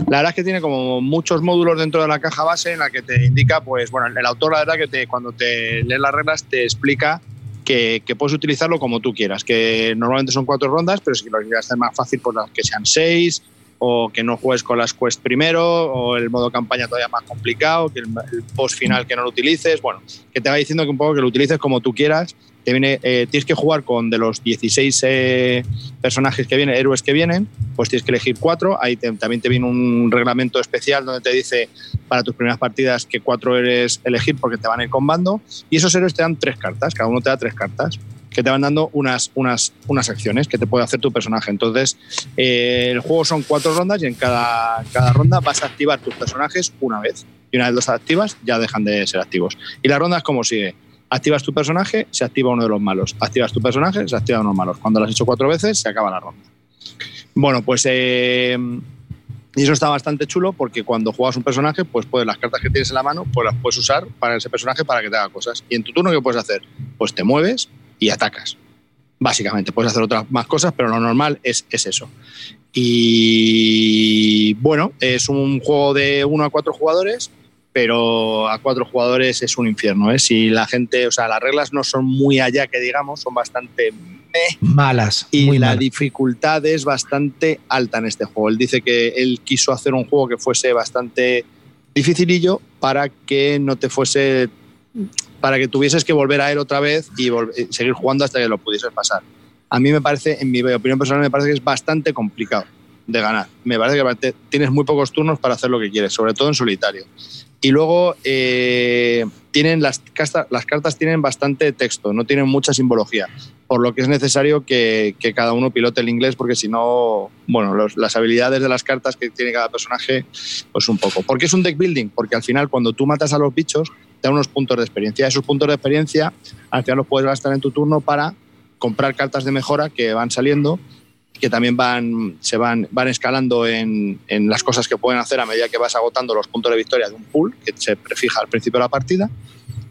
La verdad es que tiene como muchos módulos dentro de la caja base en la que te indica, pues bueno, el autor la verdad que te, cuando te lees las reglas te explica que, puedes utilizarlo como tú quieras, que normalmente son cuatro rondas, pero si lo quieres hacer más fácil, pues que sean seis, o que no juegues con las quests primero, o el modo campaña todavía más complicado, que el, post final que no lo utilices, bueno, que te va diciendo que un poco que lo utilices como tú quieras viene, eh, tienes que jugar con de los 16 eh, personajes que vienen, héroes que vienen, pues tienes que elegir cuatro. Ahí también te viene un reglamento especial donde te dice para tus primeras partidas que cuatro eres elegir porque te van a ir con bando. Y esos héroes te dan tres cartas, cada uno te da tres cartas que te van dando unas, unas, unas acciones que te puede hacer tu personaje. Entonces, eh, el juego son cuatro rondas y en cada, cada ronda vas a activar tus personajes una vez. Y una vez los activas, ya dejan de ser activos. Y la ronda es como sigue Activas tu personaje, se activa uno de los malos. Activas tu personaje, se activa uno de los malos. Cuando lo has hecho cuatro veces, se acaba la ronda. Bueno, pues eh, y eso está bastante chulo porque cuando juegas un personaje, pues puedes las cartas que tienes en la mano, pues las puedes usar para ese personaje para que te haga cosas. Y en tu turno, ¿qué puedes hacer? Pues te mueves y atacas. Básicamente, puedes hacer otras más cosas, pero lo normal es, es eso. Y bueno, es un juego de uno a cuatro jugadores pero a cuatro jugadores es un infierno. ¿eh? Si la gente, o sea, las reglas no son muy allá que digamos, son bastante malas. Y la dificultad es bastante alta en este juego. Él dice que él quiso hacer un juego que fuese bastante dificilillo para que no te fuese, para que tuvieses que volver a él otra vez y seguir jugando hasta que lo pudieses pasar. A mí me parece, en mi opinión personal, me parece que es bastante complicado de ganar. Me parece que tienes muy pocos turnos para hacer lo que quieres, sobre todo en solitario. Y luego eh, tienen las, las cartas tienen bastante texto, no tienen mucha simbología, por lo que es necesario que, cada uno pilote el inglés, porque si no, bueno, las habilidades de las cartas que tiene cada personaje, pues un poco. ¿Por qué es un deck building? Porque al final, cuando tú matas a los bichos, te dan unos puntos de experiencia. Esos puntos de experiencia, al final los puedes gastar en tu turno para comprar cartas de mejora que van saliendo que también van, se van, van escalando en, en, las cosas que pueden hacer a medida que vas agotando los puntos de victoria de un pool que se prefija al principio de la partida.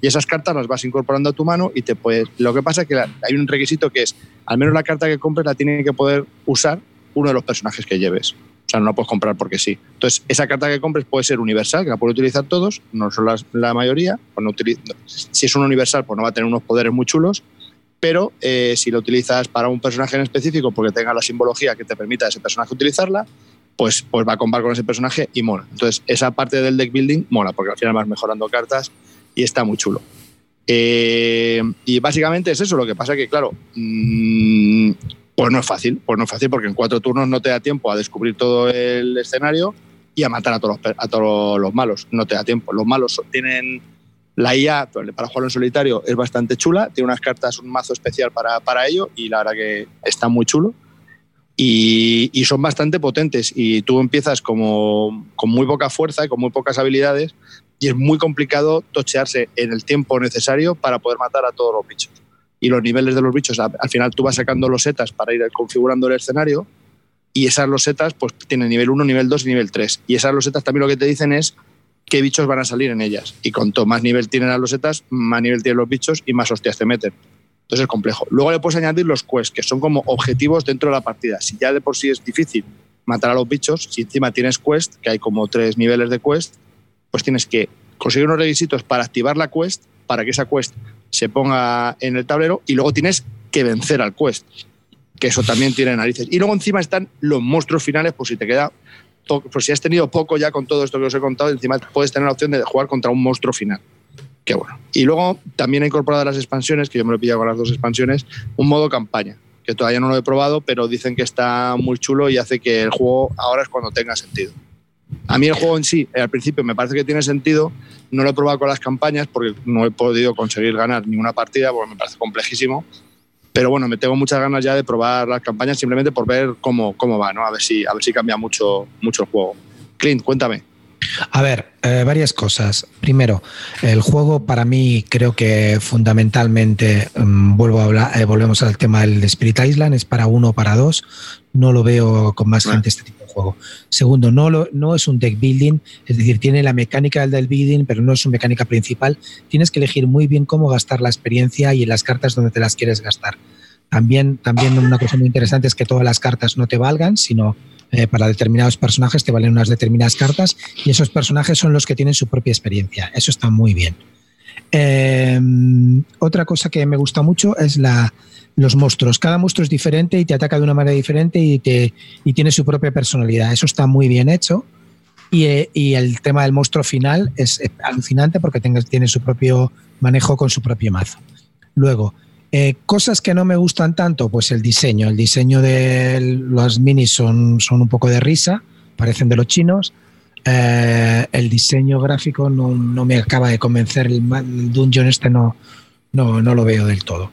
Y esas cartas las vas incorporando a tu mano y te puedes. Lo que pasa es que hay un requisito que es, al menos la carta que compres la tiene que poder usar uno de los personajes que lleves. O sea, no la puedes comprar porque sí. Entonces, esa carta que compres puede ser universal, que la pueden utilizar todos, no son la mayoría. Pues no si es un universal, pues no va a tener unos poderes muy chulos pero eh, si lo utilizas para un personaje en específico porque tenga la simbología que te permita a ese personaje utilizarla, pues, pues va a combar con ese personaje y mola. Entonces, esa parte del deck building mola, porque al final vas mejorando cartas y está muy chulo. Eh, y básicamente es eso, lo que pasa que, claro, mm, pues no es fácil, pues no es fácil porque en cuatro turnos no te da tiempo a descubrir todo el escenario y a matar a todos a todos los malos, no te da tiempo. Los malos tienen la IA para jugarlo en solitario es bastante chula, tiene unas cartas, un mazo especial para, para ello y la verdad que está muy chulo. Y, y, son bastante potentes y tú empiezas como con muy poca fuerza y con muy pocas habilidades y es muy complicado tochearse en el tiempo necesario para poder matar a todos los bichos. Y los niveles de los bichos, al final tú vas sacando los setas para ir configurando el escenario y esas losetas pues tienen nivel 1, nivel 2 y nivel 3. Y esas losetas también lo que te dicen es qué bichos van a salir en ellas. Y cuanto más nivel tienen las losetas, más nivel tienen los bichos y más hostias te meten. Entonces es complejo. Luego le puedes añadir los quests, que son como objetivos dentro de la partida. Si ya de por sí es difícil matar a los bichos, si encima tienes quest, que hay como tres niveles de quest, pues tienes que conseguir unos requisitos para activar la quest, para que esa quest se ponga en el tablero y luego tienes que vencer al quest, que eso también tiene narices. Y luego encima están los monstruos finales, por si te queda, por si has tenido poco ya con todo esto que os he contado, encima puedes tener la opción de jugar contra un monstruo final. Qué bueno. Y luego también ha incorporado las expansiones, que yo me lo he pillado con las dos expansiones, un modo campaña, que todavía no lo he probado, pero dicen que está muy chulo y hace que el juego ahora es cuando tenga sentido. A mí el juego en sí, al principio me parece que tiene sentido, no lo he probado con las campañas porque no he podido conseguir ganar ninguna partida porque me parece complejísimo, pero bueno, me tengo muchas ganas ya de probar las campañas simplemente por ver cómo, cómo va, ¿no? A ver si, a ver si cambia mucho, mucho el juego. Clint, cuéntame. A ver, eh, varias cosas. Primero, el juego para mí creo que fundamentalmente, um, vuelvo a hablar, eh, volvemos al tema del Spirit Island, es para uno o para dos. No lo veo con más gente este tipo Segundo, no, lo, no es un deck building, es decir, tiene la mecánica del building, pero no es su mecánica principal. Tienes que elegir muy bien cómo gastar la experiencia y en las cartas donde te las quieres gastar. También, también una cosa muy interesante es que todas las cartas no te valgan, sino eh, para determinados personajes te valen unas determinadas cartas y esos personajes son los que tienen su propia experiencia. Eso está muy bien. Eh, otra cosa que me gusta mucho es la, los monstruos. Cada monstruo es diferente y te ataca de una manera diferente y, te, y tiene su propia personalidad. Eso está muy bien hecho. Y, eh, y el tema del monstruo final es alucinante porque tiene su propio manejo con su propio mazo. Luego, eh, cosas que no me gustan tanto, pues el diseño. El diseño de los minis son, son un poco de risa, parecen de los chinos. Eh, el diseño gráfico no, no, me acaba de convencer. El, dungeon este no, no, no lo veo del todo.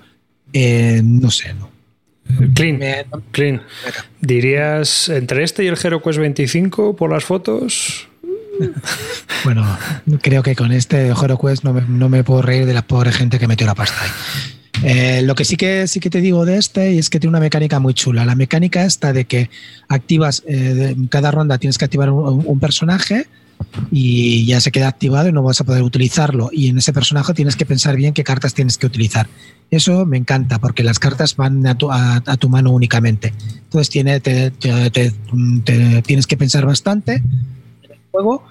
Eh, no sé, no. Clean, clean. ¿Dirías entre este y el HeroQuest 25 por las fotos? bueno, creo que con este HeroQuest no me, no me puedo reír de la pobre gente que metió la pasta ahí. Eh, lo que sí que sí que te digo de este es que tiene una mecánica muy chula. La mecánica esta de que activas eh, cada ronda tienes que activar un, personaje y ya se queda activado y no vas a poder utilizarlo. Y en ese personaje tienes que pensar bien qué cartas tienes que utilizar. Eso me encanta porque las cartas van a tu, a, tu mano únicamente. Entonces tiene, te, tienes que pensar bastante en el juego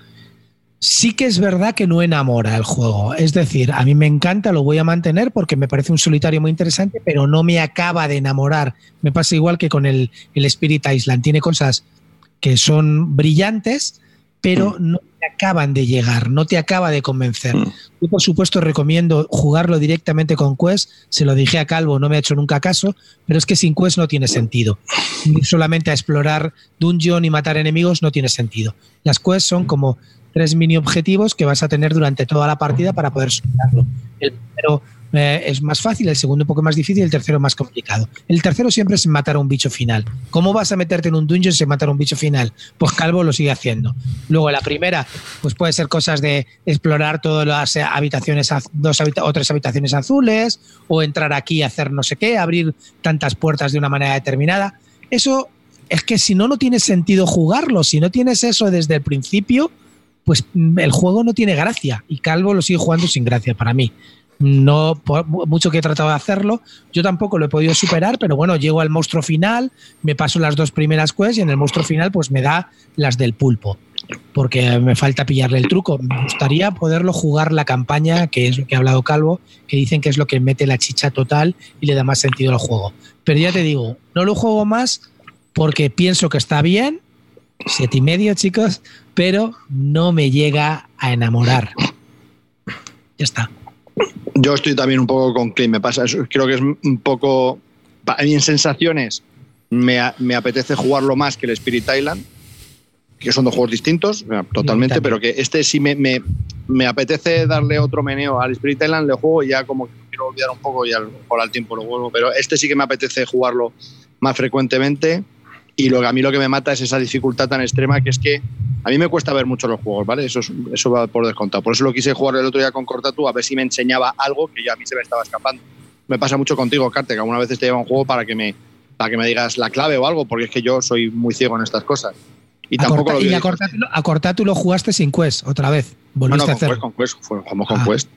sí que es verdad que no enamora el juego. Es decir, a mí me encanta, lo voy a mantener porque me parece un solitario muy interesante, pero no me acaba de enamorar. Me pasa igual que con el, el Spirit Island. Tiene cosas que son brillantes, pero no te acaban de llegar, no te acaba de convencer. Yo, por supuesto, recomiendo jugarlo directamente con Quest. Se lo dije a Calvo, no me ha hecho nunca caso, pero es que sin Quest no tiene sentido. Ir solamente a explorar dungeon y matar enemigos no tiene sentido. Las Quests son como tres mini objetivos que vas a tener durante toda la partida para poder superarlo. El primero eh, es más fácil, el segundo un poco más difícil, el tercero más complicado. El tercero siempre es matar a un bicho final. ¿Cómo vas a meterte en un dungeon sin matar a un bicho final? Pues Calvo lo sigue haciendo. Luego la primera, pues puede ser cosas de explorar todas las habitaciones, dos o tres habitaciones azules, o entrar aquí y hacer no sé qué, abrir tantas puertas de una manera determinada. Eso es que si no, no tiene sentido jugarlo. Si no tienes eso desde el principio, pues el juego no tiene gracia y Calvo lo sigue jugando sin gracia para mí. No, por mucho que he tratado de hacerlo, yo tampoco lo he podido superar, pero bueno, llego al monstruo final, me paso las dos primeras quests y en el monstruo final pues me da las del pulpo, porque me falta pillarle el truco. Me gustaría poderlo jugar la campaña, que es lo que ha hablado Calvo, que dicen que es lo que mete la chicha total y le da más sentido al juego. Pero ya te digo, no lo juego más porque pienso que está bien, siete y medio, chicos, pero no me llega a enamorar. Ya está. Yo estoy también un poco con Clint, me pasa, creo que es un poco, a mí en sensaciones me, me apetece jugarlo más que el Spirit Island, que son dos juegos distintos, totalmente, pero que este sí me, me, me, apetece darle otro meneo al Spirit Island, le juego y ya como que quiero olvidar un poco y al, por al tiempo lo vuelvo, pero este sí que me apetece jugarlo más frecuentemente y lo a mí lo que me mata es esa dificultad tan extrema que es que a mí me cuesta ver mucho los juegos, ¿vale? Eso, es, eso va por descontado. Por eso lo quise jugar el otro día con Cortatu a ver si me enseñaba algo que ya a mí se me estaba escapando. Me pasa mucho contigo, Carte, que alguna vez te lleva un juego para que me para que me digas la clave o algo, porque es que yo soy muy ciego en estas cosas. Y tampoco lo y a Cortatu, a Cortatu lo jugaste sin Quest otra vez. No, no, Volviste a con hacer. Quest, con Quest, jugamos con Ah. Quest.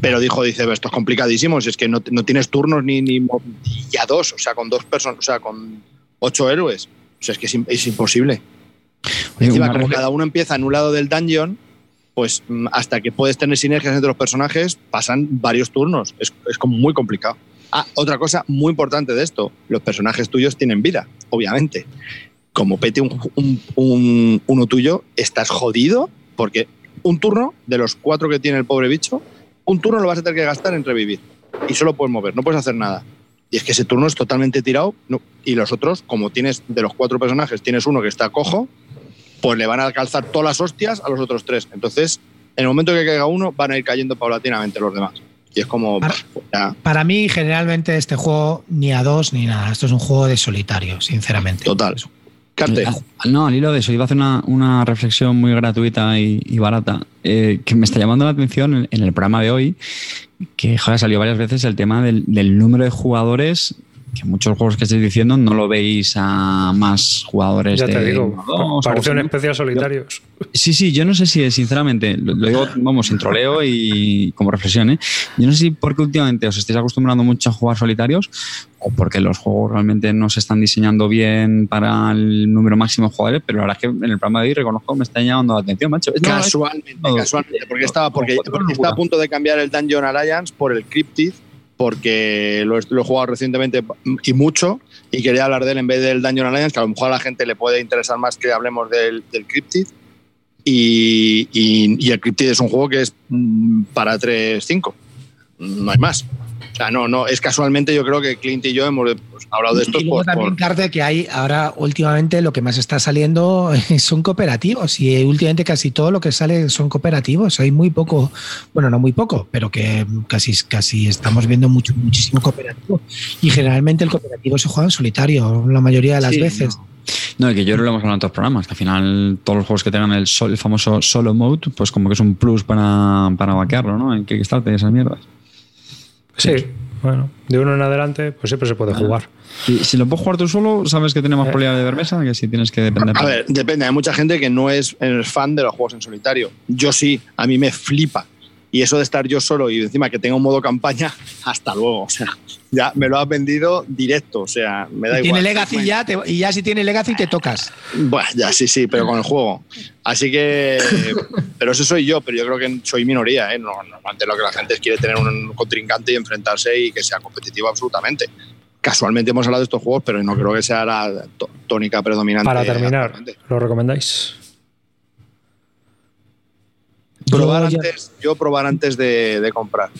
Pero dijo, dice, esto es complicadísimo, si es que no, no tienes turnos ni, ni y ya dos, o sea, con dos personas, o sea, con ocho héroes. O sea, es que es, im- es imposible. Oye, Encima, como cada uno empieza en un lado del dungeon, pues mm, hasta que puedes tener sinergias entre los personajes, pasan varios turnos. Es, es como muy complicado. Ah, otra cosa muy importante de esto, los personajes tuyos tienen vida, obviamente. Como pete un, un- un- uno tuyo, estás jodido porque un turno de los cuatro que tiene el pobre bicho, un turno lo vas a tener que gastar en revivir. Y solo puedes mover, no puedes hacer nada. Y es que ese turno es totalmente tirado. no- y los otros, como tienes de los cuatro personajes, tienes uno que está cojo, pues le van a calzar todas las hostias a los otros tres. Entonces, en el momento que caiga uno, van a ir cayendo paulatinamente los demás. Y es como. Ya, Para mí, generalmente, este juego ni a dos ni nada. Esto es un juego de solitario, sinceramente. total. Ah, No, al hilo de eso, iba a hacer una, una reflexión muy gratuita y, barata eh, que me está llamando la atención en, el programa de hoy, que joder, salió varias veces el tema del número de jugadores, que muchos juegos que estáis diciendo no lo veis a más jugadores Ya de te digo, dos, parece un especial solitarios. Sí, sí, yo no sé si, sinceramente, lo, lo digo, vamos, sin troleo y como reflexión, ¿eh? Yo no sé si porque últimamente os estáis acostumbrando mucho a jugar solitarios o porque los juegos realmente no se están diseñando bien para el número máximo de jugadores, pero la verdad es que en el programa de hoy reconozco que me está llamando la atención, macho. No, Casualmente, no, casualmente. Porque estaba, porque, porque está a punto de cambiar el Dungeon Alliance por el Cryptid, porque lo, he- jugado recientemente y mucho, y quería hablar de él en vez del Dungeon Alliance, que a lo mejor a la gente le puede interesar más que hablemos del, Cryptid. Y, y- el Cryptid es un juego que es mm, para 3-5. No hay más. O sea, no, no, es casualmente yo creo que Clint y yo hemos hablado de esto Y luego por, también, por- Carte, que hay ahora últimamente lo que más está saliendo son cooperativos y últimamente casi todo lo que sale son cooperativos. Hay muy poco, bueno, no muy poco, pero que casi, casi estamos viendo mucho, muchísimo cooperativo. Y generalmente el cooperativo se juega en solitario la mayoría de las Sí, veces. No, y que yo lo hemos hablado en otros programas, que al final todos los juegos que tengan el, sol- el famoso solo mode, pues como que es un plus para, para vaquearlo, ¿no? En Kickstarter y esas mierdas. Sí, bueno, de uno en adelante, pues siempre se puede jugar. Y si lo puedes jugar tú solo, sabes que tiene más probabilidad de ver mesa que si tienes que depender. A ver, depende. Hay mucha gente que no es es fan de los juegos en solitario. Yo sí, a mí me flipa. Y eso de estar yo solo y encima que tenga un modo campaña, hasta luego. O sea, ya me lo has vendido directo. O sea, me da Y igual. tiene Legacy ya, te- y ya si tiene Legacy te tocas. Bueno, ya sí, sí, pero con el juego. Así que. Pero eso soy yo, pero yo creo que soy minoría. ¿eh? No, normalmente lo que la gente es quiere tener un contrincante y enfrentarse y que sea competitivo absolutamente. Casualmente hemos hablado de estos juegos, pero no creo que sea la tó- tónica predominante. Para terminar. ¿lo recomendáis? Probar Yo antes, yo probar antes de, de comprar.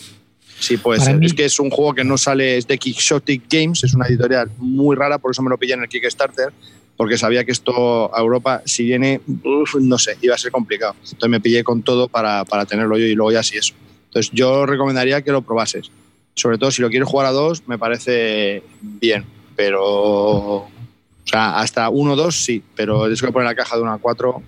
Sí, ser. mí- Es que es un juego que no sale, es de Quixotic Games, es una editorial muy rara, por eso me lo pillé en el Kickstarter, porque sabía que esto a Europa, si viene, uf, no sé, iba a ser complicado. Entonces me pillé con todo para, para tenerlo yo y luego ya sí eso. Entonces yo recomendaría que lo probases. Sobre todo si lo quieres jugar a dos, me parece bien, pero. O sea, hasta uno o dos sí, pero es que poner la caja de una a cuatro.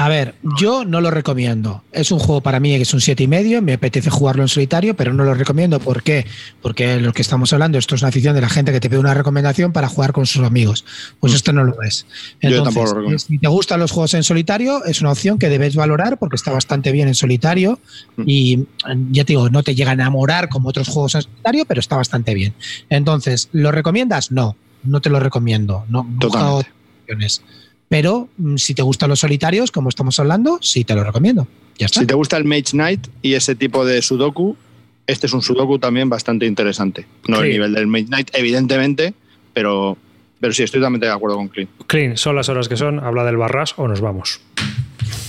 A ver, yo no lo recomiendo. Es un juego para mí que es un siete y medio. Me apetece jugarlo en solitario, pero no lo recomiendo. ¿Por qué? Porque lo que estamos hablando, esto es una afición de la gente que te pide una recomendación para jugar con sus amigos. Pues esto no lo es. Yo Entonces, tampoco lo recomiendo. si te gustan los juegos en solitario, es una opción que debes valorar porque está bastante bien en solitario. Y ya te digo, no te llega a enamorar como otros juegos en solitario, pero está bastante bien. Entonces, ¿lo recomiendas? No, no te lo recomiendo. No, opciones. Pero mm, si te gustan los solitarios, como estamos hablando, sí te lo recomiendo. Ya está. Si te gusta el Mage Knight y ese tipo de Sudoku, este es un Sudoku también bastante interesante. No Sí. el nivel del Mage Knight, evidentemente, pero, pero sí, estoy totalmente de acuerdo con Clint. Clean, son las horas que son, habla del barras o nos vamos.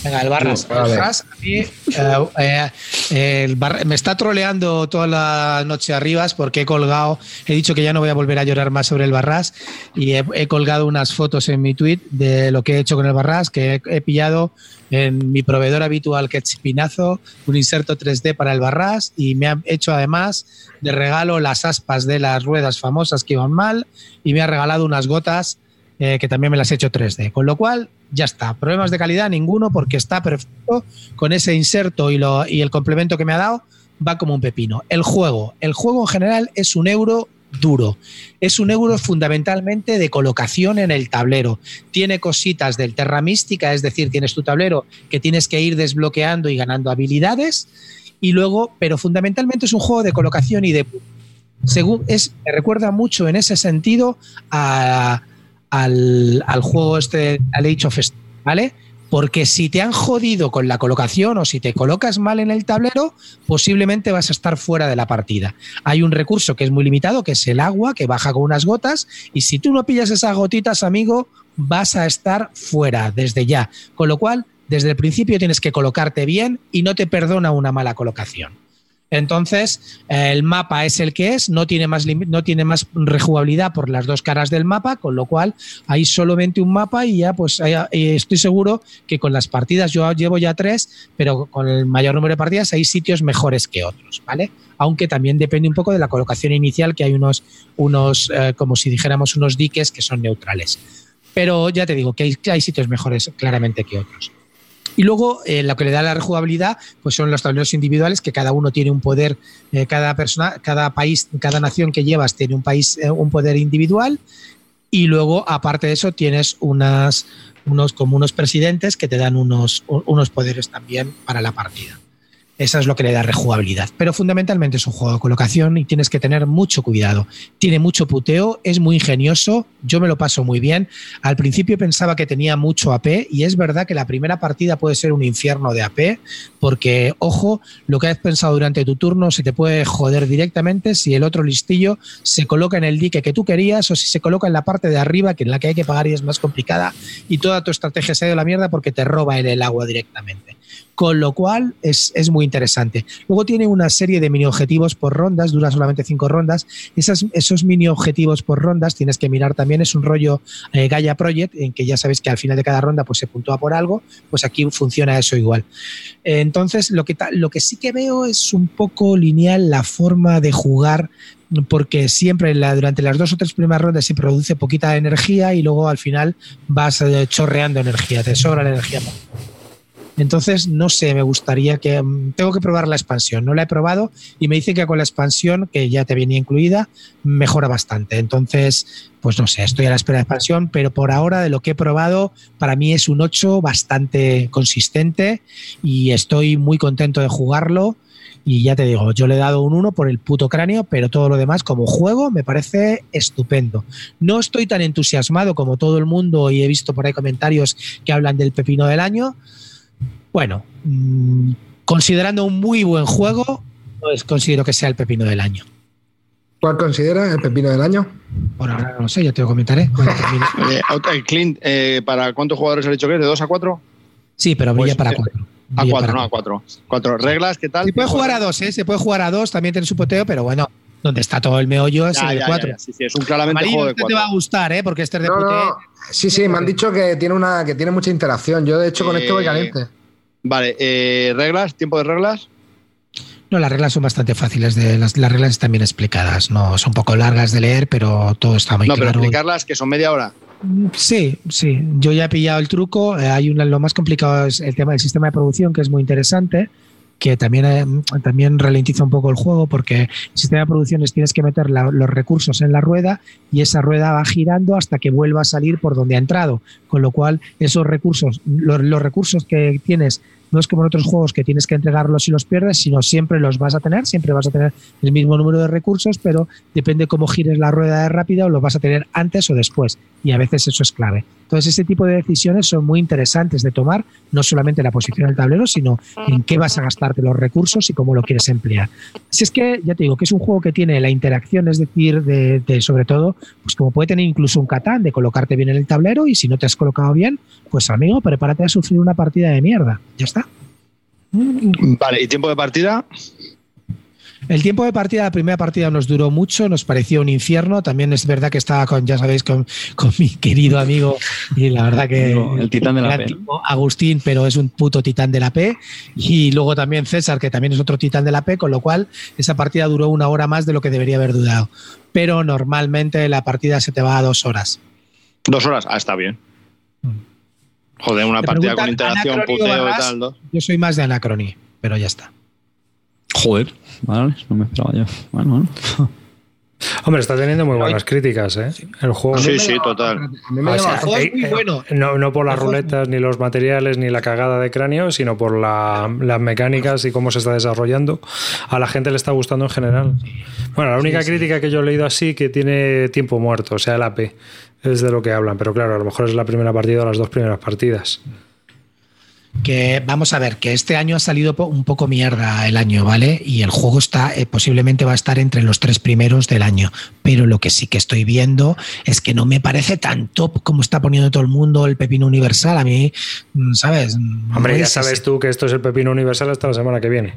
Venga, el Barras. El. Barras, a mí, eh, eh, el Barra- me está troleando toda la noche arribas porque he colgado, he dicho que ya no voy a volver a llorar más sobre el Barras y he, he colgado unas fotos en mi tweet de lo que he hecho con el Barras, que he, he pillado en mi proveedor habitual que es Chipinazo un inserto 3D para el Barras y me ha hecho además de regalo las aspas de las ruedas famosas que iban mal y me ha regalado unas gotas eh, que también me las he hecho 3D. Con lo cual, ya está. Problemas de calidad ninguno porque está perfecto con ese inserto y, lo, y el complemento que me ha dado va como un pepino. El juego, el juego en general es un euro duro. Es un euro fundamentalmente de colocación en el tablero. Tiene cositas del Terra Mística, es decir, tienes tu tablero que tienes que ir desbloqueando y ganando habilidades. Y luego, pero fundamentalmente es un juego de colocación y de. Según es, me recuerda mucho en ese sentido a, al, al, juego este, al Age ¿vale? Porque si te han jodido con la colocación o si te colocas mal en el tablero, posiblemente vas a estar fuera de la partida. Hay un recurso que es muy limitado, que es el agua, que baja con unas gotas, y si tú no pillas esas gotitas, amigo, vas a estar fuera desde ya. Con lo cual, desde el principio tienes que colocarte bien y no te perdona una mala colocación. Entonces, eh, el mapa es el que es, no tiene, más no tiene más rejugabilidad por las dos caras del mapa, con lo cual hay solamente un mapa y ya pues eh, estoy seguro que con las partidas, yo llevo ya tres, pero con el mayor número de partidas hay sitios mejores que otros, ¿vale? Aunque también depende un poco de la colocación inicial, que hay unos, unos eh, como si dijéramos, unos diques que son neutrales. Pero ya te digo que hay sitios mejores claramente que otros. Y luego eh, lo que le da la rejugabilidad pues son los tableros individuales que cada uno tiene un poder, eh, cada persona, cada país, cada nación que llevas tiene un país, eh, un poder individual. Y luego, aparte de eso, tienes unas, unos como unos presidentes que te dan unos, unos poderes también para la partida. Eso es lo que le da rejugabilidad. Pero fundamentalmente es un juego de colocación y tienes que tener mucho cuidado. Tiene mucho puteo, es muy ingenioso, yo me lo paso muy bien. Al principio pensaba que tenía mucho AP y es verdad que la primera partida puede ser un infierno de AP porque, ojo, lo que has pensado durante tu turno se te puede joder directamente si el otro listillo se coloca en el dique que tú querías o si se coloca en la parte de arriba que en la que hay que pagar y es más complicada y toda tu estrategia se ha ido a la mierda porque te roba en el agua directamente con lo cual es, es, muy interesante. Luego tiene una serie de mini objetivos por rondas, dura solamente cinco rondas. Esos mini objetivos por rondas tienes que mirar también, es un rollo eh, Gaia Project, en que ya sabes que al final de cada ronda pues, se puntúa por algo, pues aquí funciona eso igual. Entonces, lo que, lo que sí que veo es un poco lineal la forma de jugar porque siempre durante las dos o tres primeras rondas se produce poquita energía y luego al final vas eh, chorreando energía, te sobra la energía. Entonces, no sé, me gustaría que. mm, Tengo que probar la expansión. No la he probado y me dicen que con la expansión, que ya te venía incluida, mejora bastante. Entonces, pues no sé, estoy a la espera de expansión, pero por ahora, de lo que he probado, para mí es un 8 bastante consistente y estoy muy contento de jugarlo. Y ya te digo, yo le he dado un 1 por el puto cráneo, pero todo lo demás como juego me parece estupendo. No estoy tan entusiasmado como todo el mundo y he visto por ahí comentarios que hablan del pepino del año. Bueno, mmm, considerando un muy buen juego, pues considero que sea el pepino del año. ¿Cuál considera el pepino del año? Por ahora no lo sé, ya te lo comentaré. Eh, Clint, eh, ¿para cuántos jugadores ha dicho que es? ¿De 2 a 4? Sí, pero brilla Pues, para eh, cuatro. A Brilla 4, para no, a 4. Cuatro reglas, ¿qué tal? Se puede jugar a dos, ¿eh? Se puede jugar a dos, también tiene su poteo, pero bueno, donde está todo el meollo es Ya, el de ya, cuatro. ya, ya. Sí, sí, es un claramente Amarillo, juego de este te va 4. a gustar, ¿eh? Porque este es de No, no. Sí, sí, me han dicho que tiene una que tiene mucha interacción. Yo, de hecho, con esto voy Eh, caliente. Vale, eh, reglas, tiempo de reglas. No, las reglas son bastante fáciles. De, las, las reglas están bien explicadas. No, son un poco largas de leer, pero todo está muy No, pero claro. explicarlas que son media hora. Sí, sí. Yo ya he pillado el truco. Eh, Hay una, lo más complicado es el tema del sistema de producción, que es muy interesante, que también, eh, también ralentiza un poco el juego, porque el sistema de producción es tienes que meter la- los recursos en la rueda y esa rueda va girando hasta que vuelva a salir por donde ha entrado. Con lo cual, esos recursos, los recursos que tienes, no es como en otros juegos que tienes que entregarlos si los pierdes, sino siempre los vas a tener, siempre vas a tener el mismo número de recursos, pero depende cómo gires la rueda de rápida o los vas a tener antes o después. Y a veces eso es clave. Entonces, ese tipo de decisiones son muy interesantes de tomar, no solamente la posición del tablero, sino en qué vas a gastarte los recursos y cómo lo quieres emplear. Si es que, ya te digo, que es un juego que tiene la interacción, es decir, de, de, sobre todo, pues como puede tener incluso un catán, de colocarte bien en el tablero y si no te has colocado bien, pues amigo, prepárate a sufrir una partida de mierda. Ya está. Vale, ¿y tiempo de partida? El tiempo de partida, la primera partida nos duró mucho, nos pareció un infierno. También es verdad que estaba con, ya sabéis, con, con mi querido amigo y la verdad que el titán de la P, Agustín, pero es un puto titán de la P. Y luego también César, que también es otro titán de la P, con lo cual esa partida duró una hora más de lo que debería haber durado. Pero normalmente la partida se te va a dos horas. Dos horas. Ah, está bien. Joder, una Te partida con interacción, puteo y tal. ¿no? Yo soy más de Anacrony, pero ya está. Joder, vale, no me esperaba yo. Bueno, bueno. Hombre, está teniendo muy buenas críticas, ¿eh? El juego. Sí, sí, total. No, no por las ruletas, ni los materiales, ni la cagada de cráneo, sino por la- las mecánicas y cómo se está desarrollando. A la gente le está gustando en general. Bueno, la única crítica que yo he leído así que tiene tiempo muerto, o sea, el AP, es de lo que hablan. Pero claro, a lo mejor es la primera partida o las dos primeras partidas. Que vamos a ver, que este año ha salido un poco mierda el año, ¿vale? Y el juego está, eh, posiblemente va a estar entre los tres primeros del año. Pero lo que sí que estoy viendo es que no me parece tan top como está poniendo todo el mundo el pepino universal. A mí, mm, ¿sabes? No Hombre, ya es sabes tú que esto es el pepino universal hasta la semana que viene.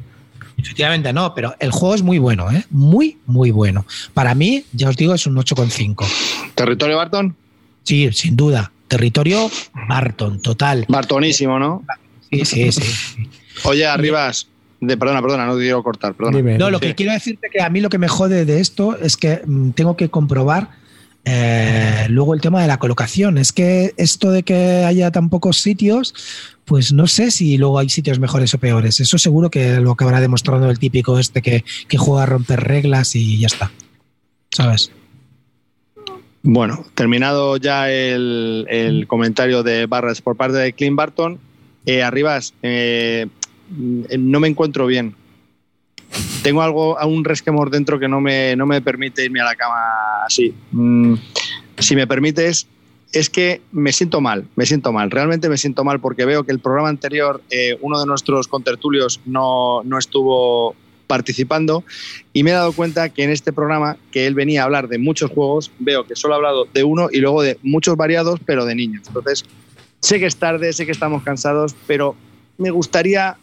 Efectivamente no, pero el juego es muy bueno, ¿eh? Muy, muy bueno. Para mí, ya os digo, es un 8,5. ¿Territorio Barton? Sí, sin duda. Territorio Barton, total. Bartonísimo, ¿no? Sí, sí, sí. Oye, Arribas, de, perdona, perdona, no te quiero cortar, perdona. Dime. No, lo Sí. que quiero decirte que a mí lo que me jode de esto es que mm, tengo que comprobar eh, luego el tema de la colocación. Es que esto de que haya tan pocos sitios, pues no sé si luego hay sitios mejores o peores. Eso seguro que lo acabará demostrando el típico este que, que juega a romper reglas y ya está. ¿Sabes? Bueno, terminado ya el, el comentario de Barras por parte de Clint Barton, eh, Arribas, eh, no me encuentro bien. Tengo algo, un resquemor dentro que no me, no me permite irme a la cama así. Mm, si me permites, es que me siento mal, me siento mal, realmente me siento mal porque veo que el programa anterior, eh, uno de nuestros contertulios no, no estuvo participando y me he dado cuenta que en este programa, que él venía a hablar de muchos juegos, veo que solo ha hablado de uno y luego de muchos variados, pero de niños. Entonces, sé que es tarde, sé que estamos cansados, pero me gustaría,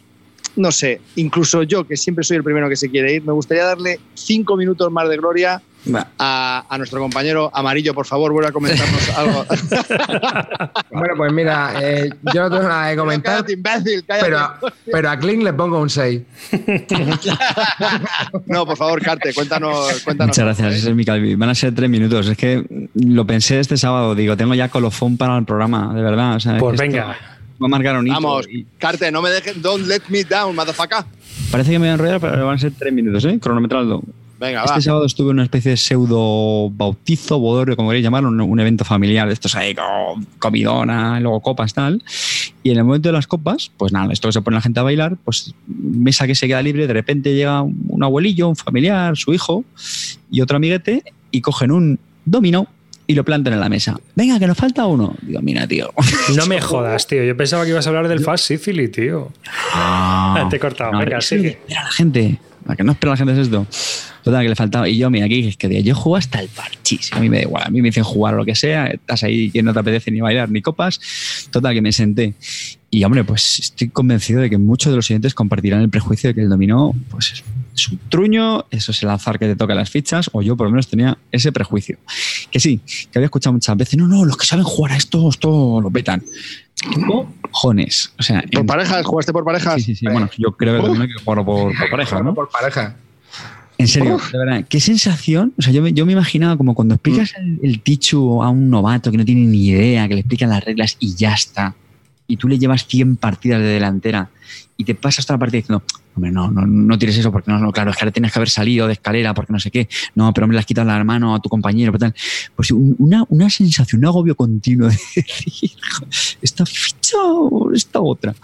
no sé, incluso yo, que siempre soy el primero que se quiere ir, me gustaría darle cinco minutos más de gloria a, a nuestro compañero Amarillo. Por favor, vuelve a comentarnos algo. Bueno, pues mira, eh, yo no tengo nada que comentar, Cállate, imbécil, cállate. pero, pero a Kling le pongo un 6. No, por favor, Carte, cuéntanos. cuéntanos Muchas gracias, ese es mi Calvi. Van a ser tres minutos. Es que lo pensé este sábado. Digo, tengo ya colofón para el programa, de verdad. O sea, Pues esto venga. Va a marcar un hito. Vamos, Y Carte, no me dejes. Don't let me down, motherfucker. Parece que me voy a enrollar, pero van a ser tres minutos, ¿eh? Cronometrando. Venga, Este va. sábado estuve en una especie de pseudo bautizo, bodorio, como queréis llamarlo, un, un evento familiar de estos ahí, con comidona, luego copas, tal. Y en el momento de las copas, pues nada, esto que se pone la gente a bailar, pues mesa que se queda libre, de repente llega un abuelillo, un familiar, su hijo y otro amiguete y cogen un dominó y lo plantan en la mesa. Venga, que nos falta uno. Digo, mira, tío. No me jodas, tío. Yo pensaba que ibas a hablar del Fast Sicily, tío. Te he cortado. Venga, es que sigue. Espera la gente. La que no espera la gente es esto. Total, que le faltaba. Y yo, mira, aquí es que yo juego hasta el parchís. A mí me da igual. A mí me dicen jugar o lo que sea. Estás ahí que no te apetece ni bailar ni copas. Total, que me senté. Y hombre, pues estoy convencido de que muchos de los siguientes compartirán el prejuicio de que el dominó pues, es, un truño, eso es el azar que te toca las fichas, o yo por lo menos tenía ese prejuicio. Que sí, que había escuchado muchas veces, no, no, los que saben jugar a esto, esto lo petan. Cojones. O sea, ¿Por en- parejas? ¿Jugaste por parejas? Sí, sí, sí. Bueno, yo creo que el dominó hay que jugarlo por, por pareja, ¿no? Por pareja. En serio, de verdad, qué sensación. O sea, yo me, yo me imaginaba como cuando explicas el, el Tichu a un novato que no tiene ni idea, que le explican las reglas y ya está. Y tú le llevas 100 partidas de delantera y te pasas toda la partida diciendo, hombre, no, no, no tires eso porque no, claro, es que ahora tienes que haber salido de escalera porque no sé qué. No, pero me le has quitado la mano a tu compañero, tal. Pues un- una, una sensación, un agobio continuo de decir, esta ficha o esta otra.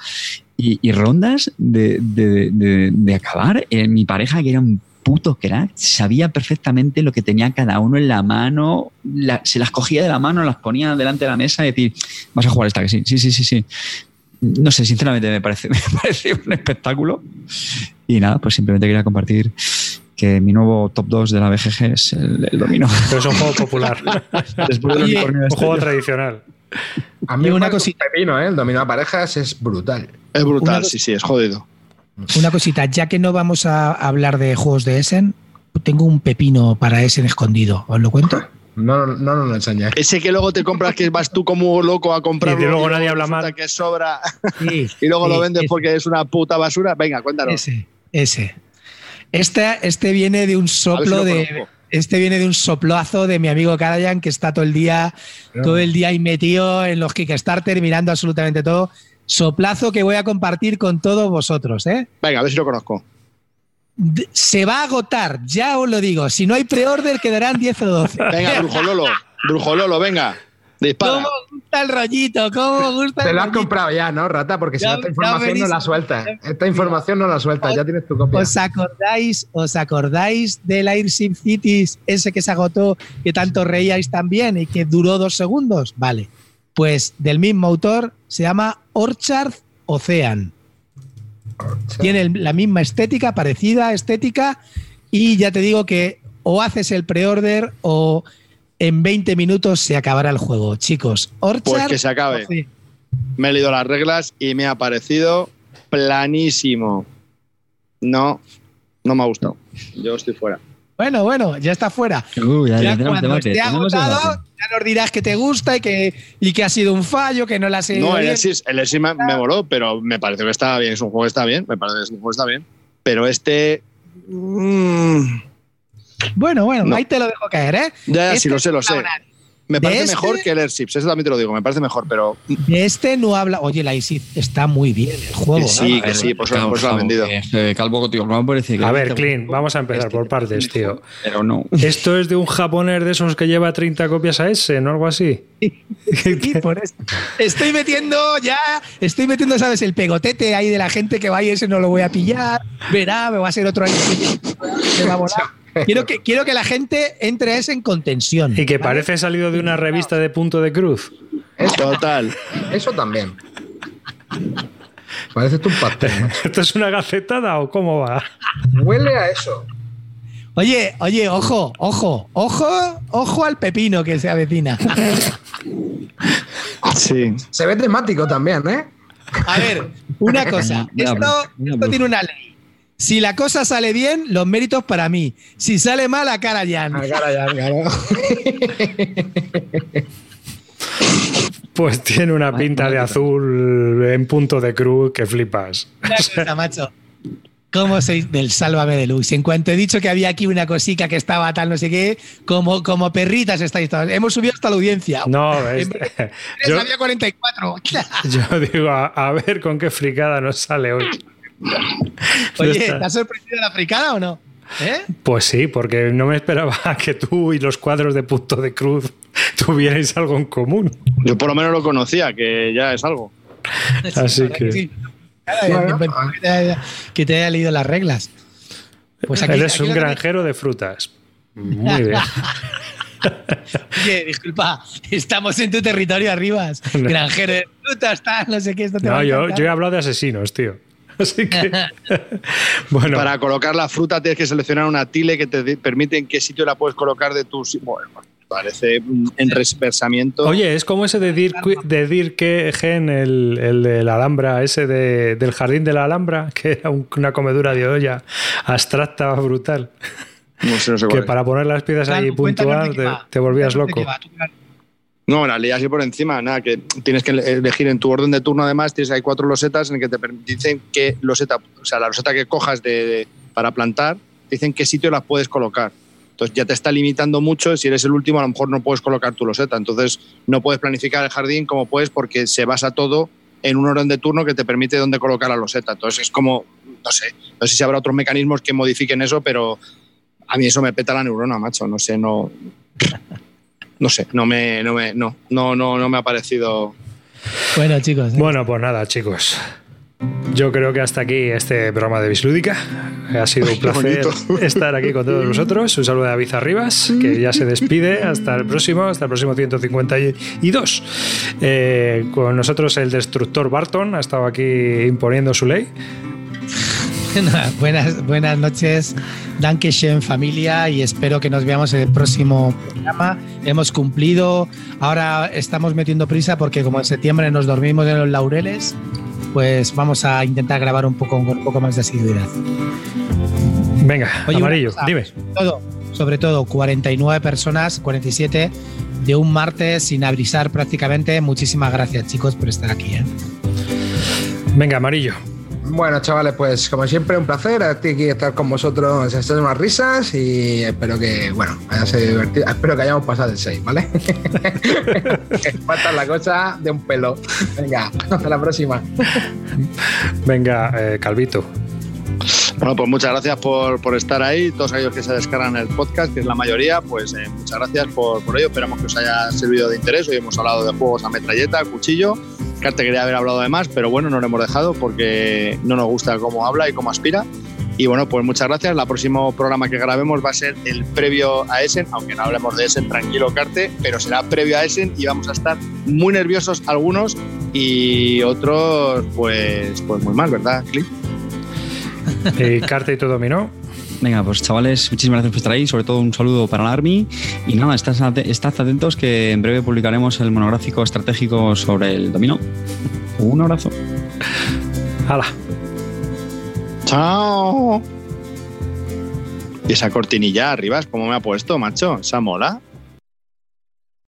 Y, rondas de, de- acabar. Mi pareja, que era un puto crack, sabía perfectamente lo que tenía cada uno en la mano, la- se las cogía de la mano, las ponía delante de la mesa y decir, vas a jugar esta, que sí, sí, sí, sí, sí. No sé, sinceramente me parece, me parece un espectáculo. Y nada, pues simplemente quería compartir que mi nuevo top 2 de la BGG es el, el dominó. Pero es un juego popular. Después del Oye, unicornio un este, juego tradicional. A mí Y una una cosita. cosita. Pepino, ¿eh? El dominó a parejas es brutal. Es brutal, Una- sí, sí, es jodido. Una cosita, ya que no vamos a hablar de juegos de Essen, tengo un pepino para Essen escondido. ¿Os lo cuento? No, no, no nos lo enseñes. Ese que luego te compras que vas tú como loco a comprarlo Y luego nadie habla mal. que sobra Sí, y luego sí, lo vendes ese, porque es una puta basura. Venga, cuéntanos. Ese, ese. Este, este viene de un si soplo lo de. Este viene de un soplazo de mi amigo Karajan, que está todo el día, todo el día ahí metido en los Kickstarter, mirando absolutamente todo. Soplazo que voy a compartir con todos vosotros, ¿eh? Venga, a ver si lo conozco. Se va a agotar, ya os lo digo. Si no hay pre-order, quedarán 10 o 12. Venga, Brujololo, Brujololo, venga. Dispara. ¿Cómo gusta el rollito? ¿Cómo gusta Te el lo has rollito? comprado ya, ¿no, Rata? Porque si Ya- no, esta información no la sueltas. Esta información no la sueltas, ya tienes tu copia. ¿Os acordáis, ¿Os acordáis del Airship Cities, ese que se agotó, que tanto reíais también y que duró dos segundos? Vale. Pues del mismo autor se llama Orchard Ocean. Tiene el- la misma estética, parecida estética, y ya te digo que o haces el pre-order o en 20 minutos se acabará el juego. Chicos, Orchard Pues que se acabe. Ocean. Me he leído las reglas y me ha parecido planísimo. No, no me ha gustado. Yo estoy fuera. Bueno, bueno, ya está fuera. Uy, Ya tenemos cuando debate, esté tenemos agotado, ya nos dirás que te gusta y que, y que ha sido un fallo, que no la has No, el. Exis, el Exis me, me moló, pero me pareció que estaba bien. Es un juego que está bien. Me parece que es un juego que está bien. Pero este. mm, Bueno, bueno, No. ahí te lo dejo caer, ¿eh? ya, Este sí, lo sé, lo sé. Me ¿De parece este? mejor que el Airship. Eso también te lo digo. Me parece mejor, pero. De este no habla. Oye, la ISIS está muy bien el juego. Que sí, ¿no? que sí, por eso, lo han Calvo, vendido. eh, Calvo, tío, no me parece que A ver, este- Clint, vamos a empezar este- por partes, tío. Pero no. Esto es de un japonés de esos que lleva 30 copias a ese, ¿no? Algo así. Sí, por eso. Estoy metiendo ya, estoy metiendo, ¿sabes? El pegotete ahí de la gente que va y ese no lo voy a pillar. Verá, me va a ser otro año. Me va a volar. Quiero que, quiero que la gente entre a ese en contención. Y que ¿vale? parece salido de una revista de punto de cruz. Total. Eso también. Parece un pastel. ¿Esto es una gacetada o cómo va? Huele a eso. Oye, oye, ojo, ojo, ojo, ojo al pepino que se avecina. Sí. Se ve temático también, ¿eh? A ver, una cosa. Esto, esto tiene una ley. Si la cosa sale bien, los méritos para mí. Si sale mal, a cara ya. Ah, cara, ya, claro. Pues tiene una pinta de azul en punto de cruz que flipas. Una cosa, macho. ¿Cómo sois del Sálvame de Luz? En cuanto he dicho que había aquí una cosica que estaba tal, no sé qué, como, como perritas estáis todas. Hemos subido hasta la audiencia. No, es- yo, había 44. yo digo, a, a ver con qué fricada nos sale hoy. Oye, ¿te ha sorprendido la fricada o no? ¿Eh? Pues sí, porque no me esperaba que tú y los cuadros de punto de cruz tuvierais algo en común. Yo por lo menos lo conocía, que ya es algo. Así ¿verdad que- sí? Bueno, que, te haya, que te haya leído las reglas. Pues aquí- Él es aquí un granjero de frutas. Muy bien. Oye, disculpa, estamos en tu territorio arribas. Granjero de frutas, tal, no sé qué. Esto te va No, a yo, yo he hablado de asesinos, tío. Así que. bueno, Para colocar la fruta tienes que seleccionar una tile que te permite en qué sitio la puedes colocar de tu. si- Bueno, parece un enreversamiento. oye, es como ese de Dir, de Gen, el, el de la Alhambra, ese de- del jardín de la Alhambra, que era un- una comedura de olla abstracta, brutal. no sé, no sé Que para poner las piezas Claro, ahí qué te, te volvías loco. qué va, tú, claro. No, la leí así por encima, nada, que tienes que elegir en tu orden de turno, además, tienes hay cuatro losetas en que te dicen qué loseta, o sea, la loseta que cojas de, de- para plantar, dicen qué sitio las puedes colocar. Entonces ya te está limitando mucho, si eres el último a lo mejor no puedes colocar tu loseta, entonces no puedes planificar el jardín como puedes porque se basa todo en un orden de turno que te permite dónde colocar la loseta. Entonces es como, no sé, no sé si habrá otros mecanismos que modifiquen eso, pero a mí eso me peta la neurona, macho, no sé, no... No sé, no me, no me, no, no, no, no me ha parecido. Bueno, chicos. Bueno, pues nada, chicos. Yo creo que hasta aquí este programa de Bislúdica. Ha sido un placer estar aquí con todos vosotros. Un saludo de David Arribas, que ya se despide. Hasta el próximo, hasta el próximo 152. Eh, con nosotros el destructor Barton ha estado aquí imponiendo su ley. Buenas, buenas noches, Dankeschön familia y espero que nos veamos en el próximo programa. Hemos cumplido, ahora estamos metiendo prisa porque como en septiembre nos dormimos en los laureles, pues vamos a intentar grabar un poco un poco más de asiduidad. Venga, Oye, amarillo, cosa, dime. Todo, sobre todo 49 personas, 47 de un martes sin avisar prácticamente. Muchísimas gracias chicos por estar aquí. ¿eh? Venga, amarillo. Bueno, chavales, pues como siempre, un placer aquí estar con vosotros, echar unas risas y espero que, bueno, haya sido divertido. Espero que hayamos pasado el 6, ¿vale? Falta la cosa de un pelo. Venga, hasta la próxima. Venga, eh, Calvito. Bueno, pues muchas gracias por, por, estar ahí. Todos aquellos que se descargan el podcast, que es la mayoría, pues eh, muchas gracias por, por, ello. Esperamos que os haya servido de interés. Hoy hemos hablado de juegos a metralleta, cuchillo. Carte quería haber hablado de más, pero bueno, no lo hemos dejado porque no nos gusta cómo habla y cómo aspira. Y bueno, pues muchas gracias. El próximo programa que grabemos va a ser el previo a Essen, aunque no hablemos de Essen, tranquilo, Carte, pero será previo a Essen y vamos a estar muy nerviosos algunos y otros, pues, pues muy mal, ¿verdad, Cliff? ¿Y Carte y tu dominó? Venga, pues chavales, muchísimas gracias por estar ahí. Sobre todo un saludo para la Army. Y nada, estad, atentos que en breve publicaremos el monográfico estratégico sobre el dominó. Un abrazo. ¡Hala! ¡Chao! Y esa cortinilla arriba, ¿cómo me ha puesto, macho? Esa mola.